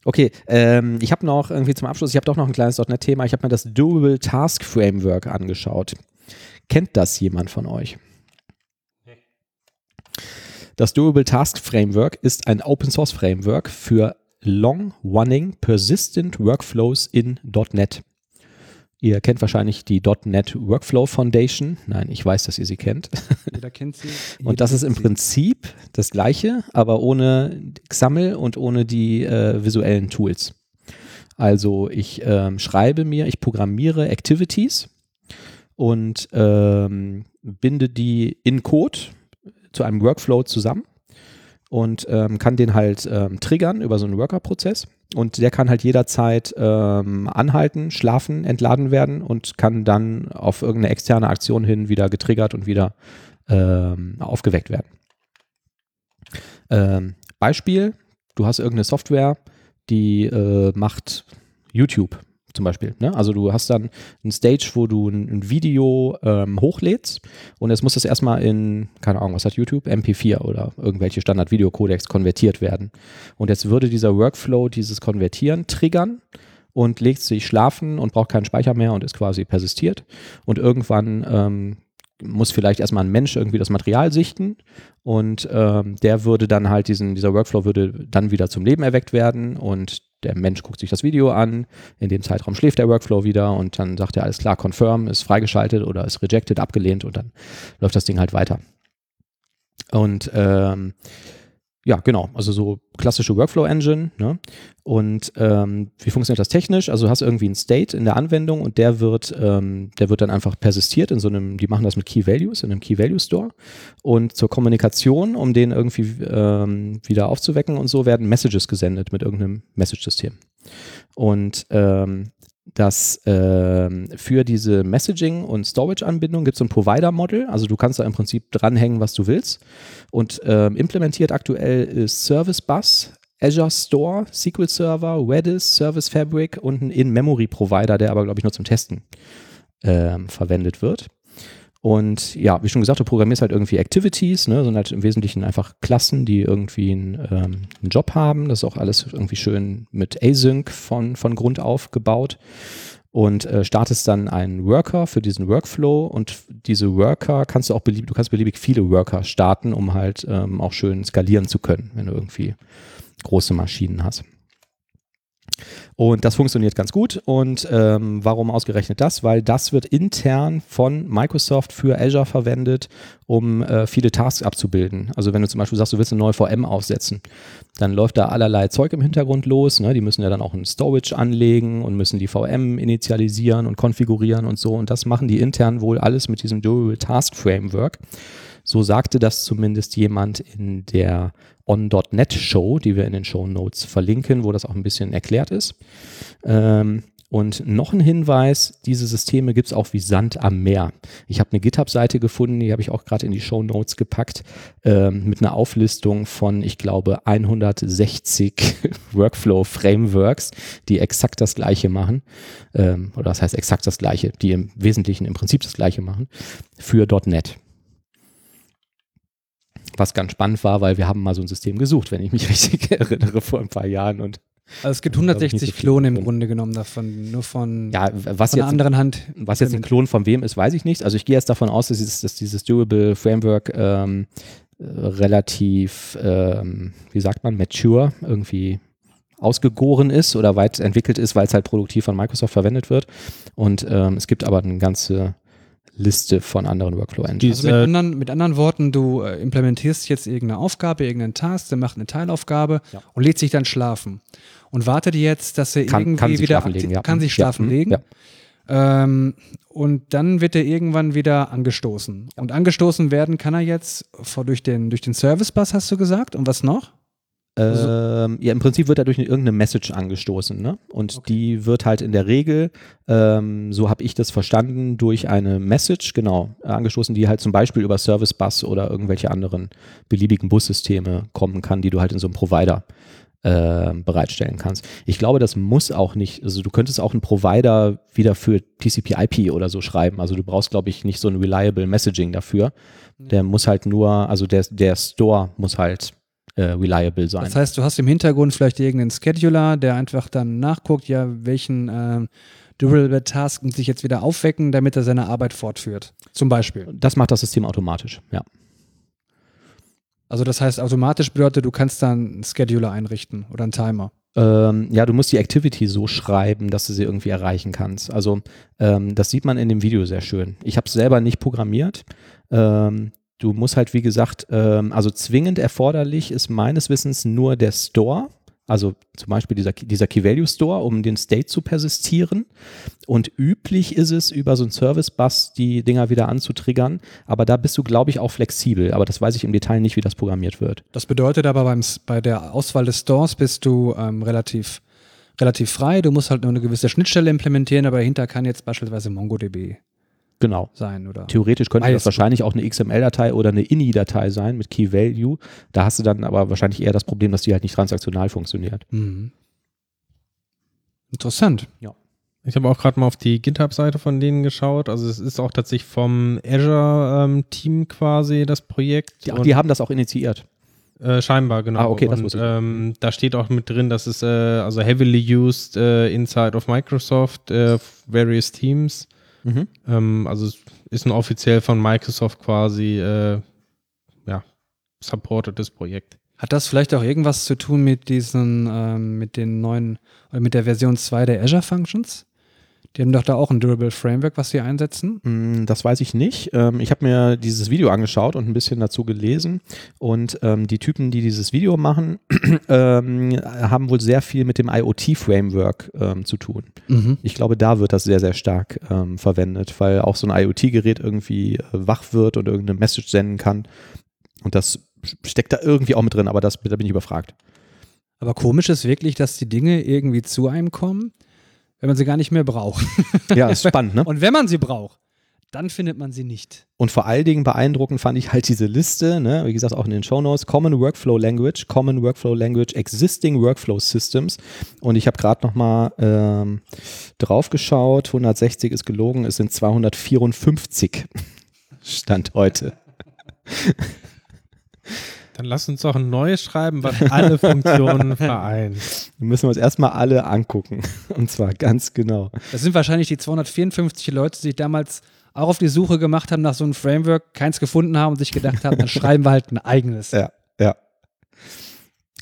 Okay, ähm, ich habe noch irgendwie zum Abschluss, ich habe doch noch ein kleines .NET-Thema. Ich habe mir das Durable Task Framework angeschaut. Kennt das jemand von euch? Das Durable Task Framework ist ein Open Source Framework für Long-Running Persistent Workflows in .NET. Ihr kennt wahrscheinlich die .NET Workflow Foundation. Nein, ich weiß, dass ihr sie kennt. Jeder kennt sie. Und das ist im Jeder Prinzip das gleiche, aber ohne XAML und ohne die äh, visuellen Tools. Also ich ähm, schreibe mir, ich programmiere Activities und ähm, binde die in Code zu einem Workflow zusammen und ähm, kann den halt ähm, triggern über so einen Worker-Prozess. Und der kann halt jederzeit ähm, anhalten, schlafen, entladen werden und kann dann auf irgendeine externe Aktion hin wieder getriggert und wieder ähm, aufgeweckt werden. Ähm, Beispiel, du hast irgendeine Software, die äh, macht YouTube zum Beispiel. Ne? Also du hast dann ein Stage, wo du ein, ein Video ähm, hochlädst und jetzt muss das erstmal in, keine Ahnung, was hat YouTube? MP4 oder irgendwelche Standard-Video-Codecs konvertiert werden. Und jetzt würde dieser Workflow dieses Konvertieren triggern und legt sich schlafen und braucht keinen Speicher mehr und ist quasi persistiert. Und irgendwann ähm, muss vielleicht erstmal ein Mensch irgendwie das Material sichten und ähm, der würde dann halt diesen, dieser Workflow würde dann wieder zum Leben erweckt werden und der Mensch guckt sich das Video an, in dem Zeitraum schläft der Workflow wieder und dann sagt er, alles klar, confirm, ist freigeschaltet oder ist rejected, abgelehnt und dann läuft das Ding halt weiter. Und ähm, ja, genau, also so klassische Workflow-Engine. Ne? Und ähm, wie funktioniert das technisch? Also du hast irgendwie einen State in der Anwendung und der wird, ähm, der wird dann einfach persistiert in so einem, die machen das mit Key Values, in einem Key Value Store. Und zur Kommunikation, um den irgendwie ähm, wieder aufzuwecken und so, werden Messages gesendet mit irgendeinem Message-System. Und ähm, dass ähm, für diese Messaging- und Storage-Anbindung gibt es ein Provider-Model. Also du kannst da im Prinzip dranhängen, was du willst. Und ähm, implementiert aktuell ist Service Bus, Azure Store, SQL Server, Redis, Service Fabric und ein In-Memory-Provider, der aber, glaube ich, nur zum Testen ähm, verwendet wird. Und ja, wie schon gesagt, du programmierst halt irgendwie Activities, ne, sind halt im Wesentlichen einfach Klassen, die irgendwie einen, ähm, einen Job haben. Das ist auch alles irgendwie schön mit Async von, von Grund auf gebaut. Und äh, startest dann einen Worker für diesen Workflow und diese Worker kannst du auch beliebig, du kannst beliebig viele Worker starten, um halt ähm, auch schön skalieren zu können, wenn du irgendwie große Maschinen hast. Und das funktioniert ganz gut. Und ähm, warum ausgerechnet das? Weil das wird intern von Microsoft für Azure verwendet, um äh, viele Tasks abzubilden. Also wenn du zum Beispiel sagst, du willst eine neue VM aufsetzen, dann läuft da allerlei Zeug im Hintergrund los. Ne? Die müssen ja dann auch ein Storage anlegen und müssen die VM initialisieren und konfigurieren und so. Und das machen die intern wohl alles mit diesem Durable Task Framework. So sagte das zumindest jemand in der On.NET Show, die wir in den Show Notes verlinken, wo das auch ein bisschen erklärt ist. Ähm, und noch ein Hinweis, diese Systeme gibt es auch wie Sand am Meer. Ich habe eine GitHub-Seite gefunden, die habe ich auch gerade in die Show Notes gepackt, ähm, mit einer Auflistung von, ich glaube, 160 Workflow-Frameworks, die exakt das gleiche machen. Ähm, oder das heißt exakt das gleiche, die im Wesentlichen im Prinzip das gleiche machen, für .NET was ganz spannend war, weil wir haben mal so ein System gesucht, wenn ich mich richtig erinnere, vor ein paar Jahren und Also es gibt 160 so Klone im. Grunde genommen davon, nur von, ja, was von jetzt einer anderen Hand. Was jetzt ein Klon von wem ist, weiß ich nicht. Also ich gehe jetzt davon aus, dass dieses, dass dieses Durable Framework ähm, äh, relativ, ähm, wie sagt man, mature irgendwie ausgegoren ist oder weit entwickelt ist, weil es halt produktiv von Microsoft verwendet wird. Und ähm, es gibt aber eine ganze Liste von anderen Workflow-Engines. Also mit, anderen, mit anderen Worten, du äh, implementierst jetzt irgendeine Aufgabe, irgendeinen Task, der macht eine Teilaufgabe Ja. und lädt sich dann schlafen. Und wartet jetzt, dass er Kann- irgendwie kann sich wieder schlafen legen, ja. kann sich Ja, schlafen mhm, legen. ja. Ähm, und dann wird er irgendwann wieder angestoßen. Und angestoßen werden kann er jetzt vor, durch, den, durch den Service Bus, hast du gesagt. Und was noch? Ähm, ja, im Prinzip wird er durch eine, irgendeine Message angestoßen, ne? Und Okay. die wird halt in der Regel, ähm, so habe ich das verstanden, durch eine Message, genau, angestoßen, die halt zum Beispiel über Service Bus oder irgendwelche anderen beliebigen Bussysteme kommen kann, die du halt in so einem Provider äh, bereitstellen kannst. Ich glaube, das muss auch nicht, also du könntest auch einen Provider wieder für TCP/IP oder so schreiben. Also du brauchst, glaube ich, nicht so ein reliable Messaging dafür. Der muss halt nur, also der, der Store muss halt äh, reliable sein. Das heißt, du hast im Hintergrund vielleicht irgendeinen Scheduler, der einfach dann nachguckt, ja, welchen ähm, Durable Task und sich jetzt wieder aufwecken, damit er seine Arbeit fortführt. Zum Beispiel. Das macht das System automatisch, ja. Also das heißt, automatisch bedeutet, du kannst dann einen Scheduler einrichten oder einen Timer. Ähm, ja, du musst die Activity so schreiben, dass du sie irgendwie erreichen kannst. Also ähm, das sieht man in dem Video sehr schön. Ich habe es selber nicht programmiert. Ähm, du musst halt, wie gesagt, ähm, also zwingend erforderlich ist meines Wissens nur der Store. Also zum Beispiel dieser, dieser Key-Value Store, um den State zu persistieren. Und üblich ist es, über so einen Service-Bus die Dinger wieder anzutriggern. Aber da bist du, glaube ich, auch flexibel. Aber das weiß ich im Detail nicht, wie das programmiert wird. Das bedeutet aber beim, bei der Auswahl des Stores bist du ähm, relativ, relativ frei. Du musst halt nur eine gewisse Schnittstelle implementieren, aber dahinter kann jetzt beispielsweise MongoDB Genau. sein, oder? Theoretisch könnte Weiß das wahrscheinlich auch eine XML-Datei oder eine INI-Datei sein mit Key Value. Da hast du dann aber wahrscheinlich eher das Problem, dass die halt nicht transaktional funktioniert. Mhm. Interessant. Ich habe auch gerade mal auf die GitHub-Seite von denen geschaut. Also es ist auch tatsächlich vom Azure-Team quasi das Projekt. Die, die haben das auch initiiert. Äh, scheinbar, genau. Ah, okay, das und, ähm, Da steht auch mit drin, dass es äh, also heavily used äh, inside of Microsoft, äh, various teams. Mhm. Ähm, also es ist ein offiziell von Microsoft quasi äh, ja, supportedes Projekt. Hat das vielleicht auch irgendwas zu tun mit diesen, ähm, mit den neuen, oder mit der Version 2 der Azure Functions? Die haben doch da auch ein Durable Framework, was sie einsetzen. Mm, Das weiß ich nicht. Ähm, Ich habe mir dieses Video angeschaut und ein bisschen dazu gelesen. Und ähm, die Typen, die dieses Video machen, ähm, haben wohl sehr viel mit dem IoT-Framework zu tun. Mhm. Ich glaube, da wird das sehr, sehr stark verwendet, weil auch so ein IoT-Gerät irgendwie äh, wach wird und irgendeine Message senden kann. Und das steckt da irgendwie auch mit drin, aber das, da bin ich überfragt. Aber komisch ist wirklich, dass die Dinge irgendwie zu einem kommen, wenn man sie gar nicht mehr braucht. Ja, ist spannend, ne? Und wenn man sie braucht, dann findet man sie nicht. Und vor allen Dingen beeindruckend fand ich halt diese Liste, ne? wie gesagt, auch in den Show Notes, Common Workflow Language, Common Workflow Language, Existing Workflow Systems. Und ich habe gerade nochmal ähm, drauf geschaut, 160 ist gelogen, es sind 254 Stand heute. Dann lass uns doch ein neues schreiben, was alle Funktionen vereint. Wir müssen uns erstmal alle angucken. Und zwar ganz genau. Das sind wahrscheinlich die 254 Leute, die sich damals auch auf die Suche gemacht haben nach so einem Framework, keins gefunden haben und sich gedacht haben, dann schreiben wir halt ein eigenes. Ja, ja.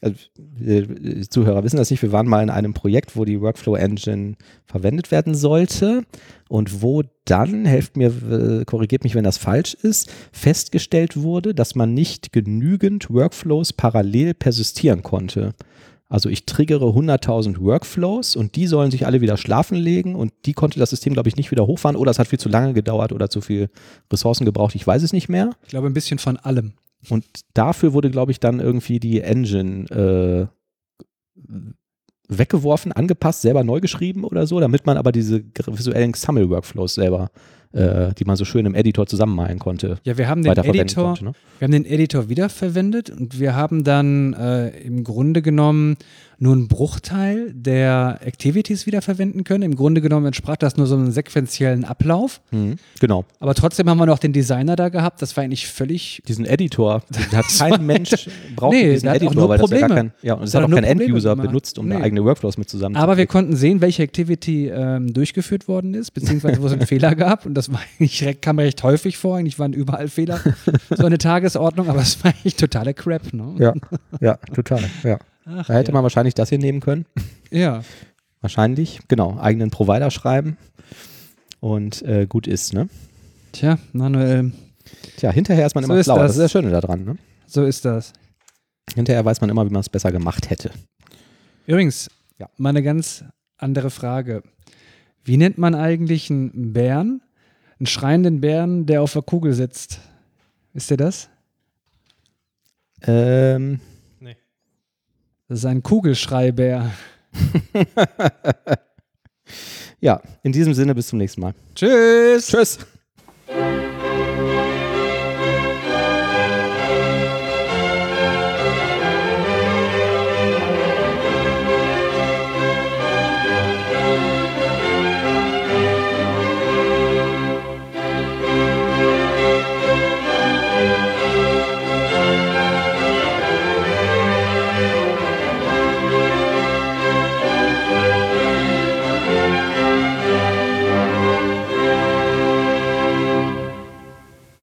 Also, die Zuhörer wissen das nicht, wir waren mal in einem Projekt, wo die Workflow Engine verwendet werden sollte und wo dann, helft mir, äh, korrigiert mich, wenn das falsch ist, festgestellt wurde, dass man nicht genügend Workflows parallel persistieren konnte. Also ich triggere 100.000 Workflows und die sollen sich alle wieder schlafen legen und die konnte das System, glaube ich, nicht wieder hochfahren oder es hat viel zu lange gedauert oder zu viel Ressourcen gebraucht, ich weiß es nicht mehr. Ich glaube, ein bisschen von allem. Und dafür wurde, glaube ich, dann irgendwie die Engine äh, weggeworfen, angepasst, selber neu geschrieben oder so, damit man aber diese visuellen XAML-Workflows selber, äh, die man so schön im Editor zusammenmalen konnte, Ja, wir haben den Editor, konnte. Ne? wir haben den Editor wiederverwendet und wir haben dann äh, im Grunde genommen nur einen Bruchteil der Activities wiederverwenden können. Im Grunde genommen entsprach das nur so einem sequenziellen Ablauf. Mhm, genau. Aber trotzdem haben wir noch den Designer da gehabt. Das war eigentlich völlig Diesen Editor, hat kein Mensch braucht Nee, diesen Editor, nur weil das ja gar kein, ja, und es hat auch kein End-User benutzt, um Nee. eigene Workflows mit zusammen Aber wir konnten sehen, welche Activity ähm, durchgeführt worden ist, beziehungsweise wo es einen Fehler gab. Und das war eigentlich, kam recht häufig vor. Eigentlich waren überall Fehler. So eine Tagesordnung, aber es war eigentlich totale Crap. Ne? Ja, ja, total. Ja. Ach, Da hätte ja. man wahrscheinlich das hier nehmen können. ja. Wahrscheinlich, genau, eigenen Provider schreiben und äh, gut ist, ne? Tja, Manuel, Tja, hinterher ist man So immer ist schlauer. Das. das. ist das Schöne daran, ne? so ist das. Hinterher weiß man immer, wie man es besser gemacht hätte. Übrigens, Ja. mal eine ganz andere Frage. Wie nennt man eigentlich einen Bären, einen schreienden Bären, der auf der Kugel sitzt? Wisst ihr das? Ähm, Das ist ein Kugelschreibär. ja, in diesem Sinne bis zum nächsten Mal. Tschüss! Tschüss.